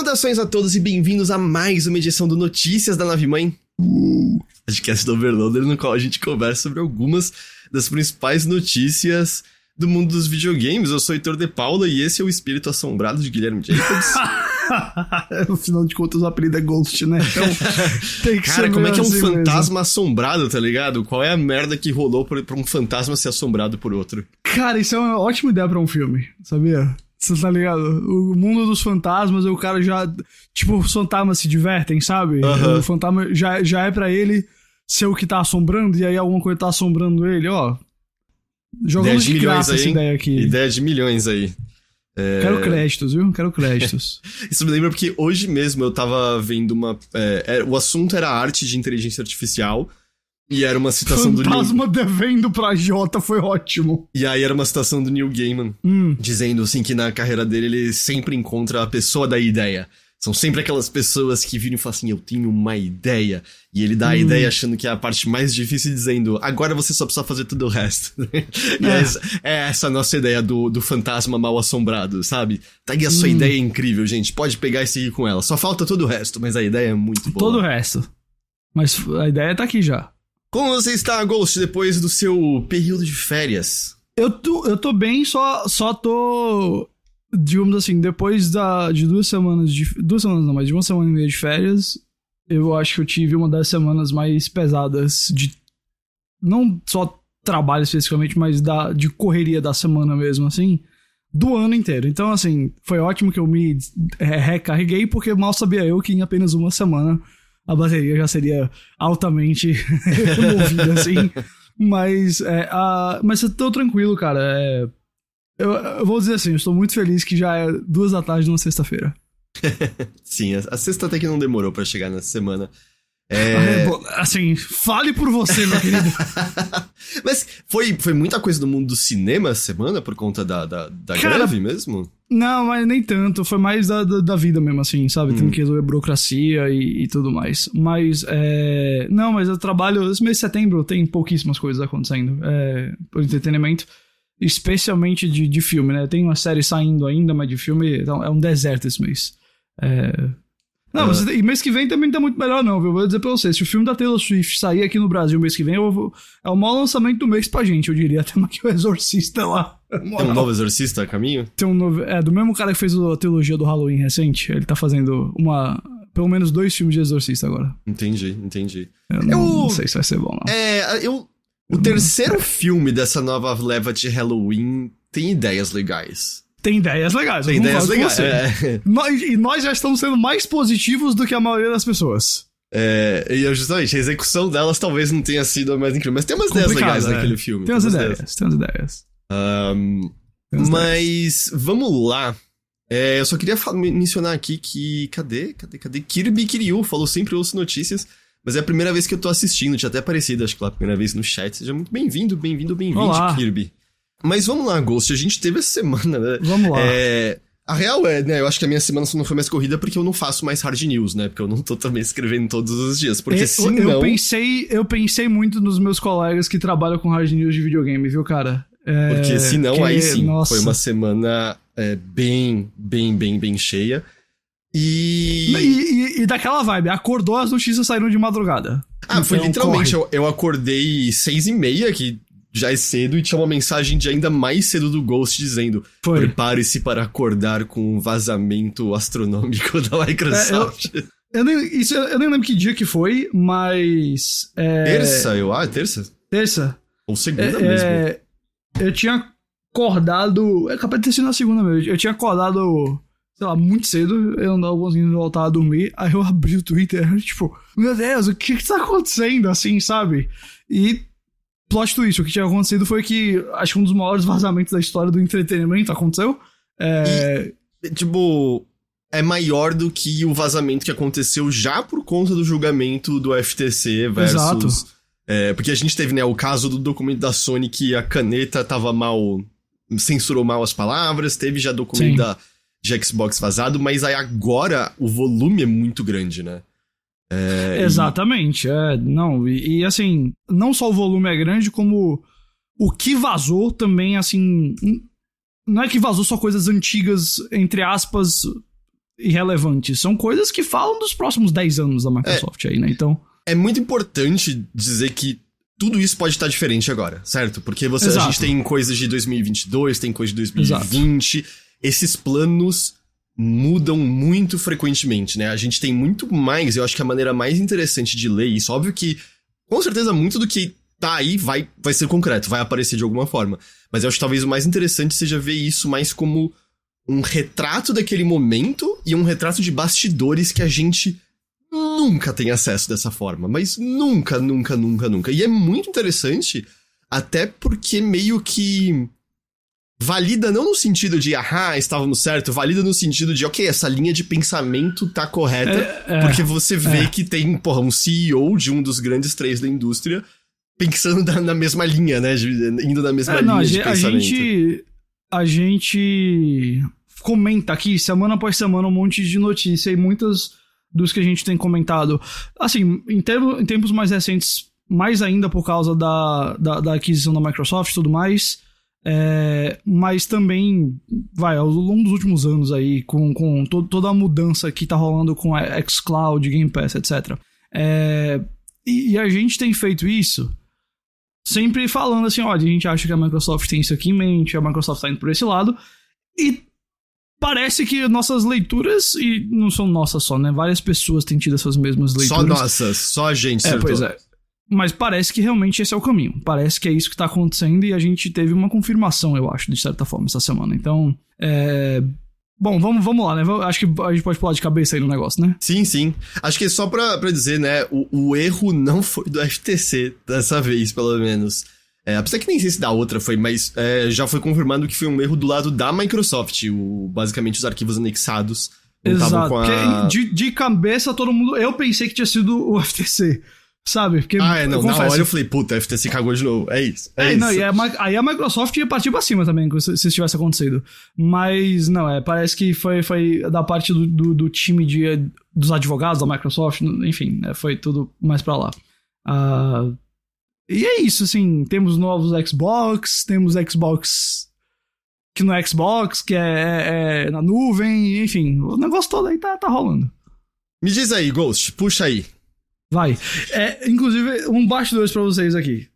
Saudações a todos e bem-vindos a mais uma edição do Notícias da Nave Mãe. Uh, podcast do Overloader, no qual a gente conversa sobre algumas das principais notícias do mundo dos videogames. Eu sou Heitor de Paula e esse é o espírito assombrado de Guilherme Jacobs. no final de contas, o apelido é Ghost, né? Então, tem que Cara, como é que é um assim fantasma mesmo. assombrado, tá ligado? Qual é a merda que rolou pra, pra um fantasma ser assombrado por outro? Cara, isso é uma ótima ideia pra um filme, sabia? Você tá ligado? O mundo dos fantasmas, o cara já. Tipo, os fantasmas se divertem, sabe? Uhum. O fantasma já, já é para ele ser o que tá assombrando, e aí alguma coisa tá assombrando ele, ó. Jogando de, de graça aí, essa ideia aqui. Ideia de milhões aí. É... Quero créditos, viu? Quero créditos. Isso me lembra porque hoje mesmo eu tava vendo uma. É, é, o assunto era arte de inteligência artificial. E era uma citação Fantasma do Neil... Fantasma devendo pra Jota foi ótimo. E aí era uma citação do Neil Gaiman, hum. dizendo assim que na carreira dele ele sempre encontra a pessoa da ideia. São sempre aquelas pessoas que viram e falam assim, eu tenho uma ideia. E ele dá hum. a ideia achando que é a parte mais difícil, dizendo, agora você só precisa fazer tudo o resto. e é. Essa, é essa a nossa ideia do, do fantasma mal assombrado, sabe? Tá aí a sua hum. ideia é incrível, gente. Pode pegar e seguir com ela. Só falta todo o resto, mas a ideia é muito boa. Todo o resto. Mas a ideia tá aqui já. Como você está, Ghost, depois do seu período de férias? Eu tô, eu tô bem, só, só tô. Digamos assim, depois da, de duas semanas de. Duas semanas não, mas de uma semana e meia de férias, eu acho que eu tive uma das semanas mais pesadas de. Não só trabalho especificamente, mas da, de correria da semana mesmo, assim. Do ano inteiro. Então, assim, foi ótimo que eu me recarreguei, porque mal sabia eu que em apenas uma semana a bateria já seria altamente movida, assim. Mas, é, a, mas eu tô tranquilo, cara. É, eu, eu, vou dizer assim, eu estou muito feliz que já é duas da tarde numa sexta-feira. Sim, a, a, sexta até que não demorou para chegar nessa semana. É... Assim, fale por você, meu querido. Mas foi, foi muita coisa do mundo do cinema essa semana por conta da, da, da Cara, greve mesmo? Não, mas nem tanto. Foi mais da, da, da vida mesmo, assim, sabe? Hum. Tendo que resolver burocracia e, e tudo mais. Mas, é... Não, mas eu trabalho... Esse mês de setembro tem pouquíssimas coisas acontecendo. É... Por entretenimento. Especialmente de, de filme, né? Tem uma série saindo ainda, mas de filme... Então, é um deserto esse mês. É... Não, uh... e mês que vem também tá muito melhor, não, viu? Vou dizer pra vocês, se o filme da Taylor Swift sair aqui no Brasil mês que vem, eu vou... é o maior lançamento do mês pra gente, eu diria. Tem aqui o Exorcista lá. Tem um novo Exorcista a caminho? Tem um novo. É, do mesmo cara que fez a trilogia do Halloween recente. Ele tá fazendo uma. Pelo menos dois filmes de Exorcista agora. Entendi, entendi. Eu não, eu... não sei se vai ser bom, não. É, eu. O terceiro filme dessa nova leva de Halloween tem ideias legais tem ideias legais. Tem ideias legais. É. Nós, e nós já estamos sendo mais positivos do que a maioria das pessoas. É, e justamente, a execução delas talvez não tenha sido a mais incrível, mas tem umas Complicado, ideias legais é. naquele filme. Tem umas ideias, ideias, tem umas ideias. Um, mas vamos lá. É, eu só queria mencionar aqui que. Cadê? Cadê? Cadê? Kirby Kiryu falou sempre ouço notícias. Mas é a primeira vez que eu tô assistindo, tinha até aparecido, acho que lá, a primeira vez no chat. Seja muito bem-vindo, bem-vindo, bem-vindo, Kirby. Mas vamos lá, Ghost. A gente teve essa semana, né? Vamos lá. É... A real é, né? Eu acho que a minha semana só não foi mais corrida porque eu não faço mais hard news, né? Porque eu não tô também escrevendo todos os dias. Porque eu, senão... eu pensei, eu pensei muito nos meus colegas que trabalham com hard news de videogame, viu, cara? É... Porque senão que... aí sim, Nossa. foi uma semana é, bem, bem, bem, bem cheia. E... E, e... e, daquela vibe, acordou, as notícias saíram de madrugada. Ah, então, foi literalmente, eu, eu, acordei seis e meia, que já é cedo e tinha uma mensagem de ainda mais cedo do Ghost dizendo: prepare-se para acordar com um vazamento astronômico da Microsoft. É, eu, eu, nem, isso, eu nem lembro que dia que foi, mas. É... Terça, eu acho, terça? Terça. Ou segunda é, mesmo. É, eu tinha acordado. É capaz de ter sido na segunda mesmo. Eu tinha acordado, sei lá, muito cedo. Eu não tava conseguindo voltar a dormir. Aí eu abri o Twitter, tipo, meu Deus, o que que tá acontecendo, assim, sabe? E plot twist, o que tinha acontecido foi que acho que um dos maiores vazamentos da história do entretenimento aconteceu. É... E, tipo, é maior do que o vazamento que aconteceu já por conta do julgamento do FTC versus. Exato. É, porque a gente teve, né, o caso do documento da Sony que a caneta tava mal. censurou mal as palavras, teve já documento da, de Xbox vazado, mas aí agora o volume é muito grande, né? É, Exatamente, e... é, não, e, e, assim, não só o volume é grande, como o que vazou também, assim, não é que vazou só coisas antigas, entre aspas, irrelevantes. São coisas que falam dos próximos 10 anos da Microsoft é, aí, né? Então. É muito importante dizer que tudo isso pode estar diferente agora, certo? Porque você, a gente tem coisas de 2022, tem coisas de 2020. Exato. Esses planos mudam muito frequentemente, né? A gente tem muito mais, eu acho que a maneira mais interessante de ler isso, óbvio que com certeza muito do que tá aí vai, vai ser concreto, vai aparecer de alguma forma. Mas eu acho que talvez o mais interessante seja ver isso mais como um retrato daquele momento e um retrato de bastidores que a gente nunca tem acesso dessa forma. Mas nunca, nunca, nunca, nunca. E é muito interessante, até porque meio que. Valida não no sentido de, ah, estávamos certo, valida no sentido de, ok, essa linha de pensamento tá correta, é, é, porque você vê é. que tem, porra, um CEO de um dos grandes três da indústria pensando na, na mesma linha, né? Indo na mesma é, linha não, de a pensamento. Gente, a gente comenta aqui semana após semana um monte de notícia e muitas dos que a gente tem comentado. Assim, em, termo, em tempos mais recentes, mais ainda por causa da, da, da aquisição da Microsoft e tudo mais. É, mas também, vai, ao longo dos últimos anos aí, com, com to, toda a mudança que tá rolando com a xCloud, Game Pass, etc. É, e, e, a gente tem feito isso sempre falando assim, olha, a gente acha que a Microsoft tem isso aqui em mente, a Microsoft tá indo por esse lado, e parece que nossas leituras, e não são nossas só, né? Várias pessoas têm tido essas mesmas leituras. Só nossas, só a gente, É, pois é. Mas parece que realmente esse é o caminho. Parece que é isso que tá acontecendo e a gente teve uma confirmação, eu acho, de certa forma, essa semana. Então, é. Bom, vamos, vamos lá, né? Acho que a gente pode pular de cabeça aí no negócio, né? Sim, sim. Acho que só pra, pra dizer, né? O, o erro não foi do FTC dessa vez, pelo menos. É, apesar que nem sei se da outra foi, mas é, já foi confirmado que foi um erro do lado da Microsoft. O, basicamente, os arquivos anexados Exato. A... de, de cabeça, todo mundo. Eu pensei que tinha sido o FTC. Sabe? Porque, ah, é, não. Na hora eu falei, puta, a FTC cagou de novo. É isso. É, é isso. Não, e a, aí a Microsoft ia partir pra cima também, se, isso tivesse acontecido. Mas, não, é, parece que foi, foi da parte do, do, do time de, dos advogados da Microsoft, enfim, é, foi tudo mais pra lá. Uh, e é isso, assim, temos novos Xbox, temos Xbox que não é Xbox, que é, é, é na nuvem, enfim, o negócio todo aí tá, tá rolando. Me diz aí, Ghost, puxa aí. Vai. É, inclusive, um bastidores pra vocês aqui.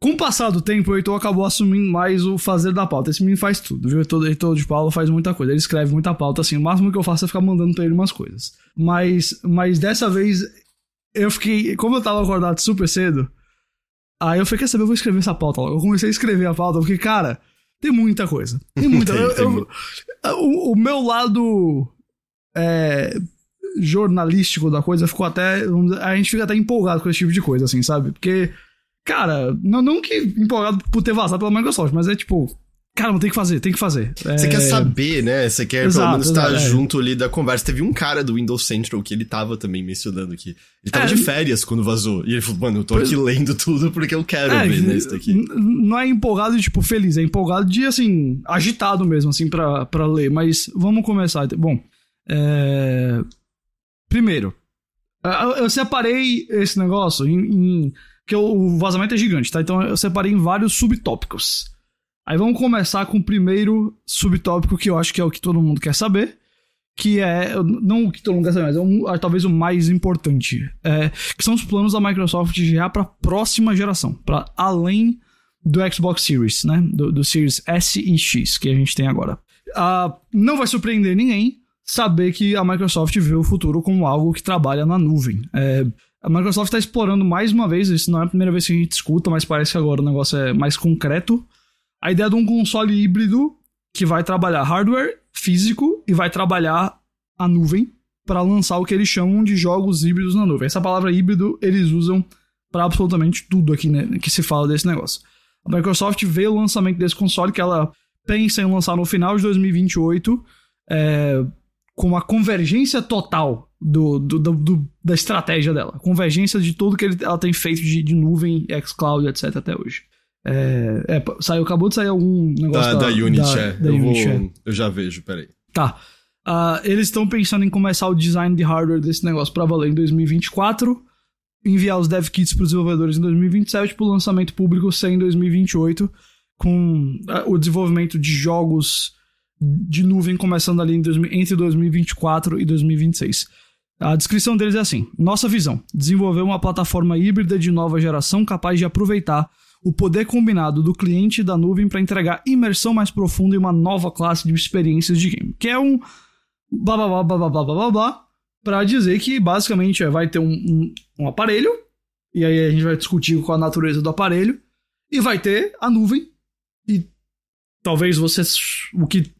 Com o passar do tempo, o Heitor acabou assumindo mais o fazer da pauta. Esse menino faz tudo, viu? O Heitor de Paulo faz muita coisa. Ele escreve muita pauta, assim. O máximo que eu faço é ficar mandando pra ele umas coisas. Mas, mas dessa vez, eu fiquei. Como eu tava acordado super cedo, Aí eu falei, quer saber, eu vou escrever essa pauta logo. Eu comecei a escrever a pauta, porque, cara, tem muita coisa. Tem muita. tem, eu, tem eu, o, o, meu lado é, jornalístico da coisa ficou até. A gente fica até empolgado com esse tipo de coisa, assim, sabe? Porque, cara, não, não que empolgado por ter vazado pela Microsoft, mas é tipo, Cara, não tem que fazer, tem que fazer. Você é... quer saber, né? Você quer exato, pelo menos estar é. junto ali da conversa. Teve um cara do Windows Central que ele tava também mencionando aqui. Ele tava é, de férias quando vazou. E ele falou, mano, eu tô aqui lendo tudo porque eu quero é, ver né, isso daqui. Não é empolgado de, tipo, feliz, é empolgado de, assim, agitado mesmo, assim, pra, pra ler. Mas vamos começar. Bom, é... Primeiro, eu separei esse negócio em... em... que o vazamento é gigante, tá? Então eu separei em vários subtópicos. Aí vamos começar com o primeiro subtópico que eu acho que é o que todo mundo quer saber, que é não o que todo mundo quer saber, mas é um, é talvez o mais importante, é, que são os planos da Microsoft já para a próxima geração, para além do Xbox Series, né, do, do, Series S e X que a gente tem agora. Uh, não vai surpreender ninguém saber que a Microsoft vê o futuro como algo que trabalha na nuvem. É, a Microsoft está explorando mais uma vez, isso não é a primeira vez que a gente escuta, mas parece que agora o negócio é mais concreto a ideia de um console híbrido que vai trabalhar hardware físico e vai trabalhar a nuvem para lançar o que eles chamam de jogos híbridos na nuvem. Essa palavra híbrido eles usam para absolutamente tudo aqui né, que se fala desse negócio. A Microsoft vê o lançamento desse console que ela pensa em lançar no final de 2028 é, com uma convergência total do, do, do, do, da estratégia dela. Convergência de tudo que ele, ela tem feito de, de nuvem, xCloud, etc. até hoje. É, é, saiu, acabou de sair algum negócio da, da, da Unity, da, é. Da eu, Unity vou, é. eu já vejo, peraí. Tá. Uh, eles estão pensando em começar o design de hardware desse negócio para valer em 2024, enviar os dev kits para os desenvolvedores em 2027, para o lançamento público ser em 2028, com uh, o desenvolvimento de jogos de nuvem começando ali entre 2024 e 2026. A descrição deles é assim: Nossa visão: desenvolver uma plataforma híbrida de nova geração capaz de aproveitar o poder combinado do cliente e da nuvem para entregar imersão mais profunda em uma nova classe de experiências de game. Que é um blá blá blá blá blá blá blá blá para dizer que basicamente é, vai ter um, um, um aparelho, e aí a gente vai discutir com a natureza do aparelho, e vai ter a nuvem, e talvez você o que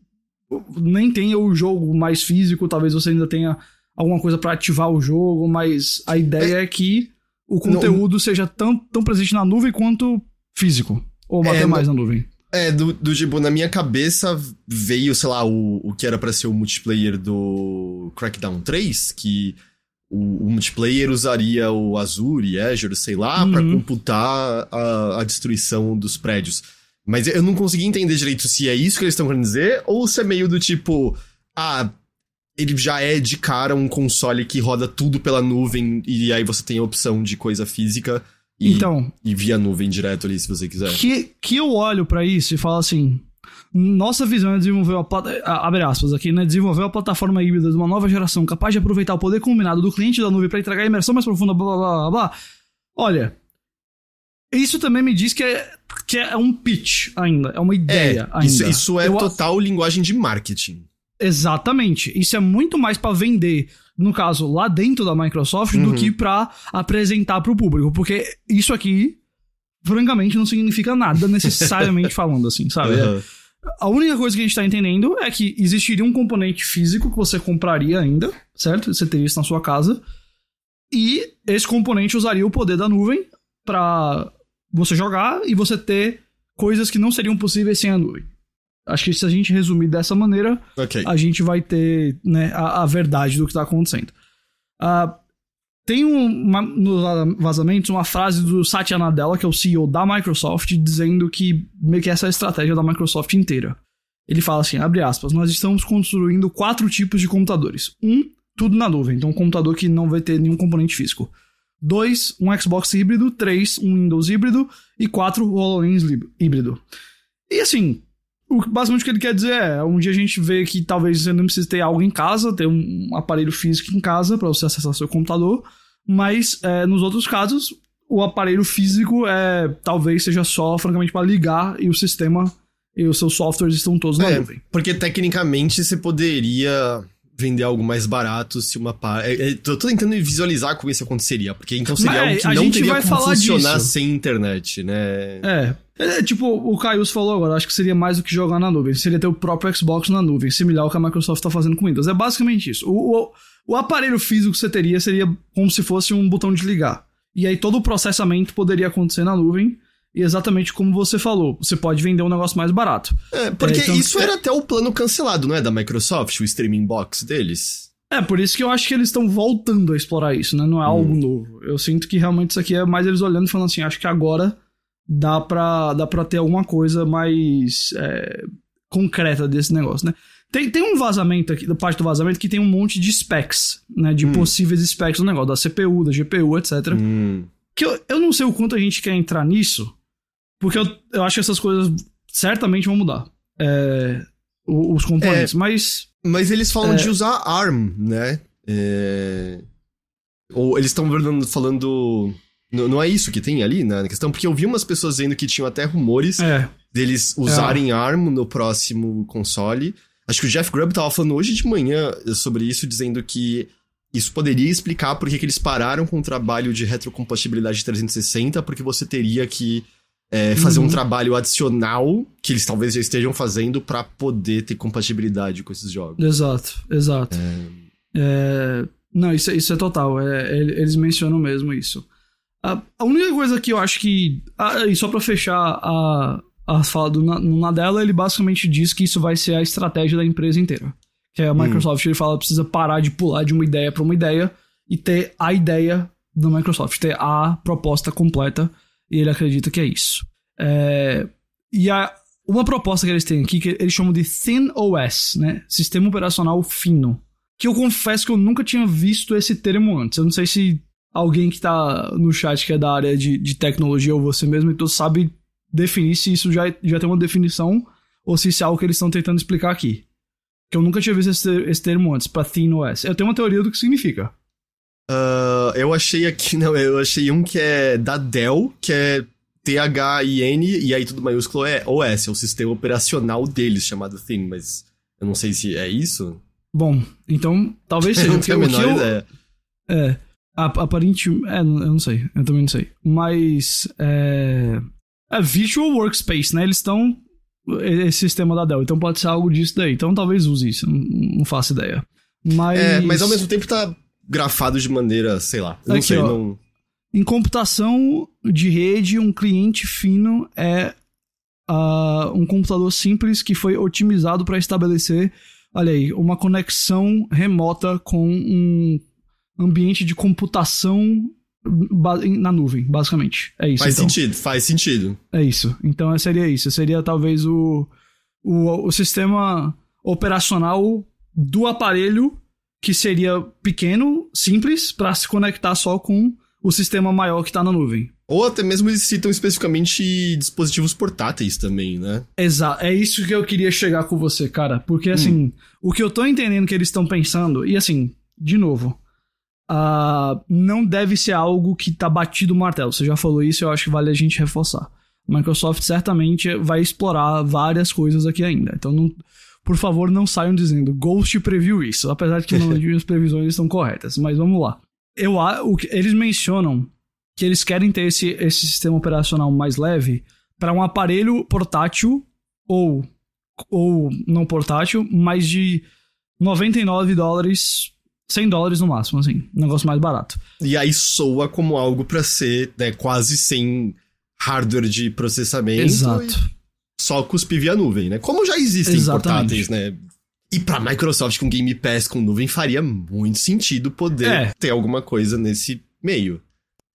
nem tenha o jogo mais físico, talvez você ainda tenha alguma coisa para ativar o jogo, mas a ideia é, é que o conteúdo não, seja tão, tão presente na nuvem quanto físico. Ou até é, mais na nuvem. É, do, do tipo, na minha cabeça veio, sei lá, o, o que era para ser o multiplayer do Crackdown 3, que o, o multiplayer usaria o Azure e Azure, sei lá, uhum. para computar a, a destruição dos prédios. Mas eu não consegui entender direito se é isso que eles estão querendo dizer, ou se é meio do tipo, ah, ele já é de cara um console que roda tudo pela nuvem e aí você tem a opção de coisa física e, então, e via nuvem direto ali se você quiser. Que, que eu olho para isso e falo assim, nossa visão é desenvolver uma abre aspas aqui, né? Desenvolver uma plataforma híbrida de uma nova geração capaz de aproveitar o poder combinado do cliente da nuvem para entregar a imersão mais profunda, blá blá blá blá. Olha, isso também me diz que é, que é um pitch ainda, é uma ideia é, ainda. Isso, isso é Eu, total linguagem de marketing. Exatamente. Isso é muito mais para vender, no caso, lá dentro da Microsoft, uhum. do que para apresentar para o público. Porque isso aqui, francamente, não significa nada necessariamente falando, assim, sabe? Uhum. A única coisa que a gente tá entendendo é que existiria um componente físico que você compraria ainda, certo? Você teria isso na sua casa. E esse componente usaria o poder da nuvem para você jogar e você ter coisas que não seriam possíveis sem a nuvem. Acho que se a gente resumir dessa maneira, okay. a gente vai ter né, a, a verdade do que está acontecendo. Uh, tem um, nos vazamentos uma frase do Satya Nadella, que é o CEO da Microsoft, dizendo que meio que essa é a estratégia da Microsoft inteira. Ele fala assim, abre aspas, nós estamos construindo quatro tipos de computadores. Um, tudo na nuvem, então um computador que não vai ter nenhum componente físico. 2. Um Xbox híbrido. 3. Um Windows híbrido. E 4. O HoloLens híbrido. E assim, o, basicamente o que ele quer dizer é: um dia a gente vê que talvez você não precise ter algo em casa, ter um aparelho físico em casa para você acessar seu computador, mas é, nos outros casos, o aparelho físico é talvez seja só, francamente, para ligar e o sistema e os seus softwares estão todos na é, nuvem. Porque tecnicamente você poderia vender algo mais barato se uma parte. É, é, tô, tô, tentando visualizar como isso aconteceria, porque então seria Mas, algo que não teria como funcionar disso. sem internet, né? É. É, tipo, o Caius falou agora, acho que seria mais do que jogar na nuvem. Seria ter o próprio Xbox na nuvem, similar ao que a Microsoft tá fazendo com o Windows. É basicamente isso. O, o, o aparelho físico que você teria seria como se fosse um botão de ligar. E aí todo o processamento poderia acontecer na nuvem. E exatamente como você falou, você pode vender um negócio mais barato. É, porque é, então, isso é... era até o plano cancelado, não é? Da Microsoft, o streaming box deles. É, por isso que eu acho que eles estão voltando a explorar isso, né? Não é algo hum. novo. Eu sinto que realmente isso aqui é mais eles olhando e falando assim, acho que agora dá pra, dá pra ter alguma coisa mais é, concreta desse negócio, né? Tem, tem um vazamento aqui, da parte do vazamento, que tem um monte de specs, né? De hum. possíveis specs do negócio, da CPU, da GPU, etc. Hum. Que eu, eu não sei o quanto a gente quer entrar nisso, porque eu, eu acho que essas coisas certamente vão mudar. É, os componentes, é, mas. Mas eles falam é, de usar ARM, né? É, ou eles estão falando. Não, é isso que tem ali na questão, porque eu vi umas pessoas dizendo que tinham até rumores é. deles usarem ARM no próximo console. Acho que o Jeff Grubb tava falando hoje de manhã sobre isso, dizendo que isso poderia explicar por que eles pararam com o trabalho de retrocompatibilidade 360, porque você teria que é, fazer uhum. um trabalho adicional que eles talvez já estejam fazendo para poder ter compatibilidade com esses jogos. Exato, exato. É... É... Não, isso, isso é total. É, eles mencionam mesmo isso. A, a, única coisa que eu acho que. Ah, e só para fechar a, a fala do Nadella, ele basicamente diz que isso vai ser a estratégia da empresa inteira. Que a hum. Microsoft hum. ele fala precisa parar de pular de uma ideia para uma ideia e ter a ideia da Microsoft, ter a proposta completa e ele acredita que é isso. É, e a, uma proposta que eles têm aqui, que eles chamam de Thin OS, né? Sistema Operacional Fino. Que eu confesso que eu nunca tinha visto esse termo antes. Eu não sei se alguém que tá no chat que é da área de, de tecnologia ou você mesmo, então sabe definir se isso já, já tem uma definição ou se isso é algo que eles estão tentando explicar aqui. Que eu nunca tinha visto esse, esse termo antes, pra Thin OS. Eu tenho uma teoria do que significa. Uh, eu achei aqui, não, eu achei um que é da Dell, que é T-H-I-N, e aí tudo maiúsculo é OS, é o sistema operacional deles chamado Thin, mas eu não sei se é isso. Bom, então talvez seja. eu não tenho a menor eu, ideia. É, aparentemente, é, eu não sei, eu também não sei. Mas, é, é Virtual Workspace, né? Eles estão esse sistema da Dell, então pode ser algo disso daí. Então talvez use isso, não, não faço ideia. Mas... É, mas ao mesmo tempo tá grafado de maneira, sei lá, eu não Aqui, sei, ó. não... Em computação de rede, um cliente fino é ah, um computador simples que foi otimizado para estabelecer, olha aí, uma conexão remota com um ambiente de computação na nuvem, basicamente. É isso. Faz então. sentido, faz sentido. É isso. Então seria isso. Seria talvez o, o, o sistema operacional do aparelho que seria pequeno, simples, para se conectar só com o sistema maior que está na nuvem. Ou até mesmo eles citam especificamente dispositivos portáteis também, né? Exato. É isso que eu queria chegar com você, cara. Porque, assim, o que eu tô entendendo que eles estão pensando, e assim, de novo, ah, não deve ser algo que tá batido o martelo. Você já falou isso, eu acho que vale a gente reforçar. A Microsoft certamente vai explorar várias coisas aqui ainda. Então, não- por favor, não saiam dizendo Ghost previu isso, apesar de que não as previsões estão corretas. Mas vamos lá. Eu, o eles mencionam que eles querem ter esse, esse sistema operacional mais leve para um aparelho portátil ou, ou não portátil, mais de 99 dólares, 100 dólares no máximo, assim, um negócio mais barato. E aí soa como algo pra ser né, quase sem hardware de processamento. Exato. Só cuspir via nuvem, né? Como já existem Exatamente. portáteis, né? E pra Microsoft com Game Pass com nuvem faria muito sentido poder É. ter alguma coisa nesse meio.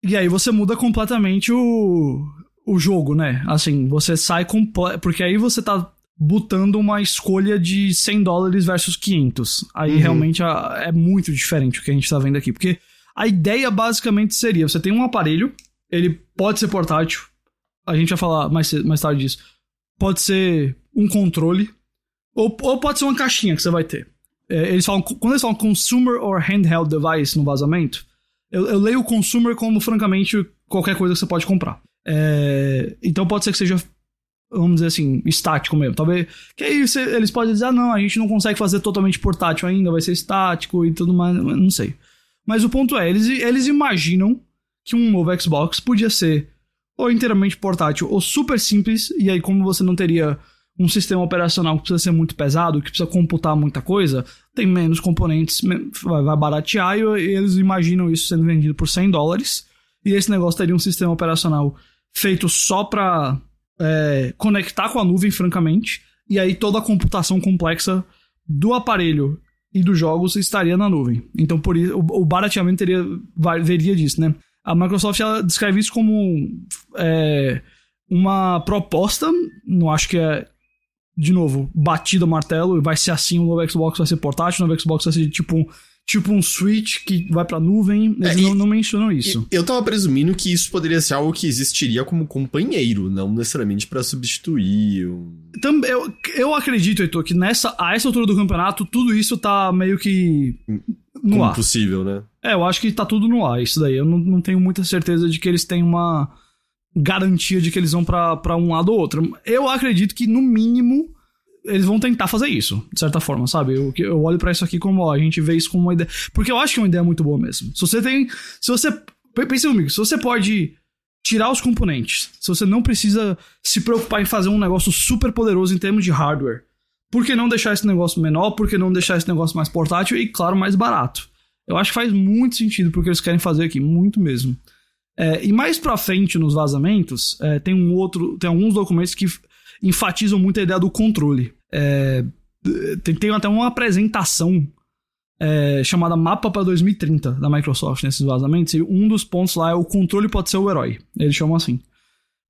E aí você muda completamente o, o jogo, né? Assim, você sai comple... Porque aí você tá botando uma escolha de 100 dólares versus 500. Aí Uhum. realmente é muito diferente o que a gente tá vendo aqui. Porque a ideia basicamente seria: você tem um aparelho, ele pode ser portátil. A gente vai falar mais, mais tarde disso. Pode ser um controle. Ou, ou pode ser uma caixinha que você vai ter. É, eles falam, quando eles falam consumer or handheld device no vazamento, eu, eu leio o consumer como, francamente, qualquer coisa que você pode comprar. É, então pode ser que seja, vamos dizer assim, estático mesmo. Talvez. Que aí você- eles podem dizer, ah, não, a gente não consegue fazer totalmente portátil ainda, vai ser estático e tudo mais. Não sei. Mas o ponto é, eles, eles imaginam que um novo Xbox podia ser ou inteiramente portátil ou super simples, e aí, como você não teria um sistema operacional que precisa ser muito pesado, que precisa computar muita coisa, tem menos componentes, vai baratear, e eles imaginam isso sendo vendido por 100 dólares, e esse negócio teria um sistema operacional feito só pra é, conectar com a nuvem, francamente, e aí toda a computação complexa do aparelho e dos jogos estaria na nuvem. Então, por isso, o, barateamento teria, veria disso, né? A Microsoft ela descreve isso como é, uma proposta, não acho que é, de novo, batida o martelo, vai ser assim, o novo Xbox vai ser portátil, o novo Xbox vai ser tipo tipo um Switch que vai pra nuvem, eles É, e- não, não mencionam isso. Eu tava presumindo que isso poderia ser algo que existiria como companheiro, não necessariamente pra substituir. um- Também, eu, eu acredito, Heitor, que nessa, a essa altura do campeonato, tudo isso tá meio que no Como ar. possível, né? É, eu acho que tá tudo no ar, isso daí. Eu não, não tenho muita certeza de que eles têm uma garantia de que eles vão pra um lado ou outro. Eu acredito que, no mínimo, eles vão tentar fazer isso, de certa forma, sabe? Eu, eu olho pra isso aqui como, ó, a gente vê isso como uma ideia. Porque eu acho que é uma ideia muito boa mesmo. Se você tem. Se você. Pensa comigo, se você pode tirar os componentes, se você não precisa se preocupar em fazer um negócio super poderoso em termos de hardware, por que não deixar esse negócio menor? Por que não deixar esse negócio mais portátil e, claro, mais barato? Eu acho que faz muito sentido porque eles querem fazer aqui, muito mesmo. É, e mais pra frente nos vazamentos, é, tem um outro, tem alguns documentos que enfatizam muito a ideia do controle. É, tem, tem até uma apresentação é, chamada Mapa para 2030 da Microsoft nesses vazamentos, e um dos pontos lá é o controle pode ser o herói. Eles chamam assim.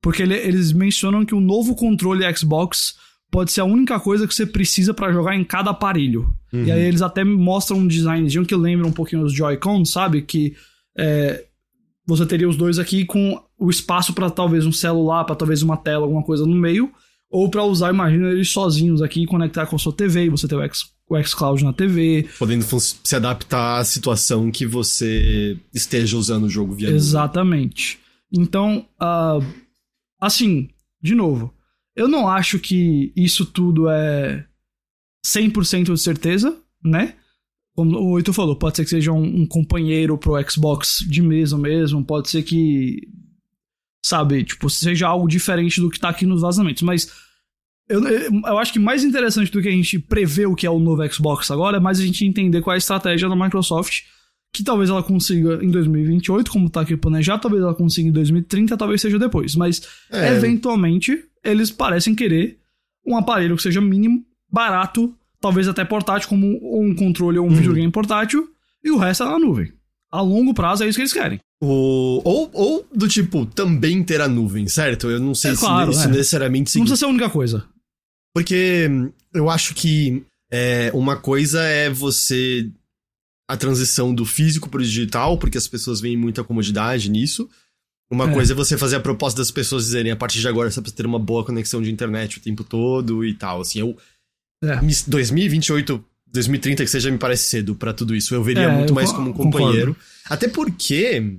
Porque ele- eles mencionam que o novo controle Xbox pode ser a única coisa que você precisa pra jogar em cada aparelho. E aí eles até mostram um designzinho que lembra um pouquinho os Joy-Con, sabe? Que é, você teria os dois aqui com o espaço pra talvez um celular, pra talvez uma tela, alguma coisa no meio, ou pra usar, imagina, eles sozinhos aqui e conectar com a sua TV, e você ter o, X, o xCloud na TV. Podendo se adaptar à situação que você esteja usando o jogo via Exatamente. Então, uh, assim, de novo, eu não acho que isso tudo é 100% de certeza, né? Como o Oito falou, pode ser que seja um, um, companheiro pro Xbox de mesa mesmo, pode ser que, sabe, tipo, seja algo diferente do que tá aqui nos vazamentos, mas eu, eu acho que mais interessante do que a gente prever o que é o novo Xbox agora é mais a gente entender qual é a estratégia da Microsoft, que talvez ela consiga em 2028, como tá aqui planejado, talvez ela consiga em 2030, talvez seja depois, mas é. eventualmente eles parecem querer um aparelho que seja mínimo, barato, talvez até portátil, como um controle ou um uhum. videogame portátil, e o resto é na nuvem. A longo prazo é isso que eles querem. O, ou, ou do tipo, também ter a nuvem, certo? Eu não sei é, se claro, isso é. necessariamente significa. Não precisa ser a única coisa. Porque eu acho que é, uma coisa é você. a transição do físico pro digital, porque as pessoas veem muita comodidade nisso. Uma é. coisa é você fazer a proposta das pessoas dizerem a partir de agora você precisa ter uma boa conexão de internet o tempo todo e tal. Assim, eu, é. 2028, 2030 que seja me parece cedo para tudo isso. Eu veria é, muito eu mais como um companheiro. Concordo. Até porque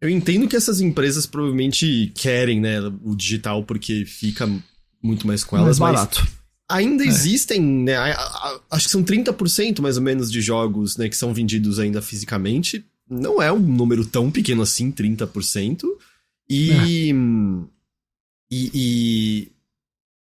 eu entendo que essas empresas provavelmente querem, né, o digital porque fica muito mais com elas, mais barato. ainda é. existem, né, acho que são 30% mais ou menos de jogos, né, que são vendidos ainda fisicamente. Não é um número tão pequeno assim, 30%. E, é. e, e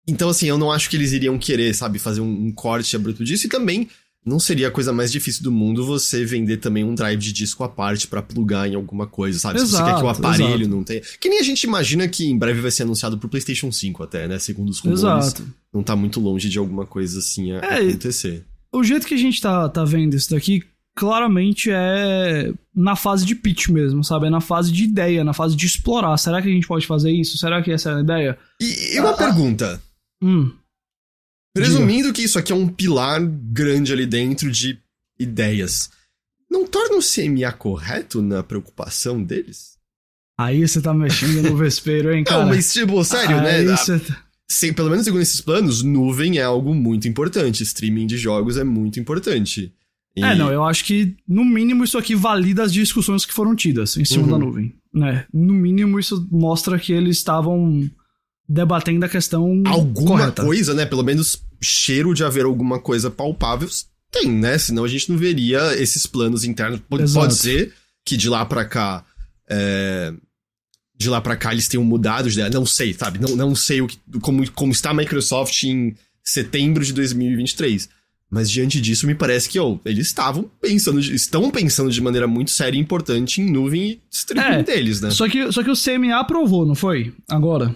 então, assim, eu não acho que eles iriam querer, sabe, fazer um, um corte abrupto disso. E também não seria a coisa mais difícil do mundo você vender também um drive de disco à parte para plugar em alguma coisa, sabe? Exato, Se você quer que o aparelho exato. não tenha. Que nem a gente imagina que em breve vai ser anunciado pro PlayStation 5 até, né? Segundo os rumores. Exato. Não tá muito longe de alguma coisa assim é, acontecer. O jeito que a gente tá, tá vendo isso daqui claramente é na fase de pitch mesmo, sabe? É na fase de ideia, na fase de explorar. Será que a gente pode fazer isso? Será que essa é a ideia? E, e uma ah, pergunta. Hum. Presumindo Diga. que isso aqui é um pilar grande ali dentro de ideias, não torna o CMA correto na preocupação deles? Aí você tá mexendo no vespeiro, hein, cara? Não, mas tipo, sério, Aí né? Você... Sem, pelo menos segundo esses planos, nuvem é algo muito importante. Streaming de jogos é muito importante. E... É, não, eu acho que, no mínimo, isso aqui valida as discussões que foram tidas em cima uhum. da nuvem. Né? No mínimo, isso mostra que eles estavam debatendo a questão. Alguma correta. coisa, né? Pelo menos cheiro de haver alguma coisa palpável tem, né? Senão a gente não veria esses planos internos. Pode, pode ser que de lá para cá. É, de lá para cá eles tenham mudado de ideia. Não sei, sabe? Não, não sei o que, como, como está a Microsoft em setembro de 2023. Mas diante disso, me parece que oh, eles estavam pensando, estão pensando de maneira muito séria e importante em nuvem e streaming é, deles, né? Só que, só que o CMA aprovou, não foi? Agora.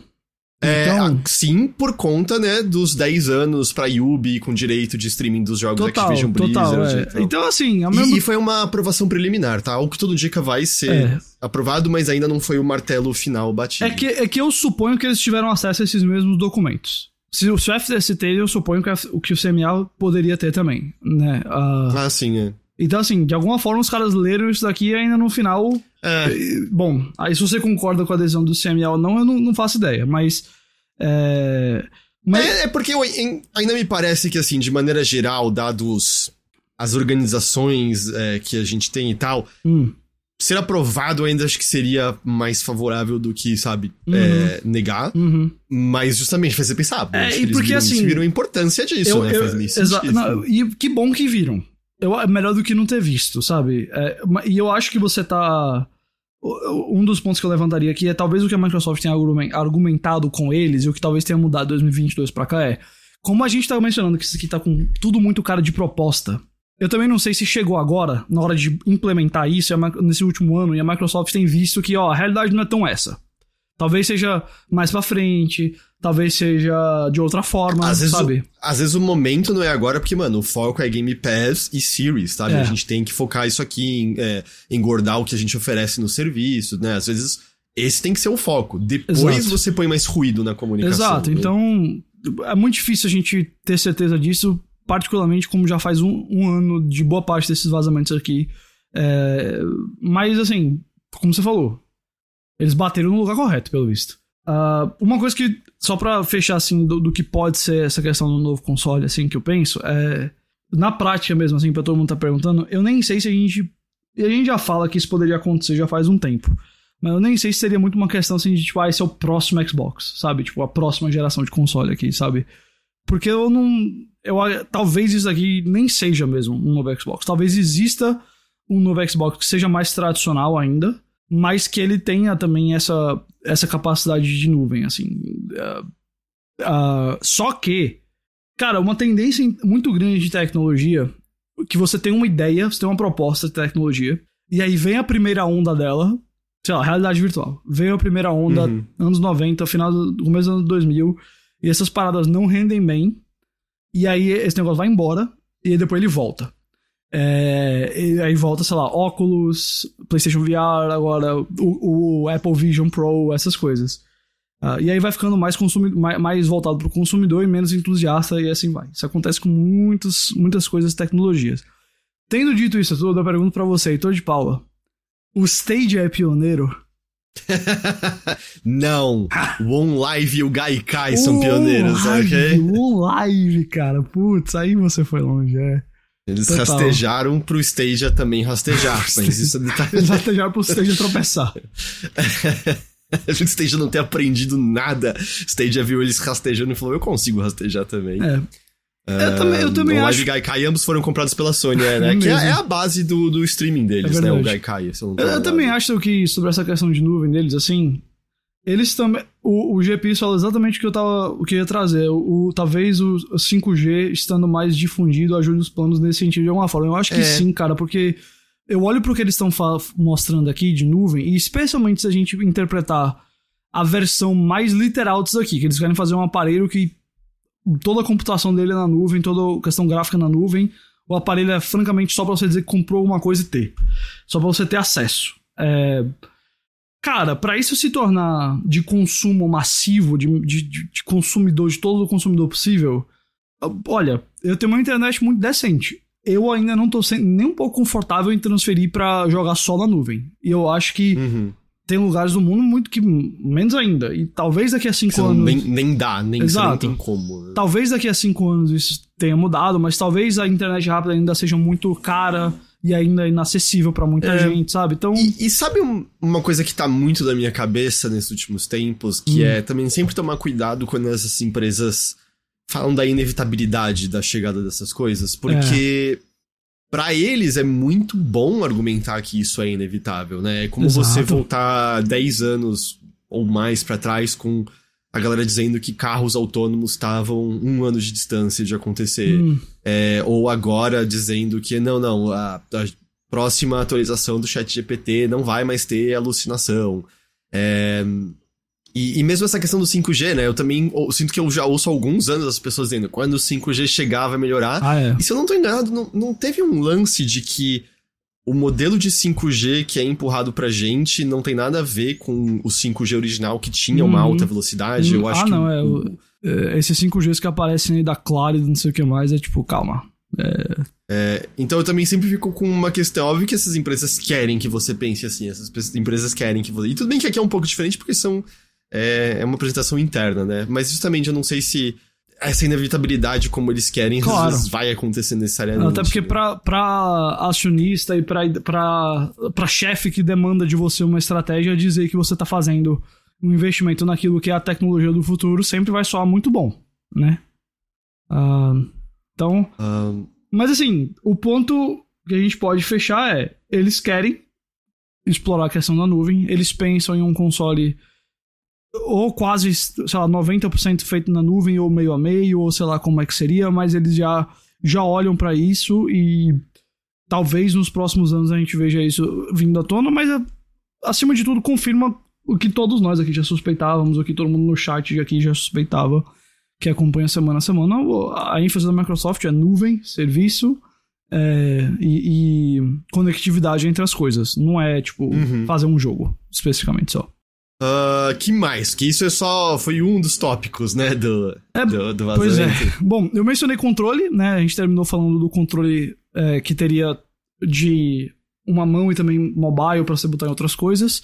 É, então, sim, por conta, né, dos 10 anos pra Yubi com direito de streaming dos jogos total, Activision total, Blizzard. É. Então, então assim... Mesmo... E, foi uma aprovação preliminar, tá? O que todo dia vai ser é. aprovado, mas ainda não foi o martelo final batido. É que, é que eu suponho que eles tiveram acesso a esses mesmos documentos. Se o FTC teve, eu suponho que, o que o CMA poderia ter também, né? Uh... Ah, sim, é. Então, assim, de alguma forma os caras leram isso daqui ainda no final. É. Bom, aí se você concorda com a adesão do CMA ou não, eu não, não faço ideia, mas. É, mas... é, é porque eu, em, ainda me parece que, assim, de maneira geral, dados as organizações é, que a gente tem e tal, hum. ser aprovado ainda acho que seria mais favorável do que, sabe, uhum. negar. Uhum. Mas justamente faz você pensar, é, e porque, viram, assim, viram a importância disso, eu, né? Eu, sentido. e que bom que viram. Eu, é melhor do que não ter visto, sabe? É, e eu acho que você tá. Um dos pontos que eu levantaria aqui é talvez o que a Microsoft tenha argumentado com eles e o que talvez tenha mudado 2022 pra cá é. Como a gente tá mencionando que isso aqui tá com tudo muito cara de proposta, eu também não sei se chegou agora, na hora de implementar isso, nesse último ano, e a Microsoft tem visto que, ó, a realidade não é tão essa. Talvez seja mais pra frente, talvez seja de outra forma, às sabe? O, às vezes o momento não é agora, porque, mano, o foco é Game Pass e Series, sabe? É. A gente tem que focar isso aqui em é, engordar o que a gente oferece no serviço, né? Às vezes esse tem que ser o foco. Depois Exato. você põe mais ruído na comunicação. Exato, né? então é muito difícil a gente ter certeza disso, particularmente como já faz um, um ano de boa parte desses vazamentos aqui. É, mas, assim, como você falou, eles bateram no lugar correto, pelo visto. Uh, uma coisa que, só pra fechar assim, do, do, que pode ser essa questão do novo console, assim, que eu penso, é. na prática mesmo, assim, pra todo mundo tá perguntando, eu nem sei se a gente. A gente já fala que isso poderia acontecer já faz um tempo. Mas eu nem sei se seria muito uma questão assim de, tipo, ah, esse é o próximo Xbox, sabe? Tipo, a próxima geração de console aqui, sabe? Porque eu não. Eu, talvez isso aqui nem seja mesmo um novo Xbox. Talvez exista um novo Xbox que seja mais tradicional ainda, mas que ele tenha também essa, essa capacidade de nuvem, assim. Uh, uh, só que, cara, uma tendência muito grande de tecnologia, que você tem uma ideia, você tem uma proposta de tecnologia, e aí vem a primeira onda dela, sei lá, realidade virtual. Veio a primeira onda, uhum. anos 90, final do começo dos anos 2000, e essas paradas não rendem bem, e aí esse negócio vai embora, e depois ele volta. É, e aí volta, sei lá, óculos, PlayStation VR, agora o, o Apple Vision Pro, essas coisas. Uh, e aí vai ficando mais, consumi mais, mais voltado para o consumidor e menos entusiasta, e assim vai. Isso acontece com muitas, muitas coisas tecnologias. Tendo dito isso tudo, eu pergunto para você, Heitor de Paula: o Stage é pioneiro? Não, o OnLive e o Gaikai são pioneiros, ok? O OnLive, cara, putz, aí você foi longe, é. Eles Total. rastejaram pro Stadia também rastejar, mas isso é detalhe. Eles rastejaram pro Stadia tropeçar. A gente Stadia não ter aprendido nada. Stadia viu eles rastejando e falou: Eu consigo rastejar também. É. Uh, eu também, eu também o acho. O Gaikai ambos foram comprados pela Sony, é, né? Que é, é, a base do, do streaming deles, é né? O Gaikai. Eu, eu também acho que sobre essa questão de nuvem deles, assim, eles também. O, o GP falou exatamente o que eu tava. O que eu ia trazer. O, o talvez o 5G estando mais difundido ajude os planos nesse sentido de alguma forma. Eu acho que é. sim, cara, porque eu olho pro que eles estão mostrando aqui de nuvem, e especialmente se a gente interpretar a versão mais literal disso aqui, que eles querem fazer um aparelho que toda a computação dele é na nuvem, toda a questão gráfica na nuvem. O aparelho é francamente só para você dizer que comprou alguma coisa e ter. Só para você ter acesso. É Cara, para isso se tornar de consumo massivo, de, de, de, consumidor, de todo o consumidor possível, olha, eu tenho uma internet muito decente. Eu ainda não tô nem um pouco confortável em transferir para jogar só na nuvem. E eu acho que uhum. tem lugares do mundo muito que menos ainda. E talvez daqui a cinco anos. Nem, nem dá, nem, Exato. nem tem como. Né? Talvez daqui a cinco anos isso tenha mudado, mas talvez a internet rápida ainda seja muito cara e ainda inacessível para muita é, gente, sabe? Então. E, e, sabe uma coisa que tá muito da minha cabeça nesses últimos tempos, que hum. é também sempre tomar cuidado quando essas empresas falam da inevitabilidade da chegada dessas coisas, porque. É. Para eles é muito bom argumentar que isso é inevitável, né? É como Exato. você voltar 10 anos ou mais para trás com a galera dizendo que carros autônomos estavam um ano de distância de acontecer. Hum. É, ou agora dizendo que não, não, a, a, próxima atualização do chat GPT não vai mais ter alucinação. É, e, e, mesmo essa questão do 5G, né? Eu também eu sinto que eu já ouço há alguns anos as pessoas dizendo quando o 5G chegar vai melhorar. Ah, é. E se eu não tô enganado, não, não teve um lance de que o modelo de 5G que é empurrado pra gente não tem nada a ver com o 5G original que tinha uma uhum. alta velocidade. Eu acho ah, que. Não, é. O, é, esses 5Gs que aparecem aí da Claro e não sei o que mais, é tipo, calma. É... É, então eu também sempre fico com uma questão. Óbvio que essas empresas querem que você pense assim, essas empresas querem que você. E tudo bem que aqui é um pouco diferente porque são. É, é uma apresentação interna, né? Mas justamente eu não sei se essa inevitabilidade como eles querem claro. às vezes vai acontecer necessariamente. Até porque né? pra, pra acionista e pra, pra, pra chefe que demanda de você uma estratégia, dizer que você tá fazendo um investimento naquilo que é a tecnologia do futuro sempre vai soar muito bom, né? Uh, então... Uh... Mas assim, o ponto que a gente pode fechar é, eles querem explorar a questão da nuvem, eles pensam em um console ou quase, sei lá, 90% feito na nuvem, ou meio a meio, ou sei lá como é que seria, mas eles já, já olham para isso e talvez nos próximos anos a gente veja isso vindo à tona, mas acima de tudo confirma o que todos nós aqui já suspeitávamos, o que todo mundo no chat aqui já suspeitava, que acompanha semana a semana. A ênfase da Microsoft é nuvem, serviço é, e, e, conectividade entre as coisas. Não é, tipo, uhum. fazer um jogo, especificamente só. Uh, que mais? Que isso é só. Foi um dos tópicos, né? Do, é, do, do Pois é. Bom, eu mencionei controle, né? A gente terminou falando do controle é, que teria de uma mão e também mobile para você botar em outras coisas.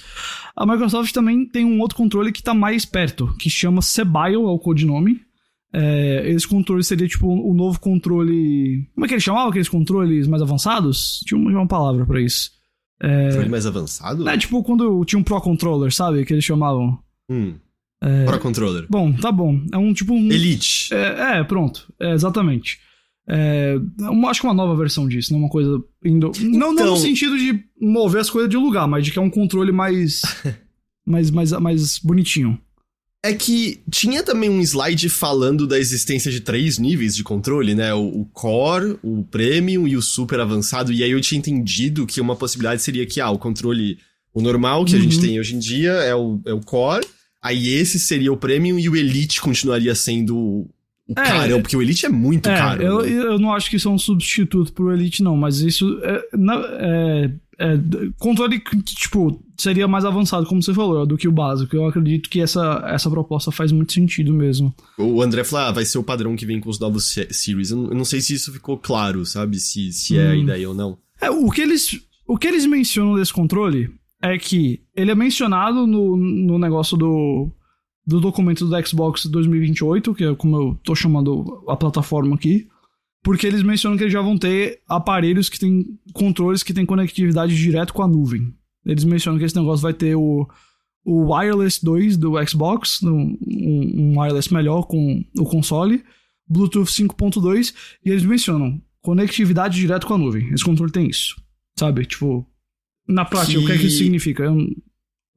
A Microsoft também tem um outro controle que está mais perto, que chama Sebile, é o codinome. É, esse controle seria tipo o um novo controle. Como é que ele chamava aqueles controles mais avançados? Tinha uma, uma palavra para isso. É, controle mais avançado? É tipo quando tinha um Pro Controller, sabe? Que eles chamavam. Hum. É... Pro Controller. Bom, tá bom. É um tipo. Um... Elite. É, é pronto. É, exatamente. É, uma, acho que uma nova versão disso, não uma coisa indo. Então... Não, não no então- sentido de mover as coisas de lugar, mas de que é um controle mais. mais, mais, mais bonitinho. É que tinha também um slide falando da existência de três níveis de controle, né? O, o, Core, o Premium e o Super Avançado. E aí eu tinha entendido que uma possibilidade seria que, ah, o controle, o normal que uhum. a gente uhum. tem hoje em dia é o, é o Core. Aí esse seria o Premium e o Elite continuaria sendo o é, carão, porque o Elite é muito é, caro. Eu, né? eu não acho que isso é um substituto pro Elite, não, mas isso é, é, é, controle que, tipo, seria mais avançado, como você falou, do que o básico. Eu acredito que essa, essa proposta faz muito sentido mesmo. O André falou, ah, vai ser o padrão que vem com os novos series. Eu não sei se isso ficou claro, sabe? Se, se é hum. a ideia ou não. É, o que eles, o que eles mencionam desse controle é que ele é mencionado no, no negócio do, do documento do Xbox 2028, que é como eu tô chamando a plataforma aqui porque eles mencionam que eles já vão ter aparelhos que têm controles que têm conectividade direto com a nuvem. Eles mencionam que esse negócio vai ter o, o Wireless 2 do Xbox, um, um wireless melhor com o console, Bluetooth 5.2, e eles mencionam conectividade direto com a nuvem. Esse controle tem isso. Sabe? Tipo, na prática, que... o que é que isso significa? Eu não,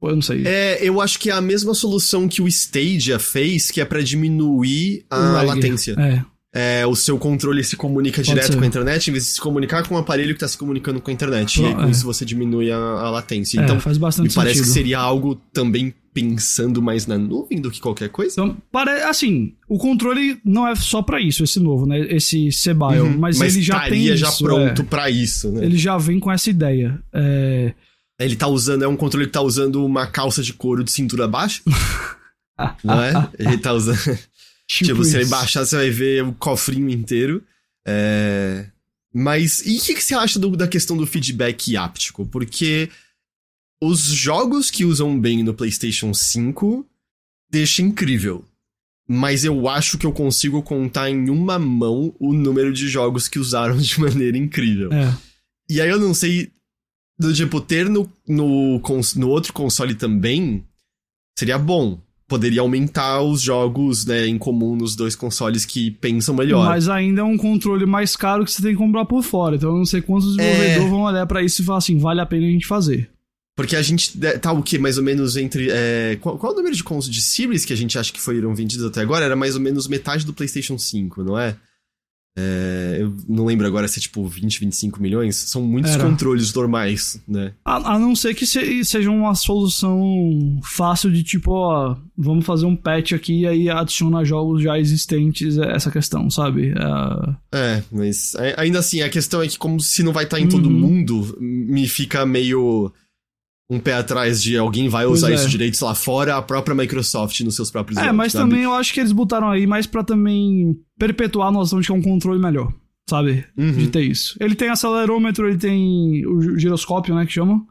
eu não sei. É, eu acho que é a mesma solução que o Stadia fez, que é para diminuir a latência. É é, o seu controle se comunica Pode direto ser. com a internet, em vez de se comunicar com o aparelho que está se comunicando com a internet. e aí, com é. isso você diminui a, a latência. É, então, faz bastante me parece sentido. que seria algo também pensando mais na nuvem do que qualquer coisa. Então, para, assim, o controle não é só para isso, esse novo, né? Esse Sebile, uhum, mas, mas ele já tem já isso, pronto é. para isso, né? Ele já vem com essa ideia. É... Ele tá usando, é um controle que tá usando uma calça de couro de cintura baixa. não é? Ele tá usando. Tipo, tipo você vai baixar, você vai ver o cofrinho inteiro. É... Mas e o que, que, você acha do, da questão do feedback áptico? Porque os jogos que usam bem no PlayStation 5 deixa incrível. Mas eu acho que eu consigo contar em uma mão o número de jogos que usaram de maneira incrível. É. E aí eu não sei. Do tipo, ter no, no, no outro console também seria bom poderia aumentar os jogos né, em comum nos dois consoles que pensam melhor. Mas ainda é um controle mais caro que você tem que comprar por fora. Então eu não sei quantos é. desenvolvedores é... vão olhar para isso e falar assim, vale a pena a gente fazer. Porque a gente é, tá o que? Mais ou menos entre. É, qual, qual, o número de, de series que a gente acha que foram vendidos até agora? Era mais ou menos metade do PlayStation 5, não é? É, eu não lembro agora se é tipo 20, 25 milhões. São muitos Era. controles normais, né? A, a, não ser que se, seja uma solução fácil de tipo, ó, vamos fazer um patch aqui e aí adiciona jogos já existentes é, essa questão, sabe? É, é mas ainda assim, a questão é que, como se não vai estar em todo uhum. mundo, me fica meio um pé atrás de alguém vai usar é. isso direitos lá fora, a própria Microsoft nos seus próprios É, jogos, mas sabe? também eu acho que eles botaram aí mais para também perpetuar a noção de que é um controle melhor, sabe? Uhum. De ter isso. Ele tem acelerômetro, ele tem o giroscópio, né, que chama.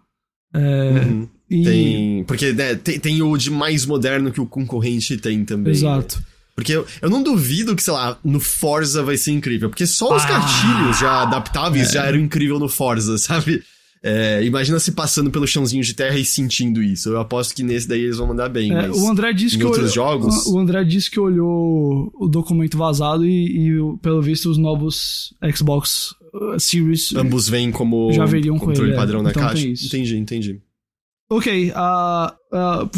É, uhum. e... Tem. Porque né, tem, tem, o de mais moderno que o concorrente tem também. Exato. Né? Porque eu, eu não duvido que, sei lá, no Forza vai ser incrível. Porque só os ah, gatilhos já adaptáveis é. já eram incrível no Forza, sabe? É, imagina se passando pelo chãozinho de terra e sentindo isso. Eu aposto que nesse daí eles vão mandar bem. É, o André disse que outros olhou, jogos. O André disse que olhou o documento vazado e, e pelo visto, os novos Xbox uh, Series. Ambos vêm como já veriam controle com ele, padrão é. na então caixa. Entendi, entendi. Ok, uh, uh,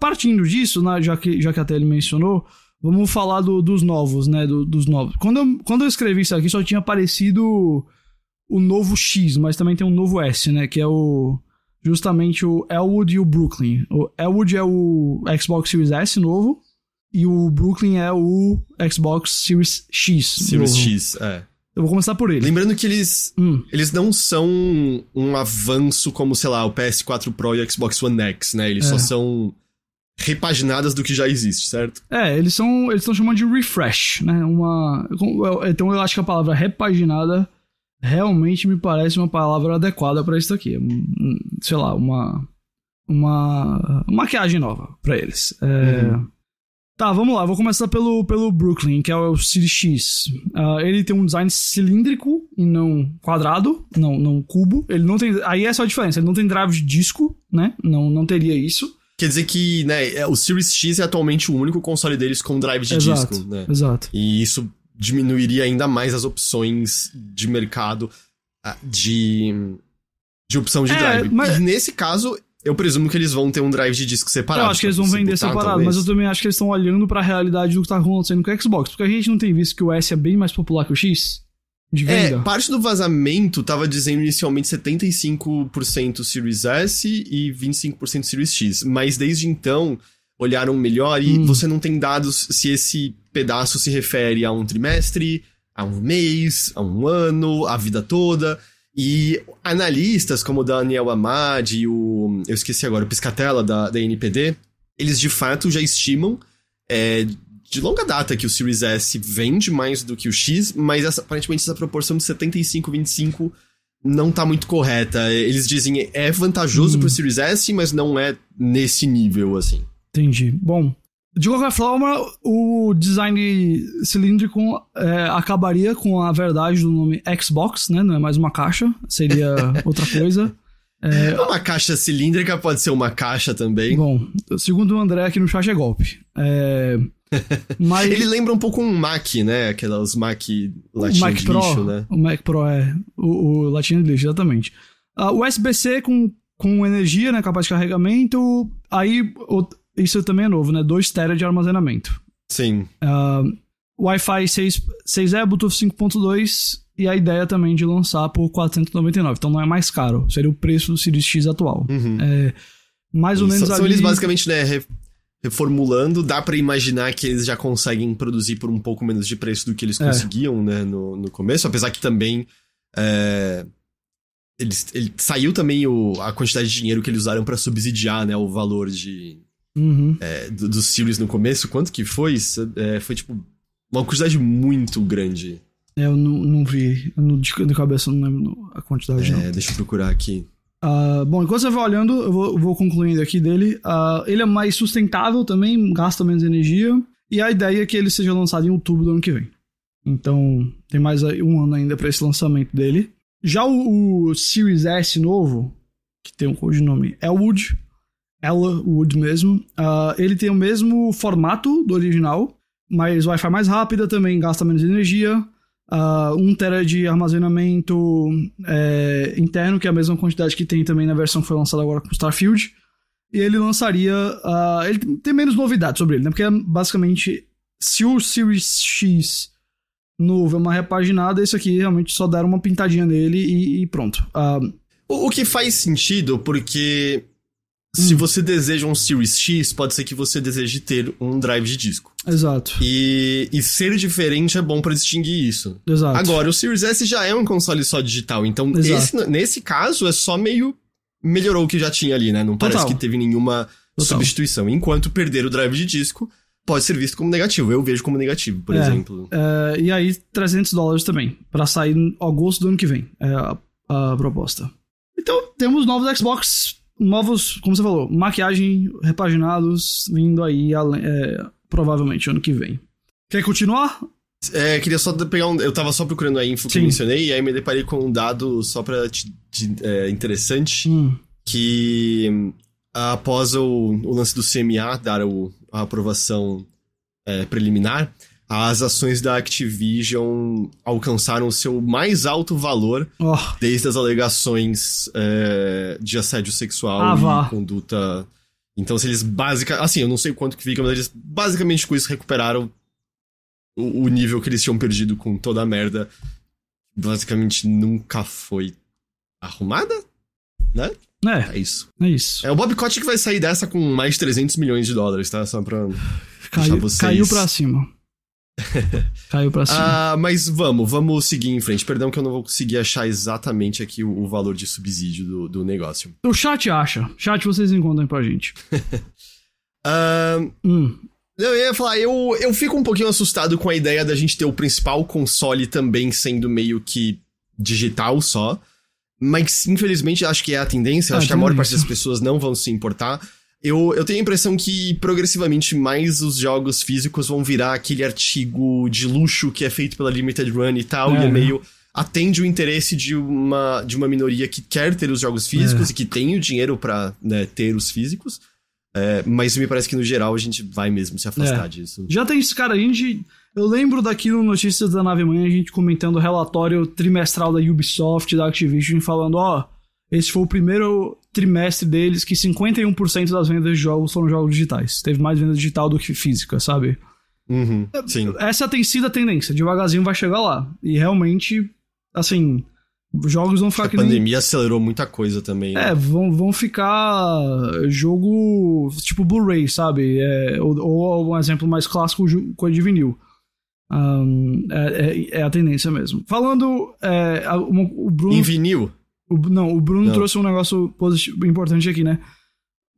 partindo disso, né, já, que, já que até ele mencionou, vamos falar do, dos novos, né? Do, dos novos. Quando eu, quando eu escrevi isso aqui, só tinha aparecido o novo X, mas também tem um novo S, né? Que é o justamente o Elwood e o Brooklyn. O Elwood é o Xbox Series S novo e o Brooklyn é o Xbox Series X. Series novo. X, é. Eu vou começar por ele. Lembrando que eles, hum. eles não são um avanço como, sei lá, o PS4 Pro e o Xbox One X, né? Eles é. só são repaginadas do que já existe, certo? É, eles são eles estão chamando de refresh, né? Uma então eu acho que a palavra repaginada realmente me parece uma palavra adequada para isso aqui. Sei lá, uma. Uma, maquiagem nova para eles. É, uhum. Tá, vamos lá. Vou começar pelo, pelo Brooklyn, que é o Series X. Uh, ele tem um design cilíndrico e não quadrado, não, não cubo. Ele não tem. Aí é só a diferença. Ele não tem drive de disco, né? Não, não teria isso. Quer dizer que, né, é, o Series X é atualmente o único console deles com drive de exato, disco, né? Exato. E isso diminuiria ainda mais as opções de mercado ah, de, de opção de É, drive. mas- E nesse caso, eu presumo que eles vão ter um drive de disco separado. eu acho que eles vão vender botar, separado, talvez. mas eu também acho que eles estão olhando pra realidade do que tá acontecendo com o Xbox. Porque a gente não tem visto que o S é bem mais popular que o X de venda. É, parte do vazamento tava dizendo inicialmente 75% Series S e 25% Series X, mas desde então olharam melhor e Hum. você não tem dados se esse pedaço se refere a um trimestre, a um mês, a um ano, a vida toda. E analistas como o Daniel Amad e o. Eu esqueci agora, o Piscatella da, da NPD, eles de fato já estimam é, de longa data que o Series S vende mais do que o X, mas essa- aparentemente essa proporção de 75-25 não tá muito correta. Eles dizem é vantajoso Hum. pro Series S, mas não é nesse nível, assim. Entendi. Bom, de qualquer forma, o design cilíndrico é, acabaria com a verdade do nome Xbox, né? Não é mais uma caixa, seria outra coisa. Uma caixa cilíndrica pode ser uma caixa também. Bom, segundo o André aqui no chat é golpe. É, mas Ele lembra um pouco um Mac, né? Aquelas Mac latinha Mac de Pro, lixo, né? o Mac Pro é o, o latinha de lixo, exatamente. Ah, USB-C com, com energia, né, capaz de carregamento. Aí, o- isso também é novo, né? 2 TB de armazenamento. Sim. Ah, Wi-Fi 6, 6E, Bluetooth 5.2 e a ideia também de lançar por 499. Então não é mais caro, seria o preço do Series X atual. Uhum. É, mais ou São- menos são, ali... eles basicamente, né, re- reformulando, dá pra imaginar que eles já conseguem produzir por um pouco menos de preço do que eles É. conseguiam, né, no, no começo, apesar que também é, eles, ele saiu também o, a quantidade de dinheiro que eles usaram pra subsidiar, né, o valor de, Uhum. é, do, dos Series no começo, quanto que foi? É, foi, tipo, uma quantidade muito grande. É, Eu não, não vi, não- de, de cabeça eu não lembro a quantidade não. É, deixa eu procurar aqui. Ah, bom, enquanto você vai olhando, eu vou, vou concluindo aqui dele. Ah, ele é mais sustentável também, gasta menos energia. E a ideia é que ele seja lançado em outubro do ano que vem. Então, tem mais um ano ainda para esse lançamento dele. Já o, o Series S novo, que tem um codinome Elwood, Elwood mesmo, ah, ele tem o mesmo formato do original, mas Wi-Fi mais rápida também, gasta menos energia. Uh, 1 tera de armazenamento é, interno, que é a mesma quantidade que tem também na versão que foi lançada agora com Starfield. E ele lançaria. ah, ele tem menos novidades sobre ele, né? Porque é basicamente, se o Series X novo é uma repaginada, esse aqui realmente só deram uma pintadinha nele e, e pronto. Ah, O, o que faz sentido, porque se Hum. você deseja um Series X, pode ser que você deseje ter um drive de disco. exato. E, e ser diferente é bom pra distinguir isso. Exato. Agora, o Series S já é um console só digital, então esse- nesse caso é só meio melhorou o que já tinha ali, né? Não parece Total. que teve nenhuma Total. substituição. Enquanto perder o drive de disco pode ser visto como negativo. Eu vejo como negativo, por É. exemplo. É, e aí, 300 dólares também, pra sair em agosto do ano que vem. É a, a proposta. Então, temos novos Xbox, novos, como você falou, maquiagem, repaginados, vindo aí, é, provavelmente, ano que vem. Quer continuar? É, queria só pegar um. Eu tava só procurando a info que Sim. eu mencionei, e aí me deparei com um dado só pra te, te- é, interessante. Hum, que após o, o lance do CMA dar o- a aprovação é, preliminar, as ações da Activision alcançaram o seu mais alto valor ó, desde as alegações é, de assédio sexual Ah, vá. e conduta. Então, se eles basicamente. Assim, eu não sei quanto que fica, mas eles basicamente com isso recuperaram o, o nível que eles tinham perdido com toda a merda. Basicamente nunca foi arrumada, né? é, É isso. é isso. É o Bob Kotick que vai sair dessa com mais de 300 milhões de dólares, tá? Só pra. Caiu, vocês. caiu pra cima. caiu pra cima. Ah, mas vamos, vamos seguir em frente. Perdão que eu não vou conseguir achar exatamente aqui o, o valor de subsídio do, do negócio. O chat acha. Chat vocês encontram pra gente. Ah, Hum, eu ia falar, eu, eu fico um pouquinho assustado com a ideia da gente ter o principal console também sendo meio que digital só. Mas, infelizmente, acho que é a tendência. É a acho que a maior parte das pessoas não vão se importar. Eu, eu tenho a impressão que progressivamente mais os jogos físicos vão virar aquele artigo de luxo que é feito pela Limited Run e tal, é. e é meio. atende o interesse de uma, de uma minoria que quer ter os jogos físicos é. e que tem o dinheiro para né, ter os físicos. É, mas me parece que no geral a gente vai mesmo se afastar é. disso. Já tem esse cara, a gente. Eu lembro daqui no Notícias da Nave Mãe a gente comentando o relatório trimestral da Ubisoft, da Activision, falando: ó, oh, esse foi o primeiro trimestre deles que 51% das vendas de jogos foram jogos digitais. Teve mais venda digital do que física, sabe? Uhum, sim. Essa tem sido a tendência. Devagarzinho vai chegar lá. E realmente, assim, jogos vão ficar a pandemia nem... acelerou muita coisa também. Né? É, vão, vão ficar jogo tipo Blu-ray, sabe? É, ou, ou, um exemplo mais clássico, coisa de vinil. Um, é, é, é, a tendência mesmo. Falando, é, o Bruno... Em vinil? O, não, o Bruno não. trouxe um negócio positivo, importante aqui, né?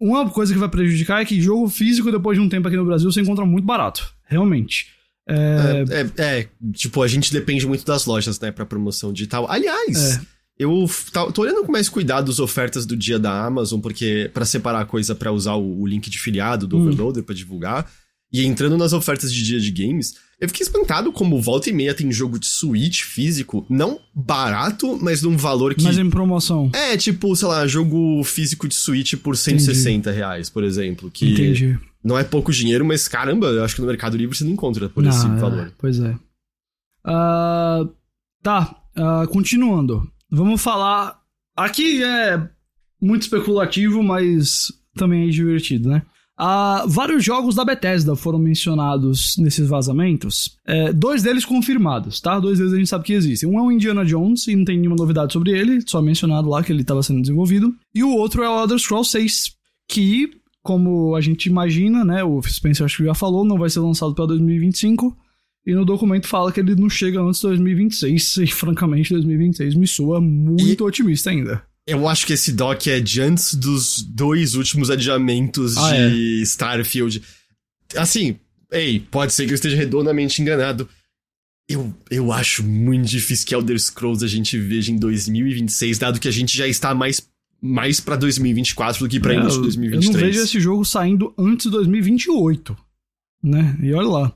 Uma coisa que vai prejudicar é que jogo físico, depois de um tempo aqui no Brasil, você encontra muito barato. Realmente. É... É, é, é tipo, a gente depende muito das lojas, né, pra promoção digital. Aliás, é. eu tô olhando com mais cuidado as ofertas do dia da Amazon, porque para separar a coisa para usar o, o, link de filiado do hum. Overloader pra divulgar. E entrando nas ofertas de dia de games, eu fiquei espantado como volta e meia tem jogo de Switch físico, não barato, mas num valor que. Mas em promoção. É, tipo, sei lá, jogo físico de Switch por 160 Entendi. reais, por exemplo. Que Entendi. Não é pouco dinheiro, mas caramba, eu acho que no Mercado Livre você não encontra por não, esse é, valor. Pois é. Uh, tá, uh, continuando. Vamos falar. Aqui é muito especulativo, mas também é divertido, né? Uh, vários jogos da Bethesda foram mencionados nesses vazamentos. É, dois deles confirmados, tá? Dois deles a gente sabe que existem. Um é o Indiana Jones, e não tem nenhuma novidade sobre ele, só mencionado lá que ele estava sendo desenvolvido. E o outro é o Elder Scrolls 6, que, como a gente imagina, né? O Spencer acho que já falou, não vai ser lançado para 2025. E no documento fala que ele não chega antes de 2026. E francamente, 2026 me soa muito e... otimista ainda. Eu acho que esse doc é de antes dos dois últimos adiamentos ah, de é. Starfield. Assim, ei, pode ser que eu esteja redondamente enganado. Eu, eu acho muito difícil que Elder Scrolls a gente veja em 2026, dado que a gente já está mais, mais pra 2024 do que pra é, início de 2023. Eu não vejo esse jogo saindo antes de 2028, né? E olha lá.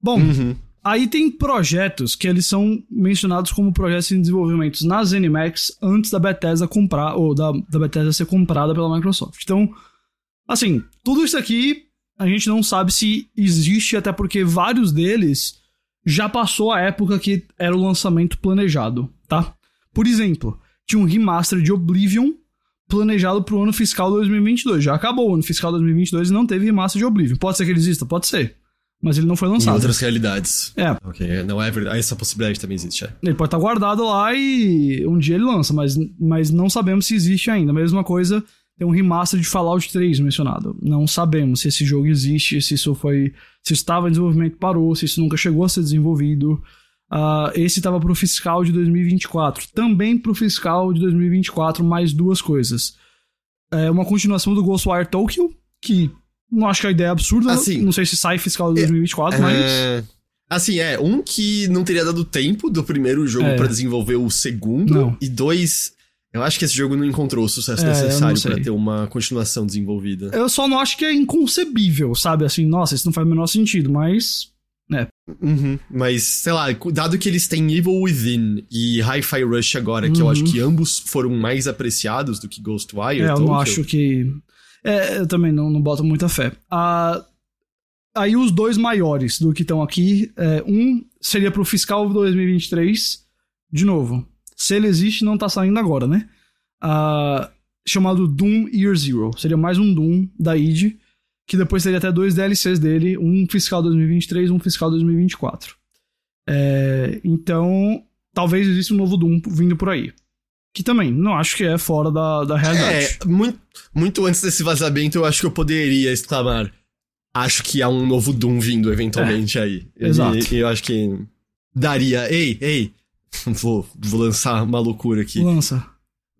Bom, uhum. Aí tem projetos que eles são mencionados como projetos em desenvolvimento na ZeniMax antes da Bethesda comprar, ou da, da Bethesda ser comprada pela Microsoft. Então, assim, tudo isso aqui a gente não sabe se existe, até porque vários deles já passou a época que era o lançamento planejado, tá? Por exemplo, tinha um remaster de Oblivion planejado para o ano fiscal 2022. Já acabou o ano fiscal 2022 e não teve remaster de Oblivion. Pode ser que ele exista? Pode ser mas ele não foi lançado. Em outras realidades. É. Ok, não é verdade. Essa possibilidade também existe, é. Ele pode estar guardado lá e um dia ele lança, mas, mas não sabemos se existe ainda. Mesma coisa, tem um remaster de Fallout 3 mencionado. Não sabemos se esse jogo existe, se isso foi. Se estava em desenvolvimento parou, se isso nunca chegou a ser desenvolvido. Uh, esse estava para o fiscal de 2024. Também para o fiscal de 2024, mais duas coisas. É uma continuação do Ghostwire Tokyo, que não acho que a ideia é absurda. Assim, não sei se sai fiscal de 2024, é, mas. É... Assim, é. Um que não teria dado tempo do primeiro jogo é. para desenvolver o segundo. Não. E dois. Eu acho que esse jogo não encontrou o sucesso é, necessário para ter uma continuação desenvolvida. Eu só não acho que é inconcebível, sabe? Assim, nossa, isso não faz o menor sentido, mas. É. Uhum, mas, sei lá, dado que eles têm Evil Within e Hi-Fi Rush agora, que uhum. eu acho que ambos foram mais apreciados do que Ghostwire. É, eu não acho que. É, eu também não, não boto muita fé. Ah, aí os dois maiores do que estão aqui, é, um seria pro fiscal 2023, de novo. Se ele existe, não tá saindo agora, né? Ah, chamado Doom Year Zero. Seria mais um Doom da id, que depois teria até dois DLCs dele, um fiscal 2023 e um fiscal 2024. É, então, talvez exista um novo Doom vindo por aí. Que também, não acho que é fora da, da realidade. É, muito, muito antes desse vazamento, eu acho que eu poderia exclamar. Acho que há um novo Doom vindo eventualmente é, aí. Exato. E, eu acho que daria. Ei, ei. Vou, vou lançar uma loucura aqui. Lança.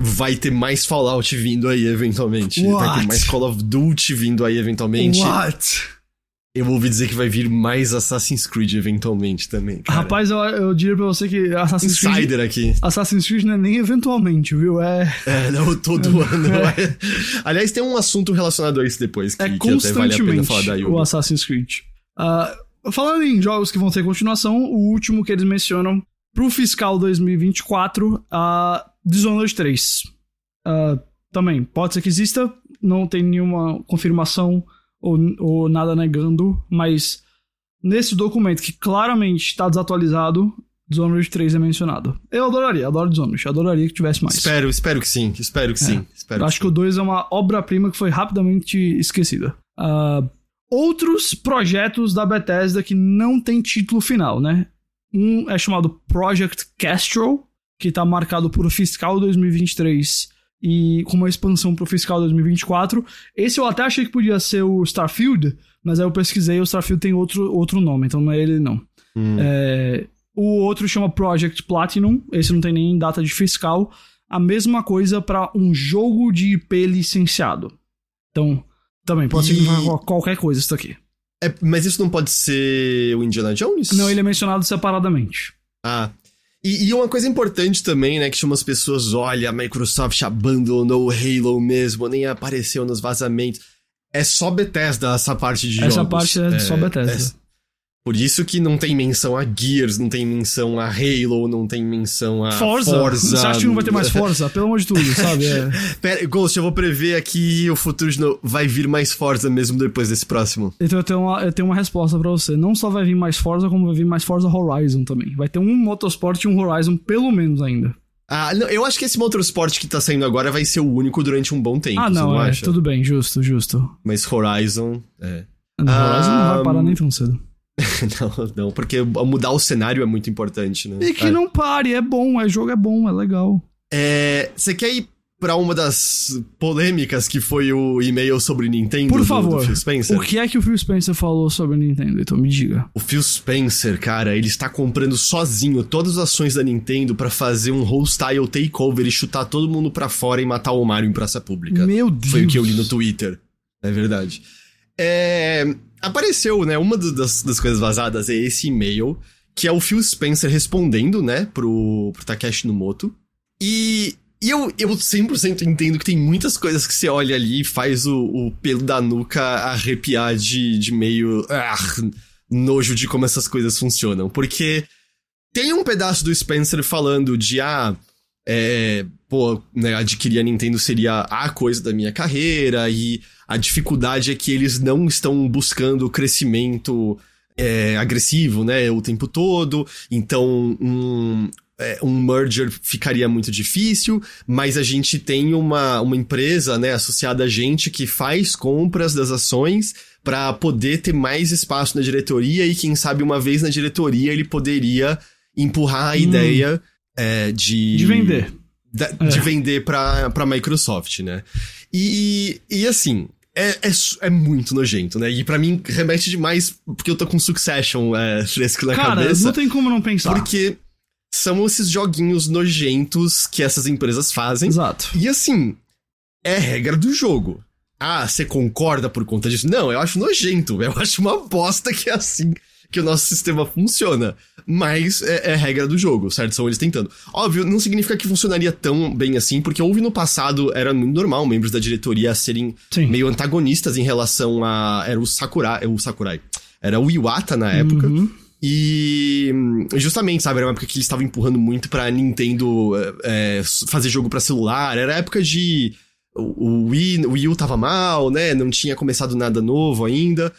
Vai ter mais Fallout vindo aí eventualmente. What? Vai ter mais Call of Duty vindo aí eventualmente. What? Eu ouvi dizer que vai vir mais Assassin's Creed eventualmente também. Cara. Rapaz, eu, eu diria pra você que Assassin's Creed. Insider aqui. Assassin's Creed não é nem eventualmente, viu? É. É, não, todo ano. É. Aliás, tem um assunto relacionado a isso depois que, é que até vale a pena falar da Yubi. o Assassin's Creed. Uh, falando em jogos que vão ter continuação, o último que eles mencionam pro fiscal 2024, uh, Dishonored 3. Uh, também, pode ser que exista, não tem nenhuma confirmação ou, ou nada negando, mas nesse documento que claramente está desatualizado, Dishonored 3 é mencionado. Eu adoraria, adoro Dishonored, adoraria que tivesse mais. Espero, espero que sim, espero que é. sim. Espero Acho que, que o 2 é uma obra-prima que foi rapidamente esquecida. Uh, outros projetos da Bethesda que não tem título final, né? Um é chamado Project Castro, que está marcado por fiscal 2023 e com uma expansão pro fiscal 2024. Esse eu até achei que podia ser o Starfield, mas aí eu pesquisei o Starfield tem outro, outro nome, então não é ele não. Hum. É, o outro chama Project Platinum, esse não tem nem data de fiscal. A mesma coisa para um jogo de IP licenciado. Então, também pode e... significar qualquer coisa isso aqui. É, mas isso não pode ser o Indiana Jones? Não, ele é mencionado separadamente. Ah, e, e, uma coisa importante também, né, que chama as pessoas, olha, a Microsoft abandonou o Halo mesmo, nem apareceu nos vazamentos. É só Bethesda essa parte de essa jogos. Essa parte é, é só Bethesda. Por isso que não tem menção a Gears, não tem menção a Halo, não tem menção a Forza. Forza. Você acha que não vai ter mais Forza? Pelo amor de tudo, sabe? É. Pera, Ghost, eu vou prever aqui o futuro de novo. Vai vir mais Forza mesmo depois desse próximo. Então eu tenho uma, eu tenho uma resposta para você. Não só vai vir mais Forza, como vai vir mais Forza Horizon também. Vai ter um Motorsport e um Horizon, pelo menos ainda. Ah, não, eu acho que esse Motorsport que tá saindo agora vai ser o único durante um bom tempo. Ah, não, não é, acha? tudo bem, justo, justo. Mas Horizon, é. Horizon ah, não vai parar nem tão cedo. não, não, porque mudar o cenário é muito importante, né? E que é. não pare, é bom, é jogo é bom, é legal. É, você quer ir pra uma das polêmicas que foi o e-mail sobre Nintendo Por favor, do Phil Spencer? o que é que o Phil Spencer falou sobre Nintendo? Então me diga. O Phil Spencer, cara, ele está comprando sozinho todas as ações da Nintendo para fazer um wholesale takeover e chutar todo mundo para fora e matar o Mario em praça pública. Meu Deus! Foi o que eu li no Twitter. É verdade. É apareceu, né? Uma das, das coisas vazadas é esse e-mail, que é o Phil Spencer respondendo, né, pro, pro Takeshi Numoto. E, e eu, eu 100% entendo que tem muitas coisas que você olha ali e faz o, o pelo da nuca arrepiar de, de meio. Ah, nojo de como essas coisas funcionam. Porque tem um pedaço do Spencer falando de, ah, é, pô, né, adquirir a Nintendo seria a coisa da minha carreira e a dificuldade é que eles não estão buscando crescimento é, agressivo, né, o tempo todo. Então, um, é, um merger ficaria muito difícil, mas a gente tem uma, uma empresa, né, associada a gente que faz compras das ações para poder ter mais espaço na diretoria e quem sabe uma vez na diretoria ele poderia empurrar a hum. ideia é, de de vender de, é. de vender para para Microsoft, né? E, e assim, é, é, é, muito nojento, né? E para mim remete demais porque eu tô com Succession é, fresco na Cara, cabeça. não tem como não pensar. Porque são esses joguinhos nojentos que essas empresas fazem. Exato. E assim, é regra do jogo. Ah, você concorda por conta disso? Não, eu acho nojento. Eu acho uma bosta que é assim que o nosso sistema funciona. Mas é, é, regra do jogo, certo? São eles tentando. Óbvio, não significa que funcionaria tão bem assim, porque houve no passado, era muito normal membros da diretoria serem Sim. meio antagonistas em relação a. Era o Sakurai. É o Sakurai. Era o Iwata na época. Uhum. E justamente, sabe, era uma época que eles estavam empurrando muito pra Nintendo é, fazer jogo para celular. Era a época de. O, o, Wii, o Wii U tava mal, né? Não tinha começado nada novo ainda.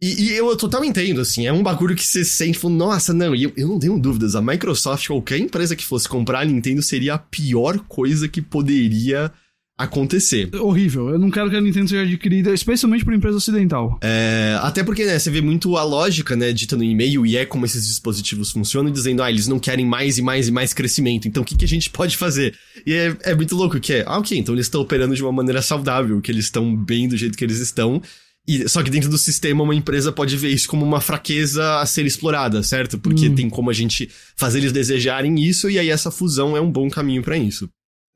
E, e, eu total entendo, assim, é um bagulho que você sente, falando, nossa, não, e eu, eu não tenho dúvidas, a Microsoft, qualquer empresa que fosse comprar a Nintendo seria a pior coisa que poderia acontecer. Horrível, eu não quero que a Nintendo seja adquirida, especialmente por empresa ocidental. É, até porque, né, você vê muito a lógica, né, dita no e-mail, e é como esses dispositivos funcionam, dizendo, ah, eles não querem mais e mais e mais crescimento, então o que, que a gente pode fazer? E é, é muito louco que é, ah, ok, então eles estão operando de uma maneira saudável, que eles estão bem do jeito que eles estão, e, só que dentro do sistema, uma empresa pode ver isso como uma fraqueza a ser explorada, certo? Porque hum. tem como a gente fazer eles desejarem isso, e aí essa fusão é um bom caminho para isso.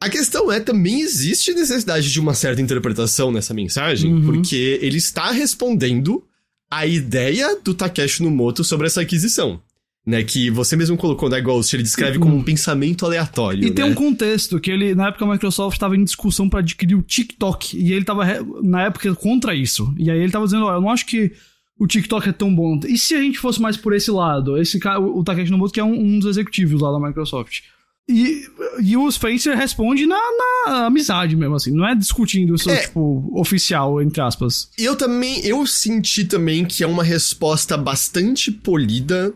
A questão é, também existe necessidade de uma certa interpretação nessa mensagem, uhum. porque ele está respondendo a ideia do Takeshi Numoto sobre essa aquisição. Né, que você mesmo colocou na Ghost, ele descreve como um pensamento aleatório. E tem né? um contexto, que ele, na época a Microsoft estava em discussão para adquirir o TikTok, e ele estava na época contra isso. E aí ele estava dizendo, ó, eu não acho que o TikTok é tão bom. E se a gente fosse mais por esse lado? Esse cara, o Takeshi Nobuto, que é um, um dos executivos lá da Microsoft. E, e o Spencer responde na, na amizade mesmo, assim. Não é discutindo isso, é. tipo, oficial, entre aspas. Eu também, eu senti também que é uma resposta bastante polida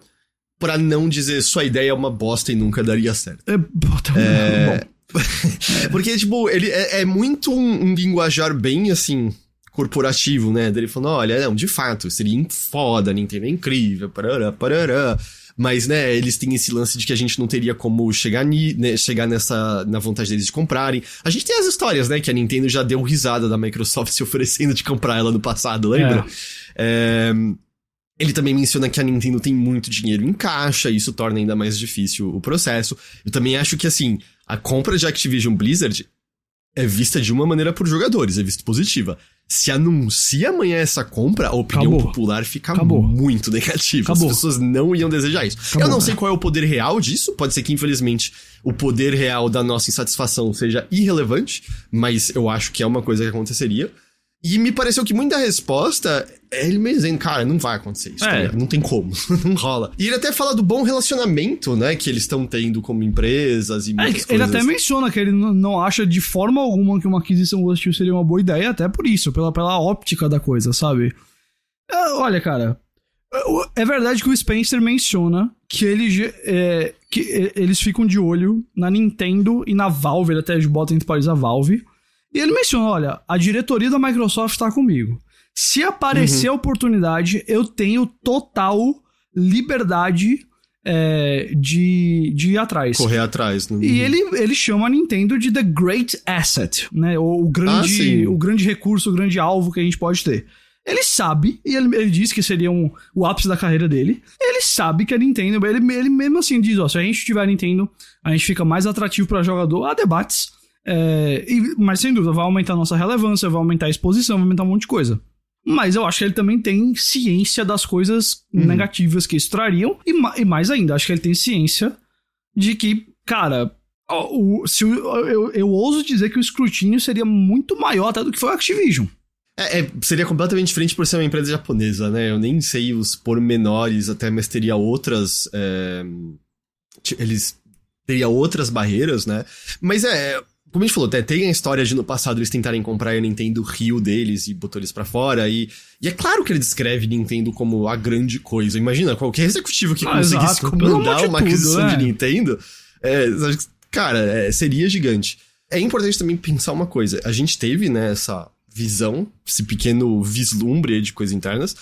para não dizer sua ideia é uma bosta e nunca daria certo. É, é... Porque, tipo, ele é, é muito um, um, linguajar bem, assim, corporativo, né? Dele falando, olha, não, de fato, seria foda, Nintendo é incrível, parará, parará. Mas, né, eles têm esse lance de que a gente não teria como chegar, ni, né, chegar nessa, na vontade deles de comprarem. A gente tem as histórias, né, que a Nintendo já deu risada da Microsoft se oferecendo de comprar ela no passado, lembra? É. é ele também menciona que a Nintendo tem muito dinheiro em caixa, e isso torna ainda mais difícil o processo. Eu também acho que, assim, a compra de Activision Blizzard é vista de uma maneira por jogadores, é vista positiva. Se anuncia amanhã essa compra, a opinião Acabou. popular fica Acabou. muito negativa. Acabou. As pessoas não iam desejar isso. Eu não sei qual é o poder real disso, pode ser que, infelizmente, o poder real da nossa insatisfação seja irrelevante, mas eu acho que é uma coisa que aconteceria. E me pareceu que muita resposta é ele mesmo dizendo, cara, não vai acontecer isso, é. tá não tem como, não rola. E ele até fala do bom relacionamento, né, que eles estão tendo como empresas e é, é, Ele até menciona que ele não acha de forma alguma que uma aquisição hostil seria uma boa ideia, até por isso, pela, pela óptica da coisa, sabe? É, olha, cara, é verdade que o Spencer menciona que, ele, é, que eles ficam de olho na Nintendo e na Valve, ele até bota entre parênteses a Valve, e ele menciona: olha, a diretoria da Microsoft está comigo. Se aparecer uhum. a oportunidade, eu tenho total liberdade é, de, de ir atrás. Correr atrás. Né? E ele, ele chama a Nintendo de The Great Asset, né? O, o grande, ah, o grande recurso, o grande alvo que a gente pode ter. Ele sabe, e ele, ele diz que seria um, o ápice da carreira dele. Ele sabe que a Nintendo, ele, ele mesmo assim diz: ó, se a gente tiver a Nintendo, a gente fica mais atrativo para jogador. Há debates. É, e, mas sem dúvida, vai aumentar a nossa relevância, vai aumentar a exposição, vai aumentar um monte de coisa. Mas eu acho que ele também tem ciência das coisas uhum. negativas que isso trariam. E, e, mais ainda, acho que ele tem ciência de que, cara, o, se o, eu, eu ouso dizer que o escrutínio seria muito maior até do que foi a Activision. É, é, seria completamente diferente por ser uma empresa japonesa, né? Eu nem sei os pormenores, até mas teria outras. É, eles. Teria outras barreiras, né? Mas é como a gente falou, tem a história de no passado eles tentarem comprar a Nintendo Rio deles e botou eles pra fora. E, e é claro que ele descreve Nintendo como a grande coisa. Imagina, qualquer executivo que ah, conseguisse exato. comandar uma aquisição é. de Nintendo, é, cara, é, seria gigante. É importante também pensar uma coisa. A gente teve, né, essa visão, esse pequeno vislumbre de coisas internas.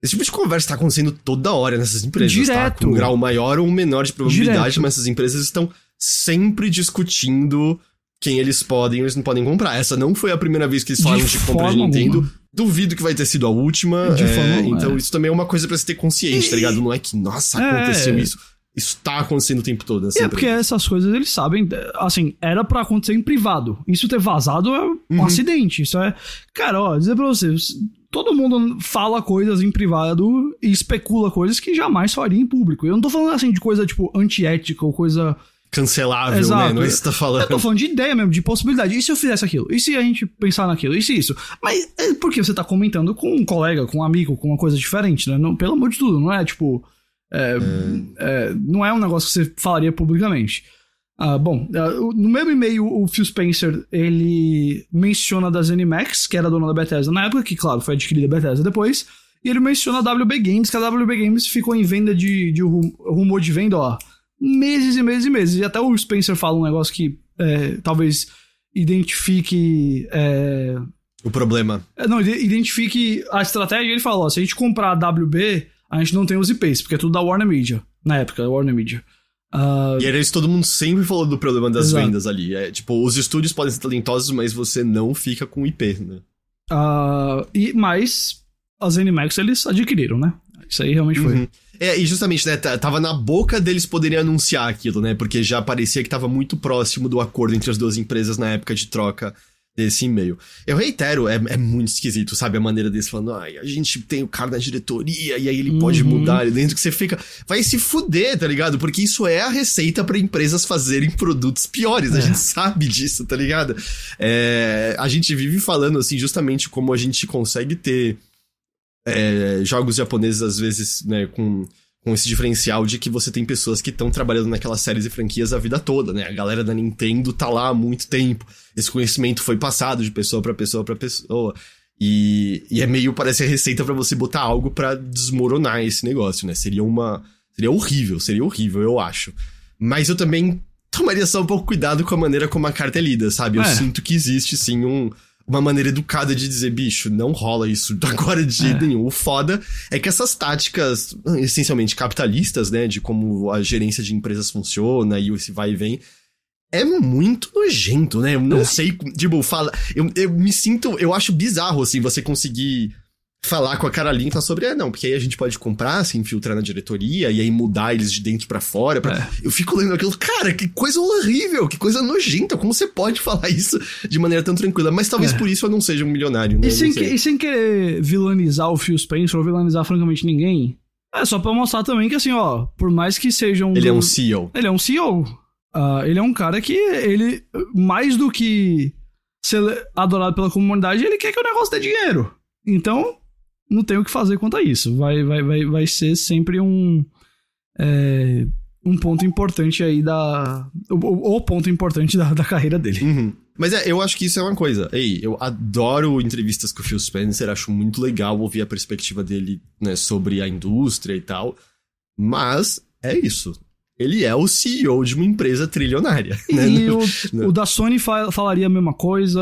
Esse tipo de conversa tá acontecendo toda hora nessas empresas, tá? Direto. tá? Com um grau maior ou menor de probabilidade, Direto. mas essas empresas estão sempre discutindo quem eles podem eles não podem comprar. Essa não foi a primeira vez que eles falaram de, de compra de Nintendo. Alguma. Duvido que vai ter sido a última. De é, forma, então, é. isso também é uma coisa para se ter consciente, e... tá ligado? Não é que, nossa, é. aconteceu é. isso. Isso tá acontecendo o tempo todo. Assim, é porque essas coisas eles sabem, assim, era para acontecer em privado. Isso ter vazado é um uhum. acidente. Isso é. Cara, ó, dizer pra vocês, todo mundo fala coisas em privado e especula coisas que jamais faria em público. Eu não tô falando assim de coisa, tipo, antiética ou coisa cancelável, Exato. né? Não é isso que você tá falando. Eu tô falando de ideia mesmo, de possibilidade. E se eu fizesse aquilo? E se a gente pensar naquilo? E se isso? Mas é porque você tá comentando com um colega, com um amigo, com uma coisa diferente, né? Não, pelo amor de tudo, não é tipo. É, é. É, não é um negócio que você falaria publicamente. Ah, bom, ah, no mesmo e-mail, o Phil Spencer, ele menciona da ZeniMax, que era dona da Bethesda na época, que, claro, foi adquirida a Bethesda depois, e ele menciona a WB Games, que a WB Games ficou em venda de, de rumor de venda, ó, meses e meses e meses. E até o Spencer fala um negócio que é, talvez identifique. É... O problema. É, não, identifique a estratégia. Ele fala: ó, se a gente comprar a WB, a gente não tem os IPs, porque é tudo da Warner Media. Na época, da Warner Media. Uh... E era isso todo mundo sempre falou do problema das Exato. vendas ali. É, tipo, os estúdios podem ser talentosos, mas você não fica com IP, né? Uh, e, mas as Animax eles adquiriram, né? Isso aí realmente foi. Uhum. É, e justamente, né, tava na boca deles poderem anunciar aquilo, né? Porque já parecia que tava muito próximo do acordo entre as duas empresas na época de troca desse e-mail. Eu reitero, é, é muito esquisito, sabe? A maneira deles falando, ai, a gente tem o cara na diretoria e aí ele uhum. pode mudar ali dentro que você fica. Vai se fuder, tá ligado? Porque isso é a receita para empresas fazerem produtos piores. É. A gente sabe disso, tá ligado? É, a gente vive falando, assim, justamente como a gente consegue ter é, jogos japoneses, às vezes, né, com com esse diferencial de que você tem pessoas que estão trabalhando naquelas séries e franquias a vida toda, né? A galera da Nintendo tá lá há muito tempo. Esse conhecimento foi passado de pessoa para pessoa para pessoa. E, e, é meio, parece a receita para você botar algo para desmoronar esse negócio, né? Seria uma. Seria horrível, seria horrível, eu acho. Mas eu também tomaria só um pouco cuidado com a maneira como a carta é lida, sabe? Eu é. sinto que existe, sim, um, uma maneira educada de dizer, bicho, não rola isso agora de jeito é. nenhum. O foda é que essas táticas, essencialmente capitalistas, né, de como a gerência de empresas funciona e esse vai e vem, é muito nojento, né? Eu não é. sei, tipo, fala. Eu, eu me sinto. Eu acho bizarro, assim, você conseguir falar com a cara limpa sobre, é, não, porque aí a gente pode comprar, se infiltrar na diretoria e aí mudar eles de dentro para fora. Pra... É. Eu fico lendo aquilo, cara, que coisa horrível, que coisa nojenta, como você pode falar isso de maneira tão tranquila? Mas talvez é. por isso eu não seja um milionário, né? E sem, que, e sem querer vilanizar o Phil Spencer ou vilanizar francamente ninguém, é só pra mostrar também que assim, ó, por mais que seja um... Ele do... é um CEO. Ele é um CEO. Uh, ah, ele é um cara que, ele, mais do que ser adorado pela comunidade, ele quer que o negócio dê dinheiro. Então, não tem o que fazer quanto a isso. Vai, vai, vai, vai ser sempre um. É, um ponto importante aí da. O, ponto importante da, da carreira dele. Uhum. Mas é, eu acho que isso é uma coisa. Ei, eu adoro entrevistas com o Phil Spencer, acho muito legal ouvir a perspectiva dele, né, sobre a indústria e tal. Mas é isso ele é o CEO de uma empresa trilionária. Né? E o, o, da Sony fa falaria a mesma coisa,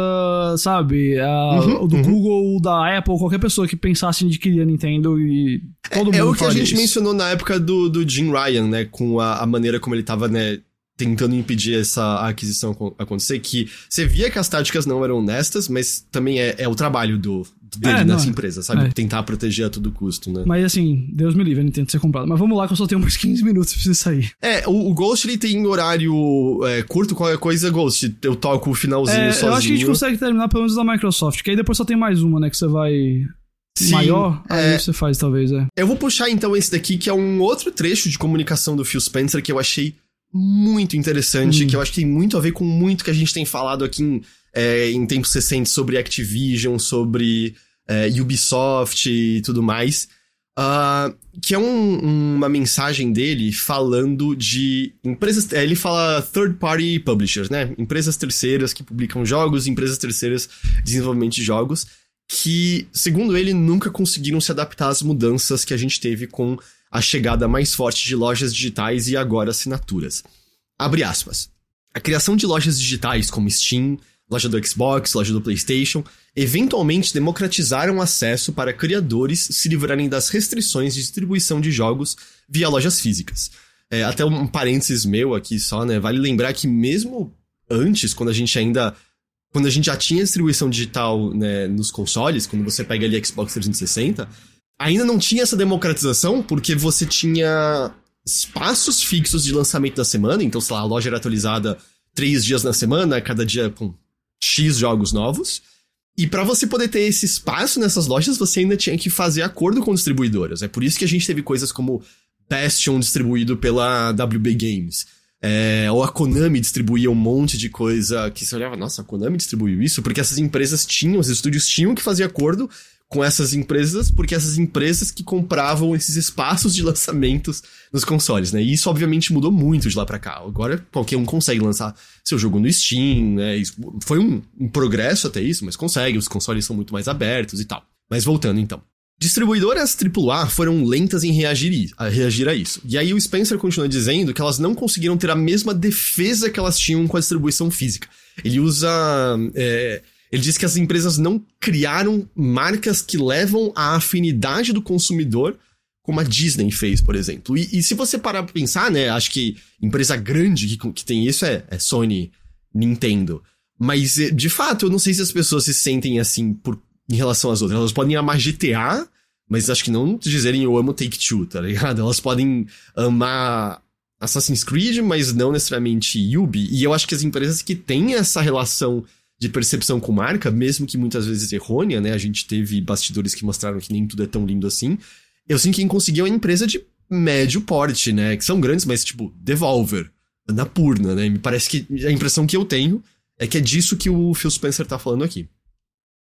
sabe? A, uhum, o do uhum. Google, o da Apple, qualquer pessoa que pensasse em adquirir a Nintendo e todo é, mundo. É o que a gente isso. mencionou na época do, do Jim Ryan, né? Com a, a maneira como ele tava, né? Tentando impedir essa aquisição acontecer, que você via que as táticas não eram honestas, mas também é, é o trabalho do, dele é, nessa empresa, sabe? É. Tentar proteger a todo custo, né? Mas assim, Deus me livre, a Nintendo ser comprado. Mas vamos lá que eu só tenho mais 15 minutos pra sair. É, o, o, Ghost ele tem horário é, curto, qualquer coisa, Ghost, eu toco o finalzinho é, sozinho. Eu acho que a gente consegue terminar pelo menos da Microsoft, que aí depois só tem mais uma, né, que você vai... Sim, maior, aí é. você faz talvez, é. Eu vou puxar então esse daqui, que é um outro trecho de comunicação do Phil Spencer que eu achei muito interessante, hum. que eu acho que tem muito a ver com muito que a gente tem falado aqui em, é, em tempos recentes sobre Activision, sobre é, Ubisoft e tudo mais. Uh, que é um, uma mensagem dele falando de empresas. É, ele fala third party publishers, né? Empresas terceiras que publicam jogos, empresas terceiras de desenvolvimento de jogos, que, segundo ele, nunca conseguiram se adaptar às mudanças que a gente teve com a chegada mais forte de lojas digitais e agora assinaturas. Abre aspas. A criação de lojas digitais como Steam, loja do Xbox, loja do PlayStation, eventualmente democratizaram acesso para criadores se livrarem das restrições de distribuição de jogos via lojas físicas. É, até um parênteses meu aqui só, né? Vale lembrar que mesmo antes, quando a gente ainda. Quando a gente já tinha distribuição digital né, nos consoles, quando você pega ali Xbox 360, ainda não tinha essa democratização, porque você tinha espaços fixos de lançamento da semana, então, sei lá, a loja era atualizada três dias na semana, cada dia com X jogos novos. E para você poder ter esse espaço nessas lojas, você ainda tinha que fazer acordo com distribuidoras. É por isso que a gente teve coisas como Bastion distribuído pela WB Games. É, ou a Konami distribuía um monte de coisa que você olhava, nossa, a Konami distribuiu isso? Porque essas empresas tinham, os estúdios tinham que fazer acordo com essas empresas, porque essas empresas que compravam esses espaços de lançamentos nos consoles, né? E isso obviamente mudou muito de lá para cá. Agora qualquer um consegue lançar seu jogo no Steam, né? Foi um, um progresso até isso, mas consegue, os consoles são muito mais abertos e tal. Mas voltando então. Distribuidoras AAA foram lentas em reagir a, reagir a isso. E aí o Spencer continua dizendo que elas não conseguiram ter a mesma defesa que elas tinham com a distribuição física. Ele usa é, ele diz que as empresas não criaram marcas que levam à afinidade do consumidor, como a Disney fez, por exemplo. E, e se você parar pra pensar, né? Acho que empresa grande que, que tem isso é, é Sony, Nintendo. Mas, eh, de fato, eu não sei se as pessoas se sentem assim por, em relação às outras. Elas podem amar GTA, mas acho que não dizerem eu amo Take-Two, tá ligado? Elas podem amar Assassin's Creed, mas não necessariamente Ubi. E eu acho que as empresas que têm essa relação de percepção com marca, mesmo que muitas vezes errônea, né? A gente teve bastidores que mostraram que nem tudo é tão lindo assim. Eu sinto que quem conseguiu é uma empresa de médio porte, né? Que são grandes, mas tipo, Devolver, Annapurna, né? Me parece que a impressão que eu tenho é que é disso que o Phil Spencer tá falando aqui.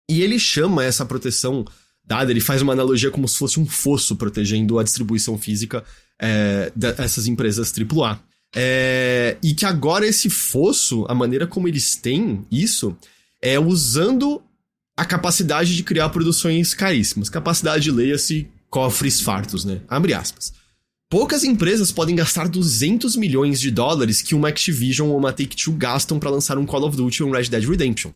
E ele chama essa proteção dada, ele faz uma analogia como se fosse um fosso protegendo a distribuição física é, dessas empresas AAA. É, e que agora esse fosso, a maneira como eles têm isso, é usando a capacidade de criar produções caríssimas. Capacidade, leia-se, cofres fartos, né? Abre aspas. Poucas empresas podem gastar 200 milhões de dólares que uma Activision ou uma Take-Two gastam para lançar um Call of Duty ou um Red Dead Redemption.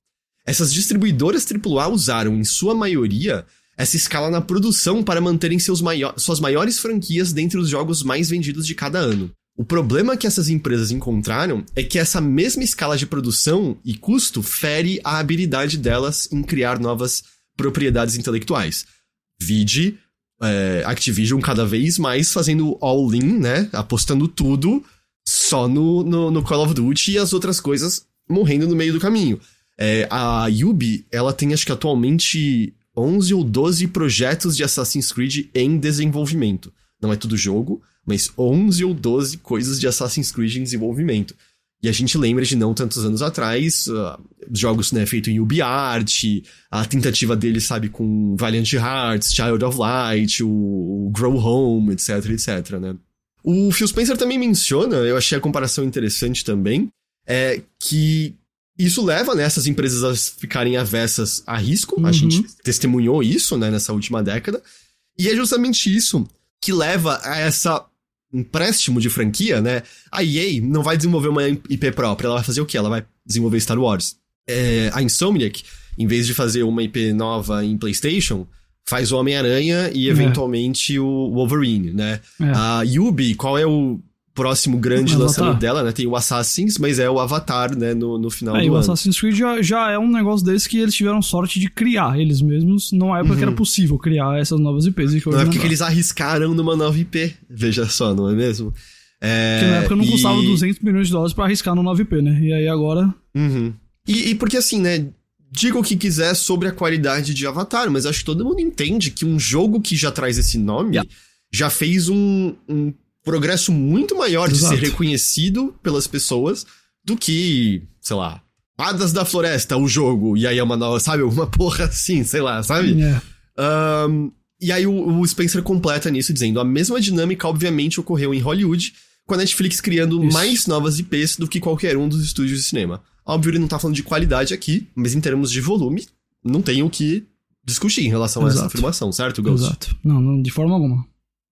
Essas distribuidoras AAA usaram, em sua maioria, essa escala na produção para manterem maior suas maiores franquias dentre os jogos mais vendidos de cada ano. O problema que essas empresas encontraram é que essa mesma escala de produção e custo fere a habilidade delas em criar novas propriedades intelectuais. Vide é, Activision cada vez mais fazendo all-in, né? Apostando tudo só no, no, no, Call of Duty e as outras coisas morrendo no meio do caminho. É, a Yubi, ela tem acho que atualmente 11 ou 12 projetos de Assassin's Creed em desenvolvimento. Não é tudo jogo, mas 11 ou 12 coisas de Assassin's Creed em desenvolvimento. E a gente lembra de não tantos anos atrás, uh, jogos né, feitos em UbiArt, a tentativa dele, sabe, com Valiant Hearts, Child of Light, o, o Grow Home, etc, etc, né? O Phil Spencer também menciona, eu achei a comparação interessante também, é que isso leva né, essas empresas a ficarem avessas a risco. Uhum. A gente testemunhou isso né, nessa última década. E é justamente isso que leva a essa empréstimo de franquia, né? A EA não vai desenvolver uma IP própria, ela vai fazer o quê? Ela vai desenvolver Star Wars. É, a Insomniac, em vez de fazer uma IP nova em PlayStation, faz o Homem-Aranha e é. eventualmente é. o Wolverine, né? É. A Yubi, qual é o próximo grande lançamento dela, né? Tem o Assassins, mas é o Avatar, né? No, no final é, do o Assassin's Creed já, já é um negócio desse que eles tiveram sorte de criar eles mesmos. Não é porque uhum. era possível criar essas novas IPs. não é porque eles arriscaram numa nova IP. Veja só, não é mesmo? É, que na época não e... custava 200 milhões de dólares para arriscar no 9P, né? E aí agora. Uhum. E, e, porque assim, né? Diga o que quiser sobre a qualidade de Avatar, mas acho que todo mundo entende que um jogo que já traz esse nome yeah. já fez um, um progresso muito maior Exato. de ser reconhecido pelas pessoas do que, sei lá, Hadas da Floresta, o jogo, e aí é uma nova, sabe? Uma porra assim, sei lá, sabe? Yeah. É. Um, e aí o, o, Spencer completa nisso dizendo: a mesma dinâmica, obviamente, ocorreu em Hollywood, com a Netflix criando Isso. mais novas IPs do que qualquer um dos estúdios de cinema. Óbvio, ele não tá falando de qualidade aqui, mas em termos de volume, não tem o que discutir em relação Exato. a essa afirmação, certo, Ghost? Exato. Não, não, de forma alguma.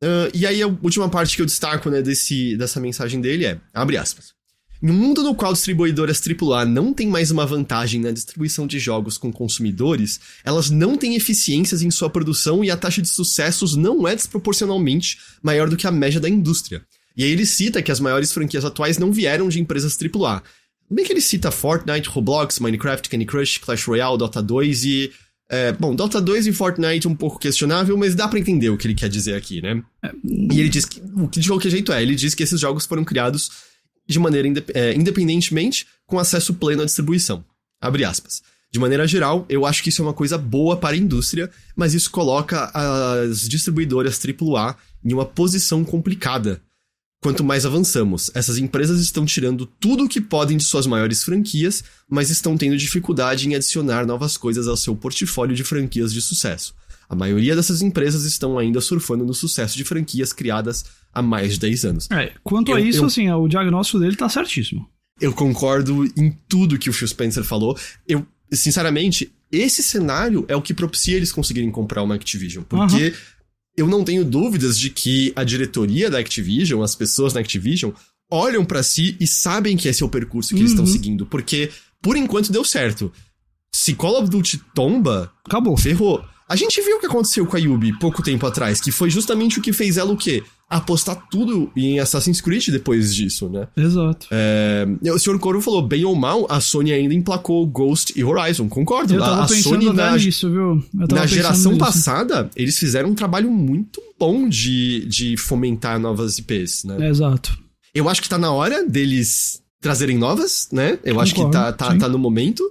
Uh, e aí a última parte que eu destaco né, desse, dessa mensagem dele é, abre aspas. Em um mundo no qual distribuidoras AAA não têm mais uma vantagem na distribuição de jogos com consumidores, elas não têm eficiências em sua produção e a taxa de sucessos não é desproporcionalmente maior do que a média da indústria. E aí ele cita que as maiores franquias atuais não vieram de empresas AAA. Bem que ele cita Fortnite, Roblox, Minecraft, Candy Crush, Clash Royale, Dota 2 e é, bom, Dota 2 e Fortnite um pouco questionável, mas dá para entender o que ele quer dizer aqui, né? É. E ele diz que, o que de qualquer jeito é, ele diz que esses jogos foram criados de maneira indep é, independentemente, com acesso pleno à distribuição. Abre aspas. De maneira geral, eu acho que isso é uma coisa boa para a indústria, mas isso coloca as distribuidoras AAA em uma posição complicada, Quanto mais avançamos, essas empresas estão tirando tudo o que podem de suas maiores franquias, mas estão tendo dificuldade em adicionar novas coisas ao seu portfólio de franquias de sucesso. A maioria dessas empresas estão ainda surfando no sucesso de franquias criadas há mais de 10 anos. É, quanto eu, a isso, eu, assim, o diagnóstico dele tá certíssimo. Eu concordo em tudo que o Phil Spencer falou. Eu, sinceramente, esse cenário é o que propicia eles conseguirem comprar uma Activision. Porque uhum eu não tenho dúvidas de que a diretoria da Activision, as pessoas na Activision, olham para si e sabem que esse é o percurso que uhum. eles estão seguindo, porque por enquanto deu certo. Se Call of Duty tomba, acabou, ferrou. A gente viu o que aconteceu com a Yubi pouco tempo atrás, que foi justamente o que fez ela o quê? Apostar tudo em Assassin's Creed depois disso, né? Exato. É, o Sr. Coro falou, bem ou mal, a Sony ainda emplacou Ghost e Horizon. Concordo. Eu tava a, a Sony na, nisso, viu? na geração nisso. passada, eles fizeram um trabalho muito bom de, de fomentar novas IPs, né? Exato. Eu acho que tá na hora deles trazerem novas, né? Eu Concordo, acho que tá, tá, tá no momento.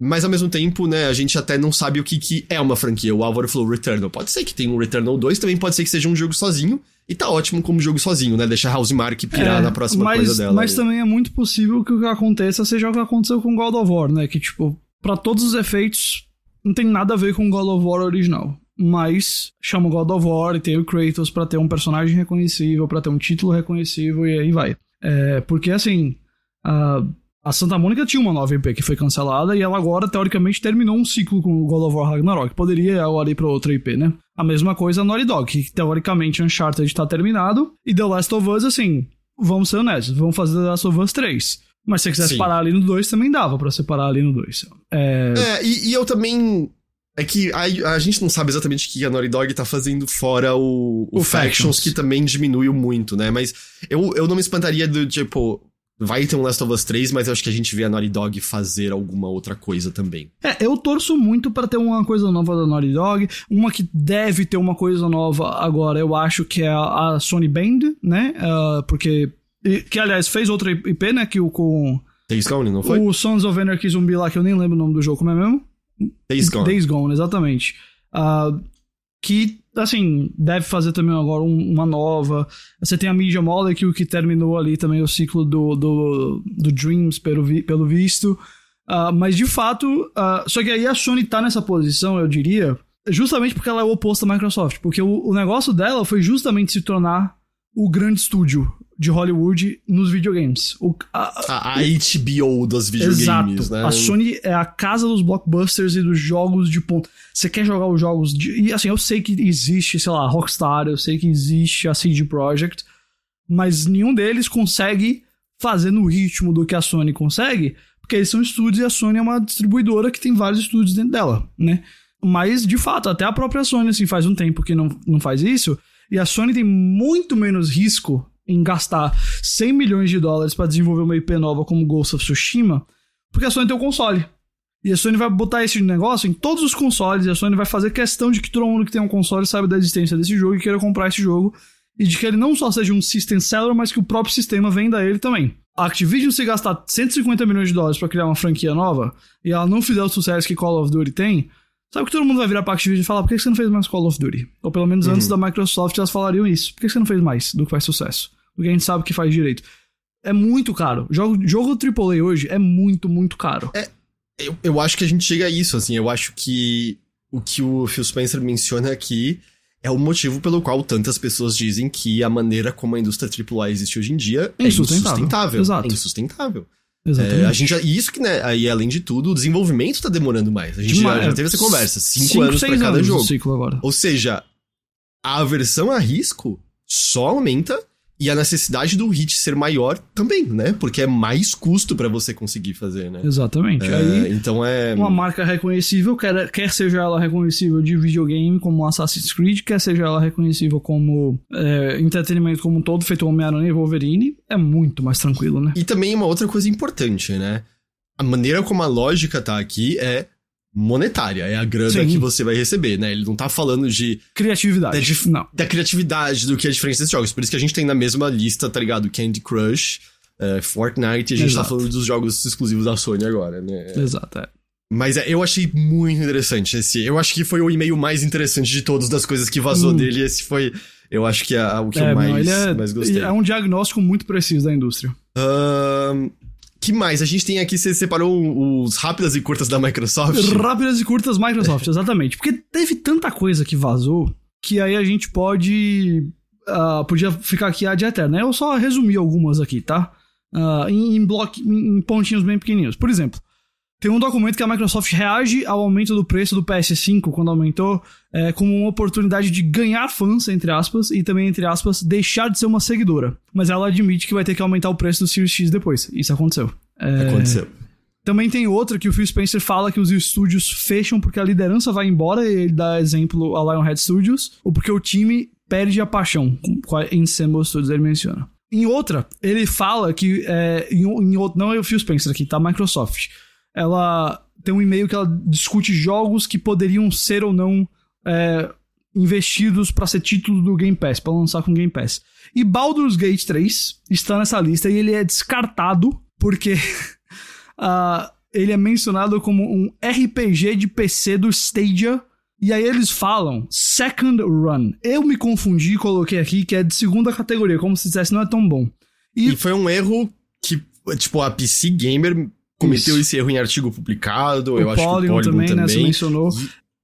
Mas ao mesmo tempo, né, a gente até não sabe o que, que é uma franquia. O Álvaro falou Returnal. Pode ser que tenha um Returnal 2, também pode ser que seja um jogo sozinho. E tá ótimo como jogo sozinho, né? Deixa a House Mark pirar é, na próxima mas, coisa dela. Mas aí. também é muito possível que o que aconteça seja o que aconteceu com God of War, né? Que, tipo, para todos os efeitos, não tem nada a ver com God of War original. Mas chama God of War e tem o Kratos para ter um personagem reconhecível, para ter um título reconhecível e aí vai. É, porque assim, a, a Santa Mônica tinha uma nova IP que foi cancelada e ela agora, teoricamente, terminou um ciclo com o God of War Ragnarok. Poderia agora ir pra outra IP, né? A mesma coisa a Naughty Dog, que teoricamente Uncharted tá terminado. E The Last of Us, assim, vamos ser honestos, vamos fazer The Last of Us 3. Mas se você quisesse Sim. parar ali no 2, também dava para separar ali no 2. É, é e, e, eu também. É que a, a, gente não sabe exatamente o que a Naughty Dog tá fazendo fora o, o, o Factions, Factions, que também diminuiu muito, né? Mas eu, eu não me espantaria do tipo Vai ter um Last of Us 3, mas eu acho que a gente vê a Naughty Dog fazer alguma outra coisa também. É, eu torço muito para ter uma coisa nova da Naughty Dog. Uma que deve ter uma coisa nova agora, eu acho que é a, a Sony Band, né? Uh, porque. Que, aliás, fez outra IP, né? Que o com. Days Gone, não foi? O Sons of Anarchy Zumbi lá, que eu nem lembro o nome do jogo, como é mesmo? Days Gone. Days Gone, exatamente. Uh, que, assim, deve fazer também agora um, uma nova. Você tem a Media Molecule, que terminou ali também o ciclo do, do, do Dreams, pelo, vi, pelo visto. Uh, mas, de fato, uh, só que aí a Sony tá nessa posição, eu diria, justamente porque ela é o oposto da Microsoft. Porque o, o negócio dela foi justamente se tornar o grande estúdio de Hollywood nos videogames. O, a, a, HBO dos videogames, exato. né? A Sony é a casa dos blockbusters e dos jogos de ponta. Você quer jogar os jogos de... E assim, eu sei que existe, sei lá, Rockstar, eu sei que existe a CD Projekt, mas nenhum deles consegue fazer no ritmo do que a Sony consegue, porque eles são estúdios e a Sony é uma distribuidora que tem vários estúdios dentro dela, né? Mas, de fato, até a própria Sony, assim, faz um tempo que não, não faz isso, e a Sony tem muito menos risco em gastar 100 milhões de dólares para desenvolver uma IP nova como Ghost of Tsushima, porque a Sony tem o console. E a Sony vai botar esse negócio em todos os consoles, e a Sony vai fazer questão de que todo mundo que tem um console saiba da existência desse jogo e queira comprar esse jogo, e de que ele não só seja um system seller, mas que o próprio sistema venda ele também. A Activision, se gastar 150 milhões de dólares para criar uma franquia nova, e ela não fizer o sucesso que Call of Duty tem, Sabe que todo mundo vai virar pra Activision e falar, por que você não fez mais Call of Duty? Ou pelo menos uhum. antes da Microsoft elas falariam isso. Por que você não fez mais do que faz sucesso? Do que a gente sabe que faz direito. É muito caro. Jogo, jogo AAA hoje é muito, muito caro. É, eu, eu acho que a gente chega a isso, assim. Eu acho que o que o Phil Spencer menciona aqui é o motivo pelo qual tantas pessoas dizem que a maneira como a indústria AAA existe hoje em dia é insustentável. insustentável. Exato. É insustentável. Exatamente. É, a gente já, e isso que, né, aí além de tudo, o desenvolvimento tá demorando mais. A gente já, já, teve essa conversa. Cinco, cinco anos para cada jogo. Ou seja, a aversão a risco só aumenta e a necessidade do hit ser maior também, né? Porque é mais custo para você conseguir fazer, né? Exatamente. É, Aí, então é. Uma marca reconhecível, quer, quer seja ela reconhecível de videogame, como Assassin's Creed, quer seja ela reconhecível como é, entretenimento como um todo, feito Homem-Aranha e Wolverine, é muito mais tranquilo, né? E também uma outra coisa importante, né? A maneira como a lógica tá aqui é monetária, é a grana Sim. que você vai receber, né? Ele não tá falando de. Criatividade. Da, não. da criatividade do que é diferente desses jogos. Por isso que a gente tem na mesma lista, tá ligado? Candy Crush, uh, Fortnite, e a gente tá Exato. tá falando dos jogos exclusivos da Sony agora, né? Exato, é. Mas é, eu achei muito interessante esse. Eu acho que foi o e-mail mais interessante de todos das coisas que vazou hum. dele. Esse foi. Eu acho que é o que é, eu mais, não, é, mais gostei. É um diagnóstico muito preciso da indústria. Um, que mais? A gente tem aqui, você separou os rápidas e curtas da Microsoft? Rápidas e curtas Microsoft, exatamente. Porque teve tanta coisa que vazou que aí a gente pode. Uh, podia ficar aqui ad eterno, né? Eu só resumi algumas aqui, tá? Uh, em, em, bloco, em pontinhos bem pequenininhos. Por exemplo, tem um documento que a Microsoft reage ao aumento do preço do PS5 quando aumentou, é, como uma oportunidade de ganhar fãs, entre aspas, e também, entre aspas, deixar de ser uma seguidora. Mas ela admite que vai ter que aumentar o preço do Series X depois. Isso aconteceu. É... Aconteceu. Também tem outra que o Phil Spencer fala que os estúdios fecham porque a liderança vai embora, e ele dá exemplo a Lionhead Studios, ou porque o time perde a paixão, com a Ensemble Studios ele menciona. Em outra, ele fala que, é, em, em não é o Phil Spencer aqui, tá? Microsoft ela tem um e-mail que ela discute jogos que poderiam ser ou não é, investidos para ser título do Game Pass, para lançar com Game Pass. E Baldur's Gate 3 está nessa lista e ele é descartado porque uh, ele é mencionado como um RPG de PC do Stadia. E aí eles falam Second Run. Eu me confundi e coloquei aqui que é de segunda categoria, como se dissesse não é tão bom. E, e foi um erro que, tipo, a PC Gamer cometeu Isso. esse erro em artigo publicado. O eu acho que o Polygon também, também. Né, você mencionou.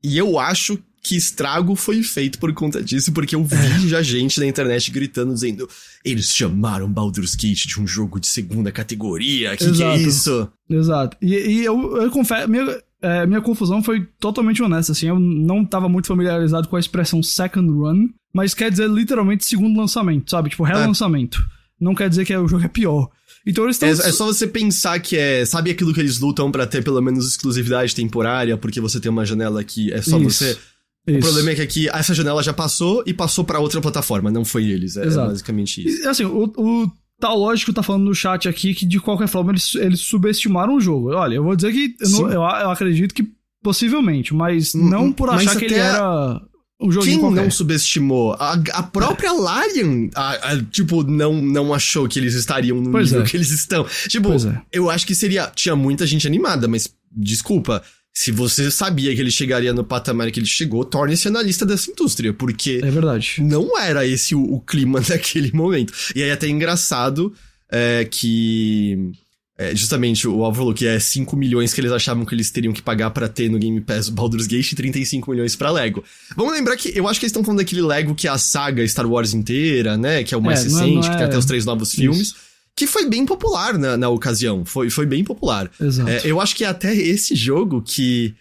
E, e eu acho que estrago foi feito por conta disso, porque eu vi é. já gente na internet gritando, dizendo eles chamaram Baldur's Gate de um jogo de segunda categoria, que, que é isso? Exato. E, e eu, eu confesso, minha, é, minha confusão foi totalmente honesta, assim, eu não estava muito familiarizado com a expressão second run, mas quer dizer literalmente segundo lançamento, sabe? Tipo, relançamento. É. Não quer dizer que o jogo é pior. Então eles estão... É, é, só você pensar que é... Sabe aquilo que eles lutam para ter pelo menos exclusividade temporária, porque você tem uma janela que é só Isso. você... Isso. O problema é que aqui essa janela já passou e passou para outra plataforma, não foi eles. É, é basicamente isso. E, assim, o, o tal lógico tá falando no chat aqui que de qualquer forma eles, eles subestimaram o jogo. Olha, eu vou dizer que eu, não, eu, eu, acredito que possivelmente, mas hum, não por achar que ele era jogo Quem não subestimou? A, a própria é. Lion, a, a, tipo, não, não achou que eles estariam no pois nível é. que eles estão. Tipo, é. eu acho que seria. Tinha muita gente animada, mas desculpa se você sabia que ele chegaria no patamar que ele chegou, torne-se analista dessa indústria, porque. É verdade. Não era esse o, o clima naquele momento. E aí, até engraçado é, que. É, justamente, o Alvo falou que é 5 milhões que eles achavam que eles teriam que pagar para ter no Game Pass o Baldur's Gate e 35 milhões pra Lego. Vamos lembrar que eu acho que eles estão falando daquele Lego que é a saga Star Wars inteira, né? Que é o mais é, recente, não é, não é... que tem até os três novos filmes. Isso que foi bem popular na, na ocasião. Foi, foi bem popular. Exato. É, eu acho que é até esse jogo que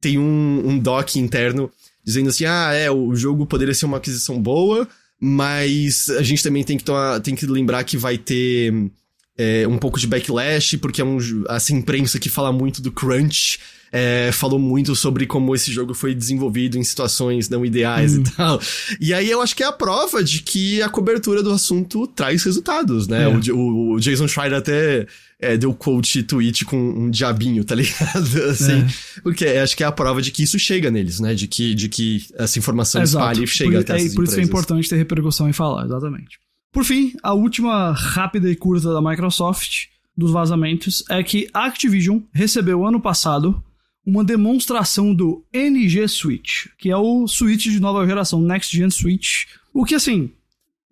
tem um, um doc interno dizendo assim: ah, é, o jogo poderia ser uma aquisição boa, mas a gente também tem que, tomar, tem que lembrar que vai ter é, um pouco de backlash, porque é um, essa imprensa que fala muito do crunch é, falou muito sobre como esse jogo foi desenvolvido em situações não ideais hum. e tal. E aí eu acho que é a prova de que a cobertura do assunto traz resultados, né? É. O, o, Jason Schreier até é, deu quote tweet com um diabinho, tá ligado? assim, é. Porque acho que é a prova de que isso chega neles, né? De que, de que essa informação espalha e chega por, até é, essas Por isso é importante ter repercussão e falar, exatamente. Por fim, a última rápida e curta da Microsoft dos vazamentos é que a Activision recebeu ano passado uma demonstração do NG Switch, que é o Switch de nova geração, Next Gen Switch. O que, assim,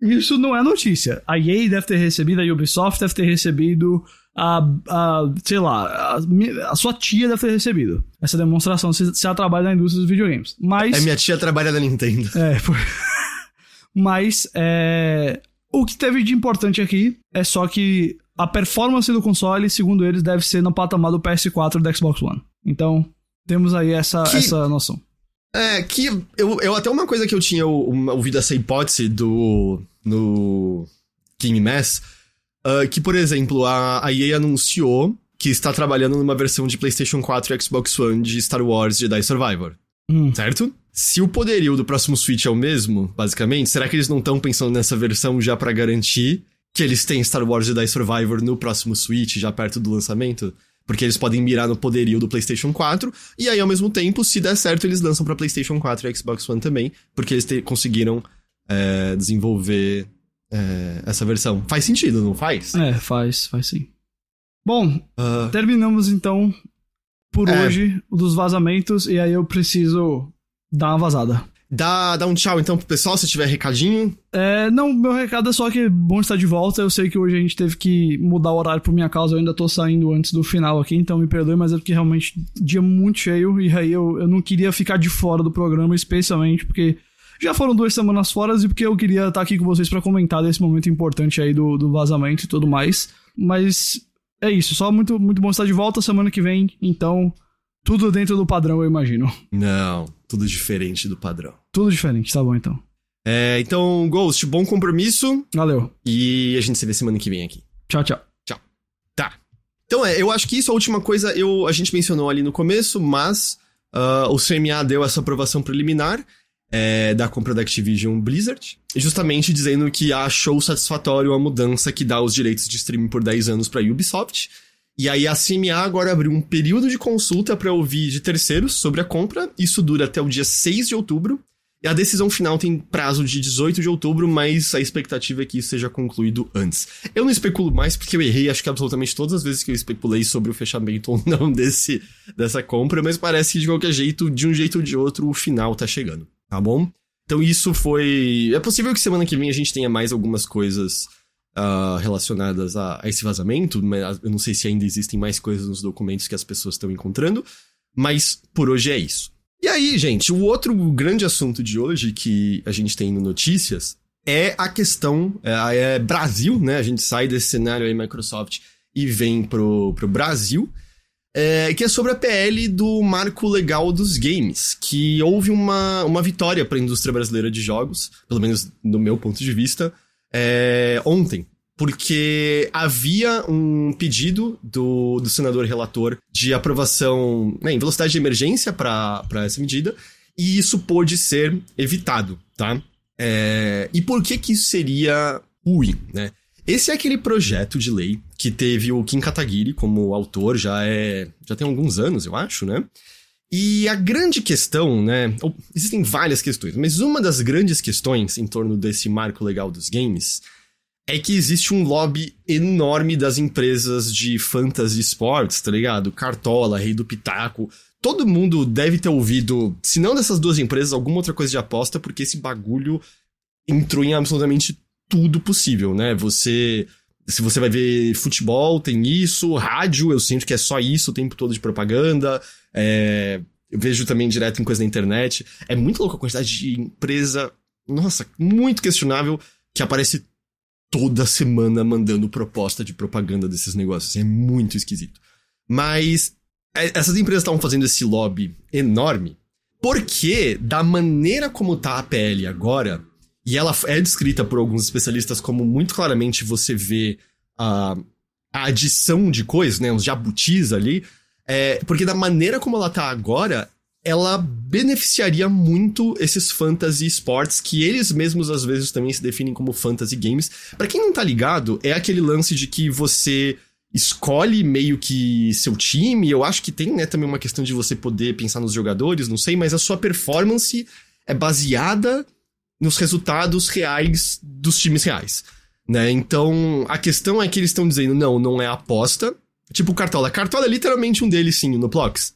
isso não é notícia. A EA deve ter recebido, a Ubisoft deve ter recebido, a, a sei lá, a, a sua tia deve ter recebido essa demonstração se, se ela trabalha na indústria dos videogames. Mas... É, minha tia trabalha na Nintendo. É, foi... Mas, é... O que teve de importante aqui é só que a performance do console, segundo eles, deve ser no patamar do PS4 e do Xbox One. Então, temos aí essa, que, essa noção. É, que eu, eu até uma coisa que eu tinha ouvido essa hipótese do no Game Mass, uh, que, por exemplo, a, a EA anunciou que está trabalhando numa versão de PlayStation 4 e Xbox One de Star Wars Jedi Survivor. Hum. Certo? Se o poderio do próximo Switch é o mesmo, basicamente, será que eles não estão pensando nessa versão já para garantir que eles têm Star Wars Jedi Survivor no próximo Switch, já perto do lançamento? Porque eles podem mirar no poderio do PlayStation 4. E aí, ao mesmo tempo, se der certo, eles lançam para PlayStation 4 e Xbox One também. Porque eles te, conseguiram é, desenvolver é, essa versão. Faz sentido, não faz? É, faz, faz sim. Bom, uh... terminamos então por é... hoje o dos vazamentos. E aí eu preciso dar uma vazada. Dá, dá um tchau então pro pessoal se tiver recadinho. É, não, meu recado é só que é bom estar de volta. Eu sei que hoje a gente teve que mudar o horário por minha causa. Eu ainda tô saindo antes do final aqui, então me perdoe, mas é porque realmente dia muito cheio. E aí eu, eu não queria ficar de fora do programa, especialmente porque já foram duas semanas fora e porque eu queria estar aqui com vocês para comentar desse momento importante aí do, do vazamento e tudo mais. Mas é isso, só muito, muito bom estar de volta semana que vem. Então, tudo dentro do padrão, eu imagino. Não, tudo diferente do padrão. Tudo diferente, tá bom então. É, então, Ghost, bom compromisso. Valeu. E a gente se vê semana que vem aqui. Tchau, tchau. Tchau. Tá. Então, é, eu acho que isso, a última coisa, eu, a gente mencionou ali no começo, mas uh, o CMA deu essa aprovação preliminar é, da compra da Activision Blizzard, justamente dizendo que achou satisfatório a mudança que dá os direitos de streaming por 10 anos para Ubisoft e aí a CMA agora abriu um período de consulta para ouvir de terceiros sobre a compra. Isso dura até o dia 6 de outubro. E a decisão final tem prazo de 18 de outubro, mas a expectativa é que isso seja concluído antes. Eu não especulo mais porque eu errei, acho que absolutamente todas as vezes que eu especulei sobre o fechamento ou não desse, dessa compra, mas parece que de qualquer jeito, de um jeito ou de outro, o final tá chegando, tá bom? Então isso foi. É possível que semana que vem a gente tenha mais algumas coisas uh, relacionadas a, a, esse vazamento, mas eu não sei se ainda existem mais coisas nos documentos que as pessoas estão encontrando, mas por hoje é isso. E aí, gente, o outro grande assunto de hoje que a gente tem no Notícias é a questão é, é Brasil, né? A gente sai desse cenário aí Microsoft e vem pro, pro Brasil, é, que é sobre a PL do marco legal dos games, que houve uma, uma vitória para a indústria brasileira de jogos, pelo menos do meu ponto de vista, é, ontem porque havia um pedido do, do senador relator de aprovação né, em velocidade de emergência para essa medida, e isso pôde ser evitado, tá? É, e por que que isso seria ruim, né? Esse é aquele projeto de lei que teve o Kim Kataguiri como autor, já é já tem alguns anos, eu acho, né? E a grande questão, né? Existem várias questões, mas uma das grandes questões em torno desse marco legal dos games é que existe um lobby enorme das empresas de fantasy sports, tá ligado? Cartola, Rei do Pitaco. Todo mundo deve ter ouvido, se não dessas duas empresas, alguma outra coisa de aposta, porque esse bagulho entrou em absolutamente tudo possível, né? Você. Se você vai ver futebol, tem isso, rádio, eu sinto que é só isso o tempo todo de propaganda. É, eu vejo também direto em coisa na internet. É muito louco a quantidade de empresa, nossa, muito questionável, que aparece toda semana mandando proposta de propaganda desses negócios. É muito esquisito. Mas é, essas empresas estavam fazendo esse lobby enorme porque, da maneira como tá a PL agora, e ela é descrita por alguns especialistas como muito claramente você vê a, a adição de coisas, né, uns jabutis ali, é, porque da maneira como ela tá agora, ela beneficiaria muito esses fantasy sports que eles mesmos às vezes também se definem como fantasy games. Para quem não tá ligado, é aquele lance de que você escolhe meio que seu time. Eu acho que tem, né, também uma questão de você poder pensar nos jogadores, não sei, mas a sua performance é baseada nos resultados reais dos times reais, né? Então, a questão é que eles estão dizendo, não, não é aposta. Tipo Cartola. Cartola é literalmente um deles, sim, no Plox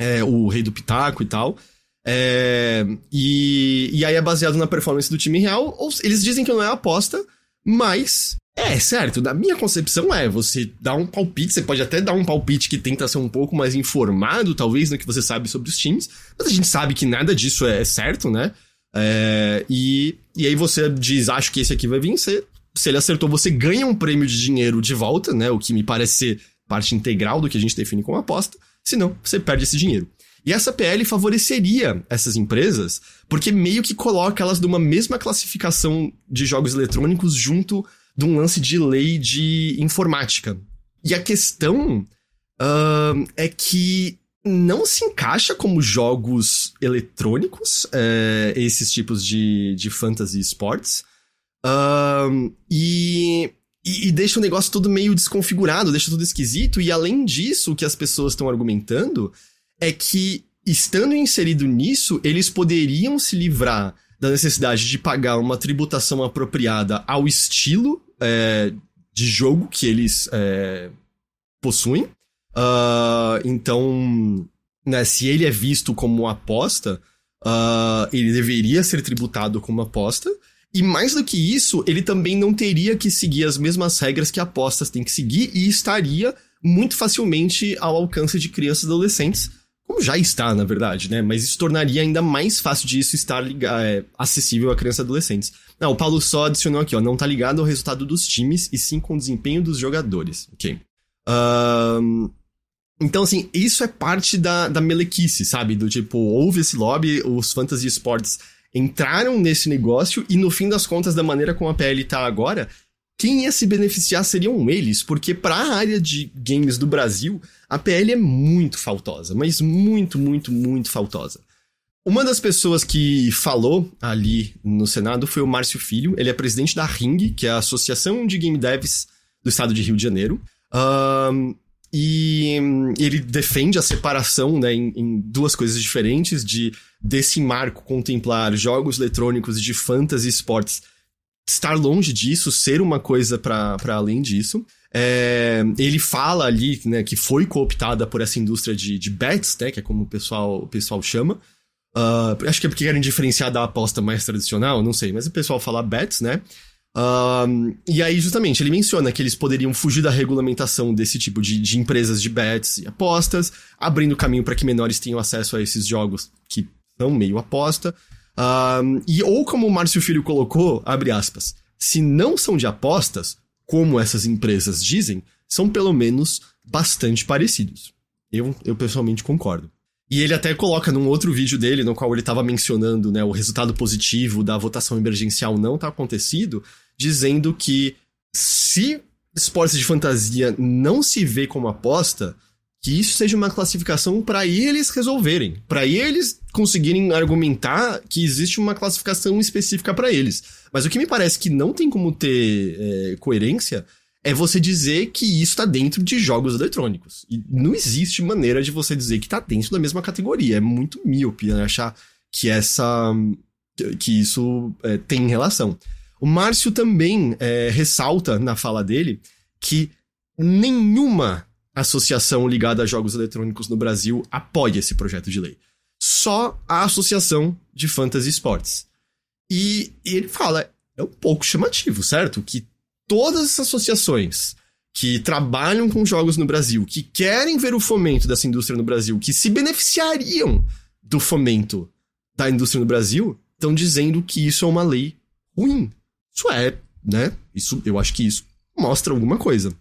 é, o Rei do Pitaco e tal. É, e, e aí é baseado na performance do time real. Ou, eles dizem que não é aposta, mas é certo. Da minha concepção é você dá um palpite. Você pode até dar um palpite que tenta ser um pouco mais informado, talvez, no que você sabe sobre os times. Mas a gente sabe que nada disso é certo, né? É, e, e aí você diz, acho que esse aqui vai vencer. Se ele acertou, você ganha um prêmio de dinheiro de volta, né? O que me parece ser parte integral do que a gente define como aposta senão você perde esse dinheiro. E essa PL favoreceria essas empresas, porque meio que coloca elas numa mesma classificação de jogos eletrônicos junto de um lance de lei de informática. E a questão uh, é que não se encaixa como jogos eletrônicos uh, esses tipos de, de fantasy sports. Uh, e e, e, deixa o negócio todo meio desconfigurado, deixa tudo esquisito. E além disso, o que as pessoas estão argumentando é que, estando inserido nisso, eles poderiam se livrar da necessidade de pagar uma tributação apropriada ao estilo é, de jogo que eles é, possuem. Uh, então, né, se ele é visto como aposta, uh, ele deveria ser tributado como aposta. E mais do que isso, ele também não teria que seguir as mesmas regras que apostas têm que seguir e estaria muito facilmente ao alcance de crianças e adolescentes, como já está, na verdade, né? Mas isso tornaria ainda mais fácil disso estar é, acessível a crianças e adolescentes. Não, o Paulo só adicionou aqui, ó, não tá ligado ao resultado dos times e sim com o desempenho dos jogadores, ok? Um, então, assim, isso é parte da, da melequice, sabe? Do tipo, houve esse lobby, os fantasy sports entraram nesse negócio e no fim das contas, da maneira como a PL tá agora, quem ia se beneficiar seriam eles, porque para a área de games do Brasil, a PL é muito faltosa, mas muito, muito, muito faltosa. Uma das pessoas que falou ali no Senado foi o Márcio Filho, ele é presidente da Ring, que é a Associação de Game Devs do estado de Rio de Janeiro. Um, e hum, ele defende a separação né, em, em, duas coisas diferentes, de desse marco contemplar jogos eletrônicos de fantasy esportes estar longe disso, ser uma coisa para além disso. É, ele fala ali né, que foi cooptada por essa indústria de, de bets, né, que é como o pessoal, o pessoal chama. Uh, acho que é porque querem diferenciar da aposta mais tradicional, não sei, mas o pessoal fala bets, né? Um, e aí, justamente, ele menciona que eles poderiam fugir da regulamentação desse tipo de, de empresas de bets e apostas, abrindo caminho para que menores tenham acesso a esses jogos que são meio aposta. Um, e ou como o Márcio Filho colocou, abre aspas, se não são de apostas, como essas empresas dizem, são pelo menos bastante parecidos. Eu, eu pessoalmente concordo. E ele até coloca num outro vídeo dele, no qual ele estava mencionando né, o resultado positivo da votação emergencial não tá acontecido, dizendo que se esportes de fantasia não se vê como aposta, que isso seja uma classificação para eles resolverem, para eles conseguirem argumentar que existe uma classificação específica para eles. Mas o que me parece que não tem como ter é, coerência é você dizer que isso está dentro de jogos eletrônicos. E não existe maneira de você dizer que está dentro da mesma categoria. É muito míope né, achar que essa. que isso é, tem relação. O Márcio também é, ressalta na fala dele que nenhuma associação ligada a jogos eletrônicos no Brasil apoia esse projeto de lei. Só a Associação de Fantasy Sports. E, e ele fala, é um pouco chamativo, certo? Que todas as associações que trabalham com jogos no Brasil, que querem ver o fomento dessa indústria no Brasil, que se beneficiariam do fomento da indústria no Brasil, estão dizendo que isso é uma lei ruim. Isso é, né? Isso, eu acho que isso mostra alguma coisa.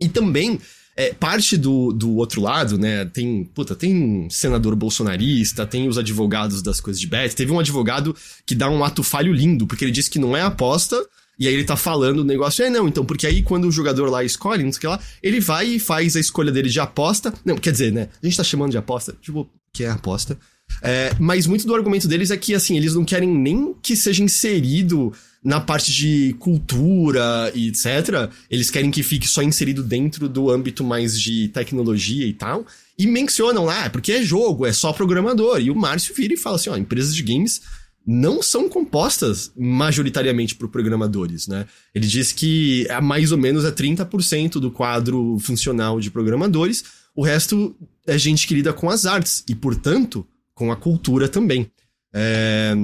E também é, parte do, do outro lado, né? Tem, puta, tem senador bolsonarista, tem os advogados das coisas de bet. Teve um advogado que dá um ato falho lindo, porque ele disse que não é aposta, e aí ele tá falando o negócio, é não, então, porque aí quando o jogador lá escolhe, não sei o que lá, ele vai e faz a escolha dele de aposta. Não, quer dizer, né? A gente tá chamando de aposta, tipo, que é aposta. É, mas muito do argumento deles é que, assim, eles não querem nem que seja inserido na parte de cultura e etc. Eles querem que fique só inserido dentro do âmbito mais de tecnologia e tal. E mencionam lá, ah, porque é jogo, é só programador. E o Márcio vira e fala assim: ó, empresas de games não são compostas majoritariamente por programadores, né? Ele diz que é mais ou menos é 30% do quadro funcional de programadores, o resto é gente que lida com as artes e, portanto, com a cultura também. É...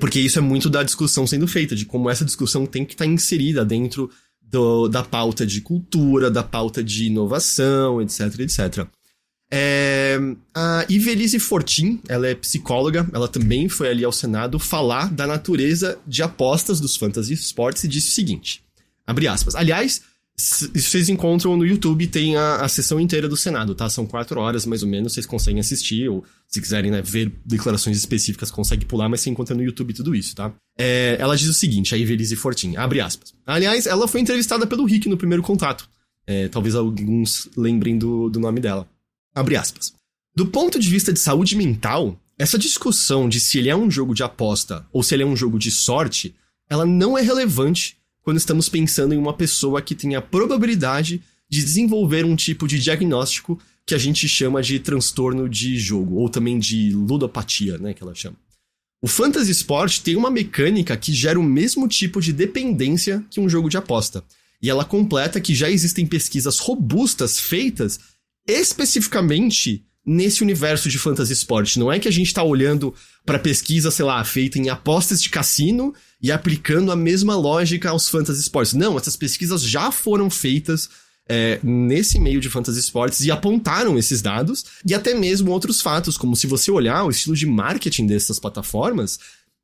Porque isso é muito da discussão sendo feita, de como essa discussão tem que estar inserida dentro do, da pauta de cultura, da pauta de inovação, etc, etc. É, a Ivelise Fortin, ela é psicóloga, ela também foi ali ao Senado falar da natureza de apostas dos fantasy sports e disse o seguinte, abre aspas, aliás, vocês encontram no YouTube, tem a, a sessão inteira do Senado, tá? São quatro horas, mais ou menos, vocês conseguem assistir, ou se quiserem né, ver declarações específicas, consegue pular, mas você encontra no YouTube tudo isso, tá? É, ela diz o seguinte, a Ivelise Fortin, abre aspas. Aliás, ela foi entrevistada pelo Rick no primeiro contato. É, talvez alguns lembrem do, do nome dela. Abre aspas. Do ponto de vista de saúde mental, essa discussão de se ele é um jogo de aposta ou se ele é um jogo de sorte, ela não é relevante quando estamos pensando em uma pessoa que tem a probabilidade de desenvolver um tipo de diagnóstico que a gente chama de transtorno de jogo, ou também de ludopatia, né, que ela chama. O Fantasy Sport tem uma mecânica que gera o mesmo tipo de dependência que um jogo de aposta. E ela completa que já existem pesquisas robustas feitas especificamente nesse universo de fantasy sport. Não é que a gente está olhando para pesquisa, sei lá, feita em apostas de cassino e aplicando a mesma lógica aos fantasy sports. Não, essas pesquisas já foram feitas é, nesse meio de fantasy sports e apontaram esses dados e até mesmo outros fatos, como se você olhar o estilo de marketing dessas plataformas,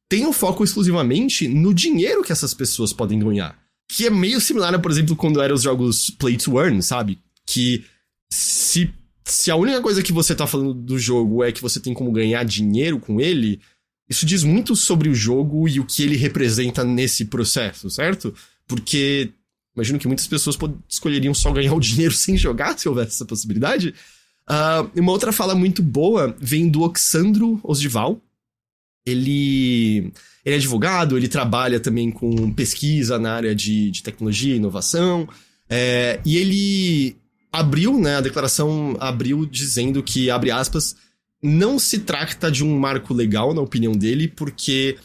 tem um foco exclusivamente no dinheiro que essas pessoas podem ganhar. Que é meio similar por exemplo, quando eram os jogos Play to Earn, sabe? Que se, se a única coisa que você tá falando do jogo é que você tem como ganhar dinheiro com ele, isso diz muito sobre o jogo e o que ele representa nesse processo, certo? Porque imagino que muitas pessoas escolheriam só ganhar o dinheiro sem jogar se houvesse essa possibilidade. Uh, uma outra fala muito boa vem do Oxandro Osdival. Ele, ele é advogado, ele trabalha também com pesquisa na área de, de tecnologia e inovação. É, e ele, abriu, né, a declaração abriu dizendo que, abre aspas, não se trata de um marco legal, na opinião dele, porque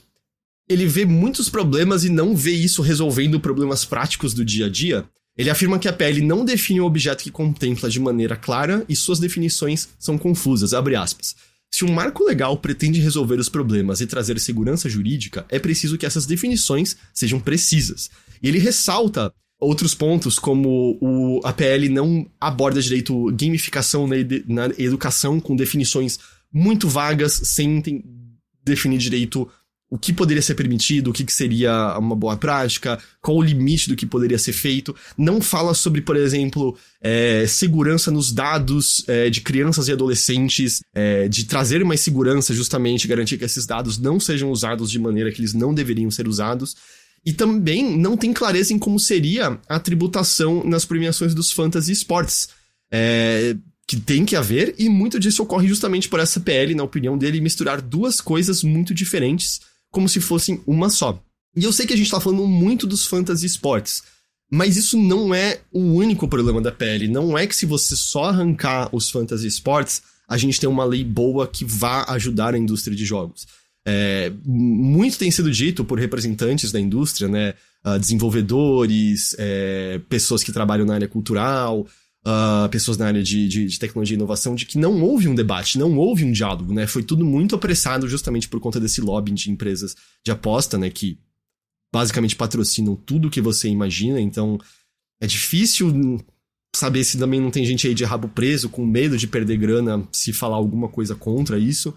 ele vê muitos problemas e não vê isso resolvendo problemas práticos do dia a dia. Ele afirma que a PL não define o objeto que contempla de maneira clara e suas definições são confusas, abre aspas. Se um marco legal pretende resolver os problemas e trazer segurança jurídica, é preciso que essas definições sejam precisas. E ele ressalta outros pontos, como o, a PL não aborda direito gamificação na, na educação com definições muito vagas, sem definir direito o que poderia ser permitido, o que, que seria uma boa prática, qual o limite do que poderia ser feito. Não fala sobre, por exemplo, é, segurança nos dados é, de crianças e adolescentes, é, de trazer mais segurança, justamente, garantir que esses dados não sejam usados de maneira que eles não deveriam ser usados. E também não tem clareza em como seria a tributação nas premiações dos fantasy sports. É, que tem que haver, e muito disso ocorre justamente por essa PL, na opinião dele, misturar duas coisas muito diferentes como se fossem uma só. E eu sei que a gente tá falando muito dos fantasy sports, mas isso não é o único problema da PL. Não é que se você só arrancar os fantasy sports, a gente tem uma lei boa que vá ajudar a indústria de jogos. É, muito tem sido dito por representantes da indústria, né? Uh, desenvolvedores, é, pessoas que trabalham na área cultural, uh, pessoas na área de, de, de, tecnologia e inovação, de que não houve um debate, não houve um diálogo, né? Foi tudo muito apressado justamente por conta desse lobbying de empresas de aposta, né? Que basicamente patrocinam tudo que você imagina, então é difícil saber se também não tem gente aí de rabo preso, com medo de perder grana se falar alguma coisa contra isso.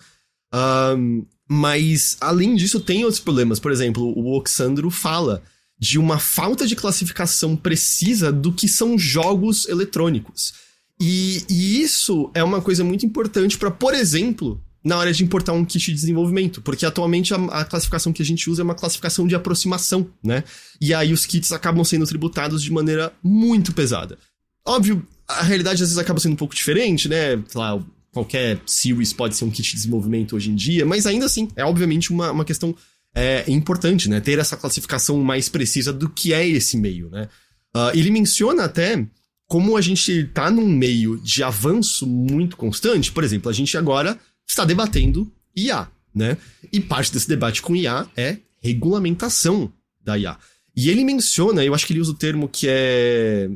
Um, mas, além disso, tem outros problemas. Por exemplo, o Oxandro fala de uma falta de classificação precisa do que são jogos eletrônicos. E, e isso é uma coisa muito importante para, por exemplo, na hora de importar um kit de desenvolvimento, porque atualmente a, a, classificação que a gente usa é uma classificação de aproximação, né? E aí os kits acabam sendo tributados de maneira muito pesada. Óbvio, a realidade às vezes acaba sendo um pouco diferente, né? Sei lá, qualquer series pode ser um kit de desenvolvimento hoje em dia, mas ainda assim, é obviamente uma, uma questão é importante, né? Ter essa classificação mais precisa do que é esse meio, né? Uh, ele menciona até como a gente tá num meio de avanço muito constante. Por exemplo, a gente agora está debatendo IA, né? E parte desse debate com IA é regulamentação da IA. E ele menciona, eu acho que ele usa o termo que é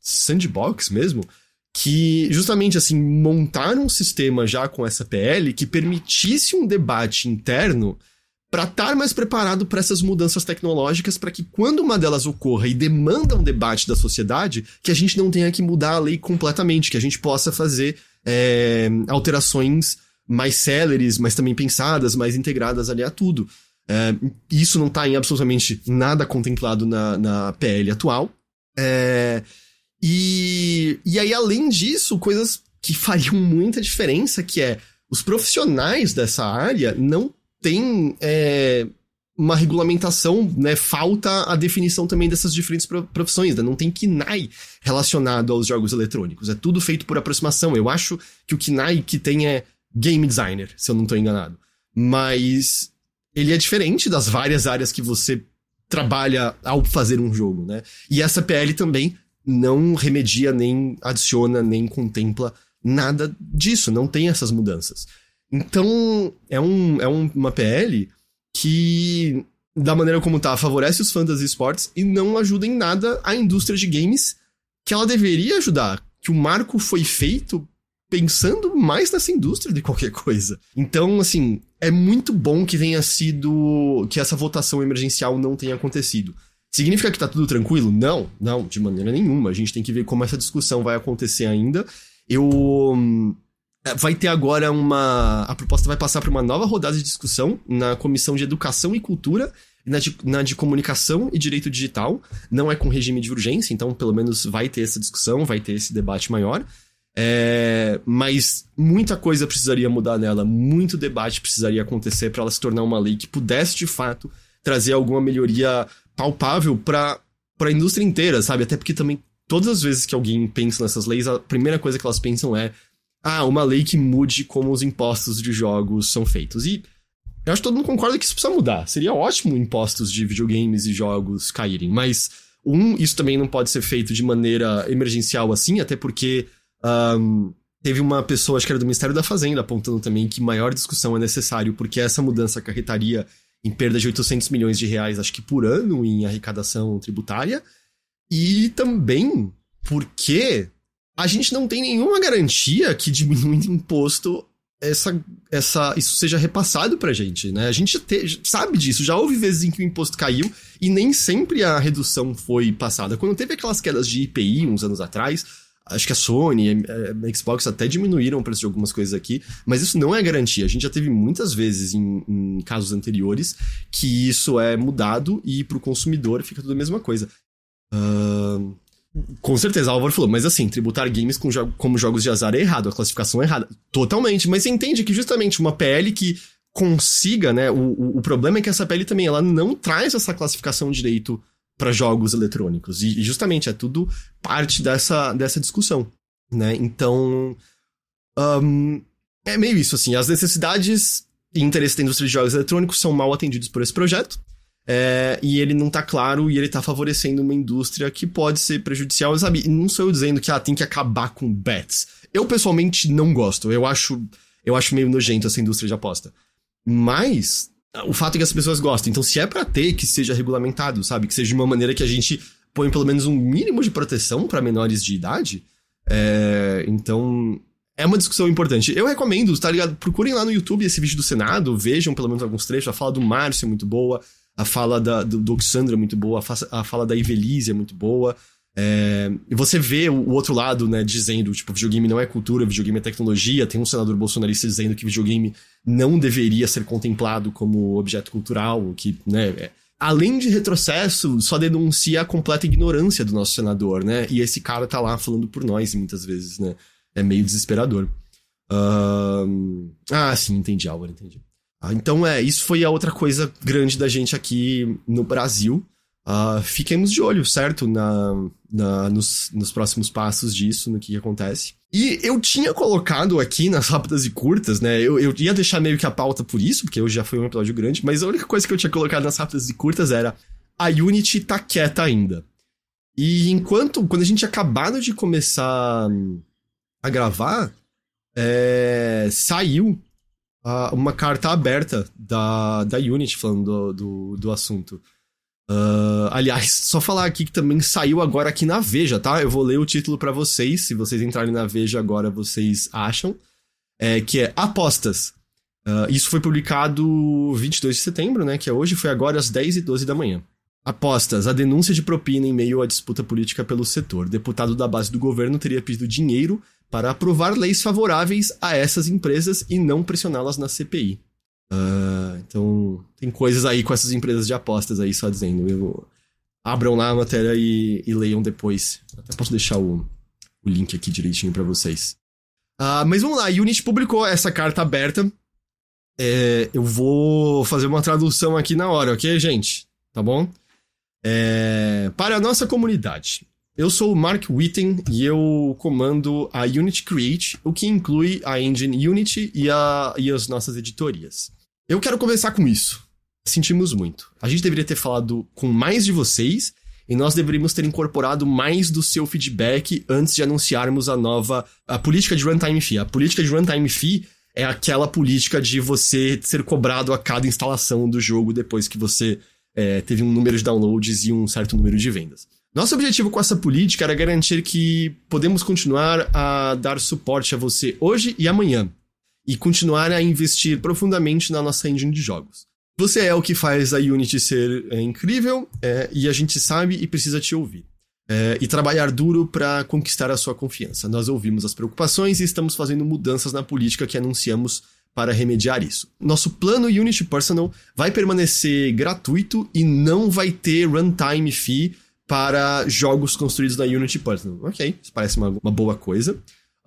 sandbox mesmo, que justamente assim montar um sistema já com essa PL que permitisse um debate interno para estar mais preparado para essas mudanças tecnológicas, para que quando uma delas ocorra e demanda um debate da sociedade, que a gente não tenha que mudar a lei completamente, que a gente possa fazer é, alterações mais céleres, mas também pensadas, mais integradas ali a tudo. É, isso não está em absolutamente nada contemplado na, na PL atual. É, e, e aí, além disso, coisas que fariam muita diferença, que é os profissionais dessa área não tem é, uma regulamentação, né? Falta a definição também dessas diferentes profissões, né? Não tem KNAI relacionado aos jogos eletrônicos. É tudo feito por aproximação. Eu acho que o KNAI que tem é game designer, se eu não estou enganado. Mas ele é diferente das várias áreas que você trabalha ao fazer um jogo, né? E essa PL também não remedia, nem adiciona, nem contempla nada disso, não tem essas mudanças. Então, é, um, é um, uma PL que, da maneira como tá, favorece os fantasy sports e não ajuda em nada a indústria de games que ela deveria ajudar. Que o marco foi feito pensando mais nessa indústria de qualquer coisa. Então, assim, é muito bom que tenha sido. que essa votação emergencial não tenha acontecido. Significa que tá tudo tranquilo? Não, não, de maneira nenhuma. A gente tem que ver como essa discussão vai acontecer ainda. Eu é, vai ter agora uma. A proposta vai passar para uma nova rodada de discussão na Comissão de Educação e Cultura, na de, na de Comunicação e Direito Digital. Não é com regime de urgência, então pelo menos vai ter essa discussão, vai ter esse debate maior. É, mas muita coisa precisaria mudar nela, muito debate precisaria acontecer para ela se tornar uma lei que pudesse de fato trazer alguma melhoria palpável para a indústria inteira, sabe? Até porque também todas as vezes que alguém pensa nessas leis, a primeira coisa que elas pensam é ah, uma lei que mude como os impostos de jogos são feitos. E eu acho que todo mundo concorda que isso precisa mudar. Seria ótimo impostos de videogames e jogos caírem, mas Um, isso também não pode ser feito de maneira emergencial assim, até porque um, teve uma pessoa, acho que era do Ministério da Fazenda, apontando também que maior discussão é necessário, porque essa mudança acarretaria em perda de 800 milhões de reais, acho que por ano, em arrecadação tributária. E também porque a gente não tem nenhuma garantia que diminuindo imposto essa, essa, isso seja repassado pra gente, né? A gente te, sabe disso, já houve vezes em que o imposto caiu e nem sempre a redução foi passada. Quando teve aquelas quedas de IPI uns anos atrás, acho que a Sony, a Xbox até diminuíram o preço de algumas coisas aqui, mas isso não é garantia. A gente já teve muitas vezes em, em casos anteriores que isso é mudado e pro consumidor fica tudo a mesma coisa. Uh, com certeza, Álvaro falou, mas assim, tributar games com jo como jogos de azar é errado, a classificação é errada. Totalmente, mas você entende que justamente uma PL que consiga, né? O, o, o problema é que essa PL também ela não traz essa classificação direito para jogos eletrônicos. E, justamente é tudo parte dessa, dessa discussão, né? Então. Um, é meio isso, assim. As necessidades e interesses da indústria de jogos eletrônicos são mal atendidos por esse projeto. É, e ele não tá claro e ele tá favorecendo uma indústria que pode ser prejudicial, sabe? E não sou eu dizendo que ah, tem que acabar com bets. Eu pessoalmente não gosto. Eu acho, eu acho meio nojento essa indústria de aposta. Mas o fato é que as pessoas gostam. Então, se é para ter, que seja regulamentado, sabe? Que seja de uma maneira que a gente põe pelo menos um mínimo de proteção para menores de idade. É, então, é uma discussão importante. Eu recomendo, tá ligado? Procurem lá no YouTube esse vídeo do Senado, vejam pelo menos alguns trechos. A fala do Márcio é muito boa. A fala da, do, do Oxandra é muito boa, a, a fala da Ivelise é muito boa. É, e você vê o, outro lado, né, dizendo, tipo, videogame não é cultura, videogame é tecnologia. Tem um senador bolsonarista dizendo que videogame não deveria ser contemplado como objeto cultural, que, né, é, além de retrocesso, só denuncia a completa ignorância do nosso senador, né? E esse cara tá lá falando por nós muitas vezes, né? É meio desesperador. Uh... Ah, sim, entendi, Álvaro, entendi. Ah, então é, isso foi a outra coisa grande da gente aqui no Brasil. Uh, fiquemos de olho, certo? Na, na nos, nos, próximos passos disso, no que, que, acontece. E eu tinha colocado aqui nas rápidas e curtas, né? Eu, eu ia deixar meio que a pauta por isso, porque hoje já foi um episódio grande, mas a única coisa que eu tinha colocado nas rápidas e curtas era a Unity tá quieta ainda. E enquanto, quando a gente acabado de começar a gravar, é, saiu uh, uma carta aberta da, da Unity falando do, do, do assunto. Uh, aliás, só falar aqui que também saiu agora aqui na Veja, tá? Eu vou ler o título para vocês. Se vocês entrarem na Veja agora, vocês acham. É, que é Apostas. Uh, isso foi publicado 22 de setembro, né? Que é hoje, foi agora às 10 e 12 da manhã. Apostas. A denúncia de propina em meio à disputa política pelo setor. Deputado da base do governo teria pedido dinheiro para aprovar leis favoráveis a essas empresas e não pressioná-las na CPI. Uh, então, tem coisas aí com essas empresas de apostas aí, só dizendo. Eu, abram lá a matéria e, e leiam depois. Até posso deixar o, o link aqui direitinho para vocês. Uh, mas vamos lá, a Unity publicou essa carta aberta. É, eu vou fazer uma tradução aqui na hora, ok, gente? Tá bom? É, para a nossa comunidade, eu sou o Mark Witten e eu comando a Unity Create, o que inclui a engine Unity e, a, e as nossas editorias. Eu quero começar com isso. Sentimos muito. A gente deveria ter falado com mais de vocês e nós deveríamos ter incorporado mais do seu feedback antes de anunciarmos a nova a política de runtime fee. A política de runtime fee é aquela política de você ser cobrado a cada instalação do jogo depois que você é, teve um número de downloads e um certo número de vendas. Nosso objetivo com essa política era garantir que podemos continuar a dar suporte a você hoje e amanhã, e continuar a investir profundamente na nossa engine de jogos. Você é o que faz a Unity ser é, incrível, é, e a gente sabe e precisa te ouvir. É, e trabalhar duro para conquistar a sua confiança. Nós ouvimos as preocupações e estamos fazendo mudanças na política que anunciamos para remediar isso. Nosso plano Unity Personal vai permanecer gratuito e não vai ter runtime fee para jogos construídos na Unity Personal. Ok, isso parece uma, uma boa coisa.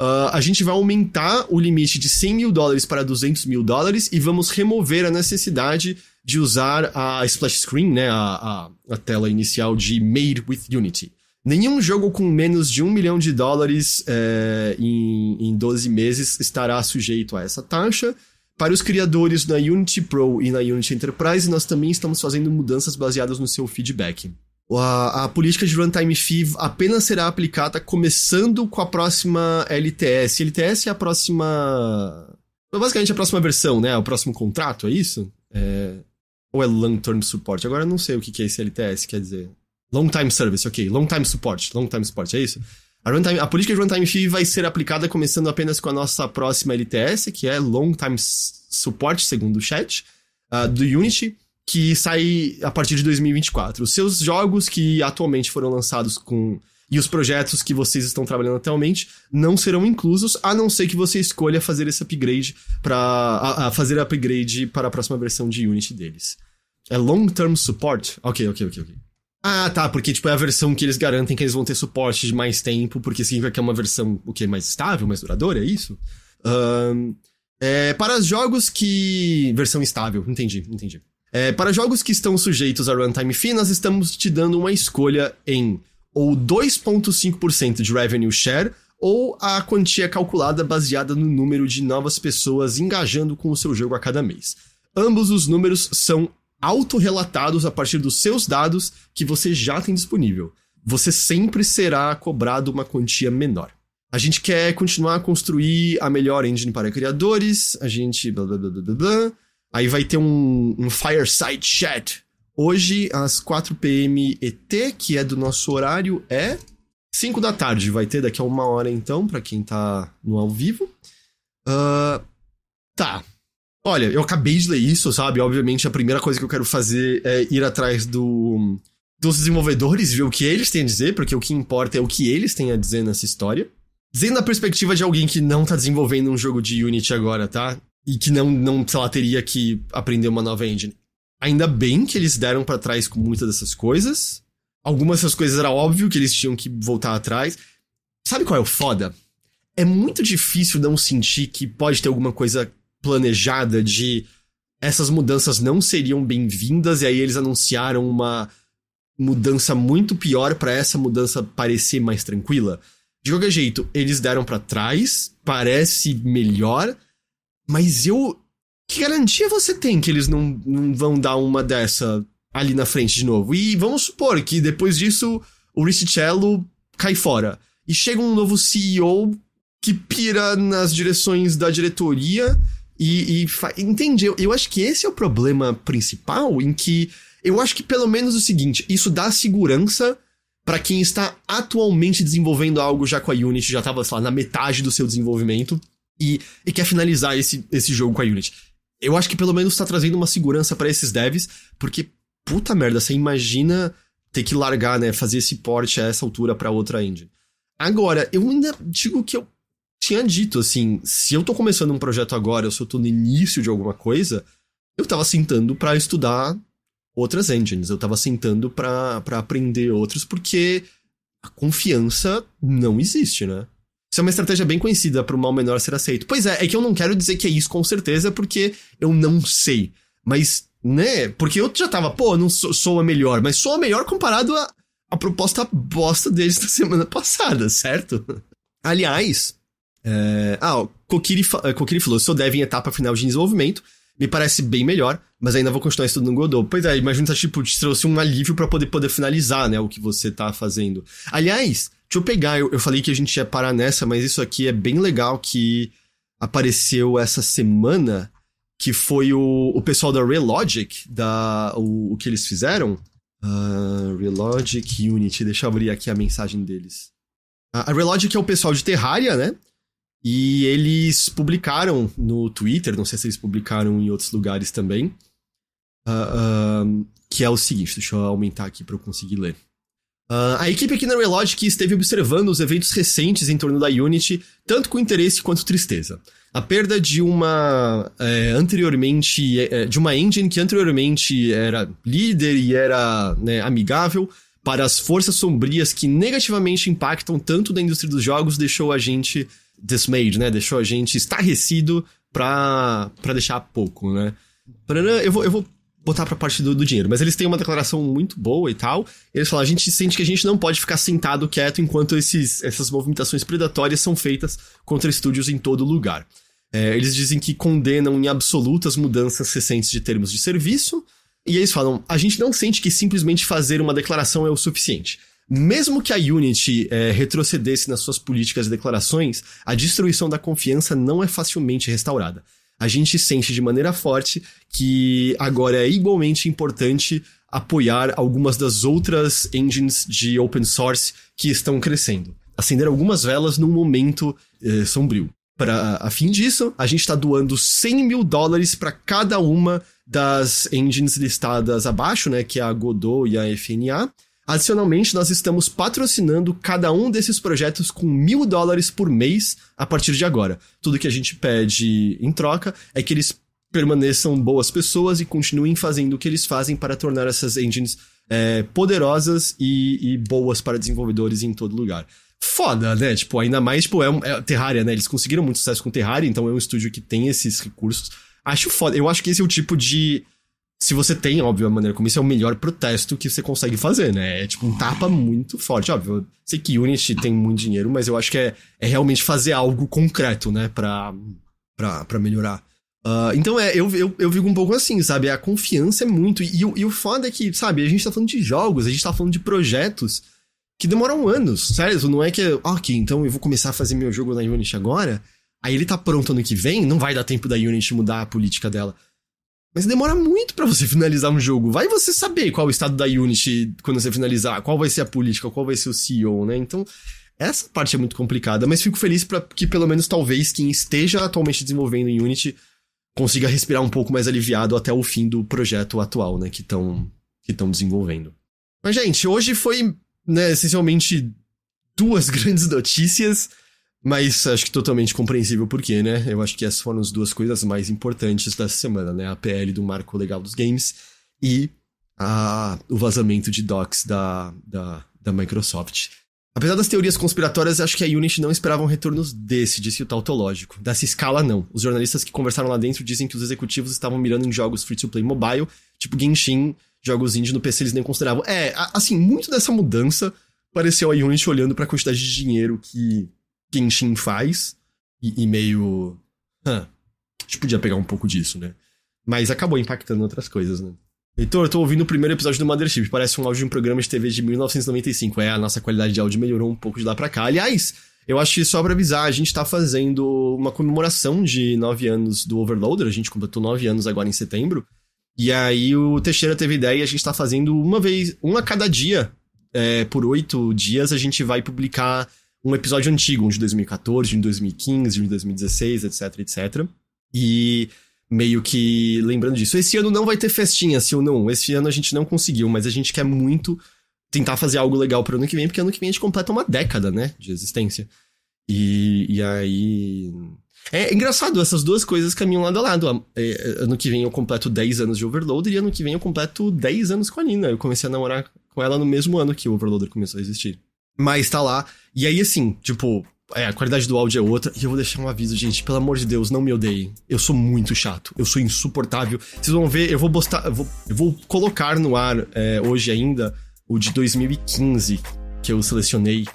Uh, a gente vai aumentar o limite de 100 mil dólares para 200 mil dólares e vamos remover a necessidade de usar a splash screen, né, a, a, a tela inicial de Made with Unity. Nenhum jogo com menos de um milhão de dólares é, em, em 12 meses estará sujeito a essa taxa. Para os criadores na Unity Pro e na Unity Enterprise, nós também estamos fazendo mudanças baseadas no seu feedback. A, a, política de runtime fee apenas será aplicada começando com a próxima LTS. LTS é a próxima. Basicamente a próxima versão, né? O próximo contrato, é isso? É... Ou é Long Term Support? Agora eu não sei o que é esse LTS, quer dizer. Long Time Service, ok. Long Time Support. Long Time Support, é isso? A, runtime, a política de runtime fee vai ser aplicada começando apenas com a nossa próxima LTS, que é Long Time Support, segundo o chat, uh, do Unity que sai a partir de 2024. Os seus jogos que atualmente foram lançados com e os projetos que vocês estão trabalhando atualmente não serão inclusos, a não ser que você escolha fazer esse upgrade para a, a fazer upgrade para a próxima versão de Unity deles. É long term support? Ok, ok, ok, ok. Ah, tá, porque tipo é a versão que eles garantem que eles vão ter suporte de mais tempo, porque significa que é uma versão o que mais estável, mais duradoura, é isso? Um, é, para os jogos que versão estável, entendi, entendi. É, para jogos que estão sujeitos a runtime fee, nós estamos te dando uma escolha em ou 2,5% de revenue share ou a quantia calculada baseada no número de novas pessoas engajando com o seu jogo a cada mês. Ambos os números são autorrelatados a partir dos seus dados que você já tem disponível. Você sempre será cobrado uma quantia menor. A gente quer continuar a construir a melhor engine para criadores, a gente blá blá blá blá blá. Aí vai ter um, um Fireside Chat. Hoje, às 4 p.m. ET, que é do nosso horário, é 5 da tarde. Vai ter daqui a uma hora, então, para quem tá no ao vivo. Uh, tá. Olha, eu acabei de ler isso, sabe? Obviamente, a primeira coisa que eu quero fazer é ir atrás do, dos desenvolvedores, ver o que eles têm a dizer, porque o que importa é o que eles têm a dizer nessa história. Dizendo a perspectiva de alguém que não tá desenvolvendo um jogo de Unity agora, tá? E que não, não, sei lá, teria que aprender uma nova engine. Ainda bem que eles deram para trás com muitas dessas coisas. Algumas dessas coisas era óbvio que eles tinham que voltar atrás. Sabe qual é o foda? É muito difícil não sentir que pode ter alguma coisa planejada de essas mudanças não seriam bem-vindas e aí eles anunciaram uma mudança muito pior para essa mudança parecer mais tranquila. De qualquer jeito, eles deram para trás, parece melhor, mas eu. Que garantia você tem que eles não, não vão dar uma dessa ali na frente de novo? E vamos supor que depois disso o Risticello cai fora. E chega um novo CEO que pira nas direções da diretoria e, e fa... entende? Eu, eu acho que esse é o problema principal em que eu acho que pelo menos o seguinte, isso dá segurança para quem está atualmente desenvolvendo algo já com a Unity, já estava lá na metade do seu desenvolvimento e, e quer finalizar esse, esse jogo com a Unity. Eu acho que pelo menos tá trazendo uma segurança para esses devs, porque puta merda, você imagina ter que largar, né, fazer esse port a essa altura para outra engine. Agora, eu ainda digo que eu tinha dito assim, se eu tô começando um projeto agora, ou se eu tô no início de alguma coisa, eu tava sentando para estudar outras engines, eu tava sentando para aprender outros porque a confiança não existe, né? Isso é uma estratégia bem conhecida para o mal menor ser aceito. Pois é, é que eu não quero dizer que é isso com certeza, porque eu não sei. Mas, né? Porque eu já tava, pô, não sou, sou a melhor, mas sou a melhor comparado a, a proposta bosta deles da semana passada, certo? Aliás, é... ah, o Kokiri, é, Kokiri falou: sou dev em etapa final de desenvolvimento. Me parece bem melhor, mas ainda vou continuar estudando Godot. Pois é, imagina que tipo, te trouxe um alívio para poder, poder finalizar, né, o que você tá fazendo. Aliás, Deixa eu pegar, eu, eu falei que a gente ia parar nessa, mas isso aqui é bem legal que apareceu essa semana, que foi o, o pessoal da Relogic, da, o, o que eles fizeram. Uh, Relogic Unity, deixa eu abrir aqui a mensagem deles. A, a Relogic é o pessoal de Terraria, né? E eles publicaram no Twitter, não sei se eles publicaram em outros lugares também, uh, uh, que é o seguinte, deixa eu aumentar aqui para eu conseguir ler. Uh, a equipe aqui na Relogic esteve observando os eventos recentes em torno da Unity, tanto com interesse quanto tristeza. A perda de uma é, anteriormente é, de uma engine que anteriormente era líder e era né, amigável para as forças sombrias que negativamente impactam tanto da indústria dos jogos deixou a gente dismayed, né? Deixou a gente estarrecido pra, pra deixar pouco, né? Eu vou, eu vou botar pra parte do, do, dinheiro. Mas eles têm uma declaração muito boa e tal. Eles falam, a gente sente que a gente não pode ficar sentado quieto enquanto esses, essas movimentações predatórias são feitas contra estúdios em todo lugar. É, eles dizem que condenam em absoluto as mudanças recentes de termos de serviço. E eles falam: a gente não sente que simplesmente fazer uma declaração é o suficiente. Mesmo que a Unity é, retrocedesse nas suas políticas e declarações, a destruição da confiança não é facilmente restaurada. A gente sente de maneira forte que agora é igualmente importante apoiar algumas das outras engines de open source que estão crescendo. Acender algumas velas num momento eh, sombrio. Para a fim disso, a gente está doando 100 mil dólares para cada uma das engines listadas abaixo, né, que é a Godot e a FNA. Adicionalmente, nós estamos patrocinando cada um desses projetos com mil dólares por mês a partir de agora. Tudo que a gente pede em troca é que eles permaneçam boas pessoas e continuem fazendo o que eles fazem para tornar essas engines é, poderosas e, e, boas para desenvolvedores em todo lugar. Foda, né? Tipo, ainda mais, tipo, é, um, é Terraria, né? Eles conseguiram muito sucesso com Terraria, então é um estúdio que tem esses recursos. Acho foda. Eu acho que esse é o tipo de. Se você tem, óbvio, a maneira como isso é o melhor protesto que você consegue fazer, né? É tipo um tapa muito forte. Óbvio, sei que Unity tem muito dinheiro, mas eu acho que é, é realmente fazer algo concreto, né? Pra, pra, pra melhorar. Uh, então é, eu, eu, eu fico um pouco assim, sabe? A confiança é muito. E, e, o foda é que, sabe, a gente tá falando de jogos, a gente tá falando de projetos que demoram anos, sério? Não é que, ok, então eu vou começar a fazer meu jogo na Unity agora, aí ele tá pronto ano que vem, não vai dar tempo da Unity mudar a política dela. Mas demora muito para você finalizar um jogo. Vai você saber qual é o estado da Unity quando você finalizar, qual vai ser a política, qual vai ser o CEO, né? Então, essa parte é muito complicada, mas fico feliz para que pelo menos talvez quem esteja atualmente desenvolvendo em Unity consiga respirar um pouco mais aliviado até o fim do projeto atual, né, que estão que estão desenvolvendo. Mas gente, hoje foi, né, essencialmente duas grandes notícias, mas acho que totalmente compreensível por quê, né? Eu acho que essas foram as duas coisas mais importantes dessa semana, né? A PL do marco legal dos games e a, o vazamento de docs da, da, da Microsoft. Apesar das teorias conspiratórias, acho que a Unity não esperava um retorno desse, disse o tautológico. Dessa escala, não. Os jornalistas que conversaram lá dentro dizem que os executivos estavam mirando em jogos free-to-play mobile, tipo Genshin, jogos indie no PC eles nem consideravam. É, assim, muito dessa mudança pareceu a Unity olhando para a quantidade de dinheiro que Genshin faz e, e meio... Hã, a gente podia pegar um pouco disso, né? Mas acabou impactando outras coisas, né? Heitor, eu tô ouvindo o primeiro episódio do Mothership. Parece um áudio de um programa de TV de 1995. É, a nossa qualidade de áudio melhorou um pouco de lá pra cá. Aliás, eu acho que só pra avisar, a gente tá fazendo uma comemoração de nove anos do Overloader. A gente completou nove anos agora em setembro. E aí o Teixeira teve ideia e a gente tá fazendo uma vez, uma a cada dia. É, por oito dias a gente vai publicar um episódio antigo, um de 2014, um de 2015, um de 2016, etc, etc. E meio que lembrando disso. Esse ano não vai ter festinha, se ou não. Esse ano a gente não conseguiu, mas a gente quer muito tentar fazer algo legal pro ano que vem, porque ano que vem a gente completa uma década, né, de existência. E, e aí. É engraçado, essas duas coisas caminham lado a lado. É, ano que vem eu completo 10 anos de Overloader e ano que vem eu completo 10 anos com a Nina. Eu comecei a namorar com ela no mesmo ano que o Overloader começou a existir. Mas tá lá. E aí, assim, tipo, é, a qualidade do áudio é outra. E eu vou deixar um aviso, gente. Pelo amor de Deus, não me odeiem. Eu sou muito chato. Eu sou insuportável. Vocês vão ver, eu vou postar. Eu vou, eu vou colocar no ar é, hoje ainda o de 2015 que eu selecionei.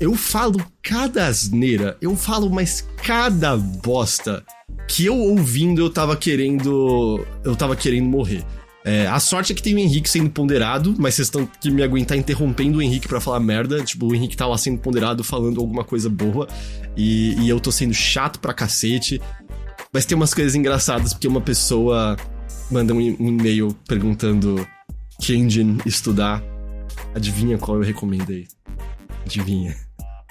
Eu falo cada asneira. Eu falo mais cada bosta que eu ouvindo eu tava querendo. Eu tava querendo morrer. É, a sorte é que tem o Henrique sendo ponderado, mas vocês estão que me aguentar interrompendo o Henrique para falar merda. Tipo, o Henrique tá lá sendo ponderado, falando alguma coisa boa, e, e eu tô sendo chato pra cacete. Mas tem umas coisas engraçadas, porque uma pessoa manda um, e-mail perguntando que engine estudar. Adivinha qual eu recomendei? Adivinha.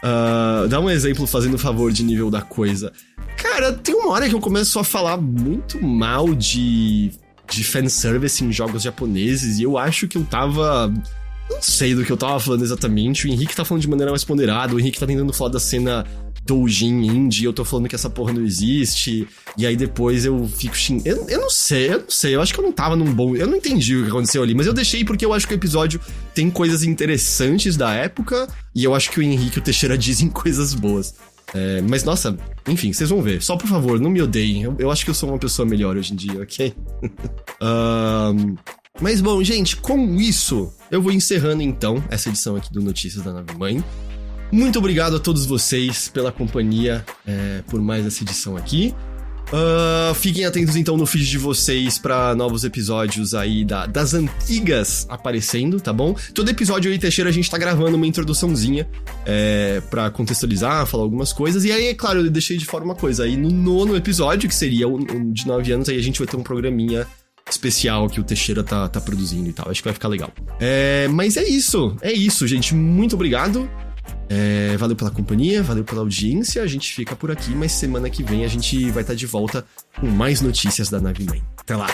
Uh, dá um exemplo fazendo favor de nível da coisa. Cara, tem uma hora que eu começo a falar muito mal de de fanservice em jogos japoneses, e eu acho que eu tava. Não sei do que eu tava falando exatamente. O Henrique tá falando de maneira mais ponderada, o Henrique tá tentando falar da cena doujin indie, eu tô falando que essa porra não existe, e aí depois eu fico xing... eu, eu não sei, eu não sei, eu acho que eu não tava num bom... Eu não entendi o que aconteceu ali, mas eu deixei porque eu acho que o episódio tem coisas interessantes da época, e eu acho que o Henrique e o Teixeira dizem coisas boas. É, mas nossa, enfim, vocês vão ver. Só por favor, não me odeiem. Eu, eu acho que eu sou uma pessoa melhor hoje em dia, ok? um, mas bom, gente, com isso, eu vou encerrando então essa edição aqui do Notícias da Nave Mãe. Muito obrigado a todos vocês pela companhia é, por mais essa edição aqui. Uh, fiquem atentos então no feed de vocês para novos episódios aí da, das antigas aparecendo, tá bom? Todo episódio aí, Teixeira, a gente tá gravando uma introduçãozinha é, para contextualizar, falar algumas coisas. E aí, é claro, eu deixei de fora uma coisa. Aí no nono episódio, que seria o, o de nove anos, aí a gente vai ter um programinha especial que o Teixeira tá, tá produzindo e tal. Acho que vai ficar legal. É, mas é isso. É isso, gente. Muito obrigado. É, valeu pela companhia, valeu pela audiência. A gente fica por aqui, mas semana que vem a gente vai estar tá de volta com mais notícias da Nave Mãe. Até lá!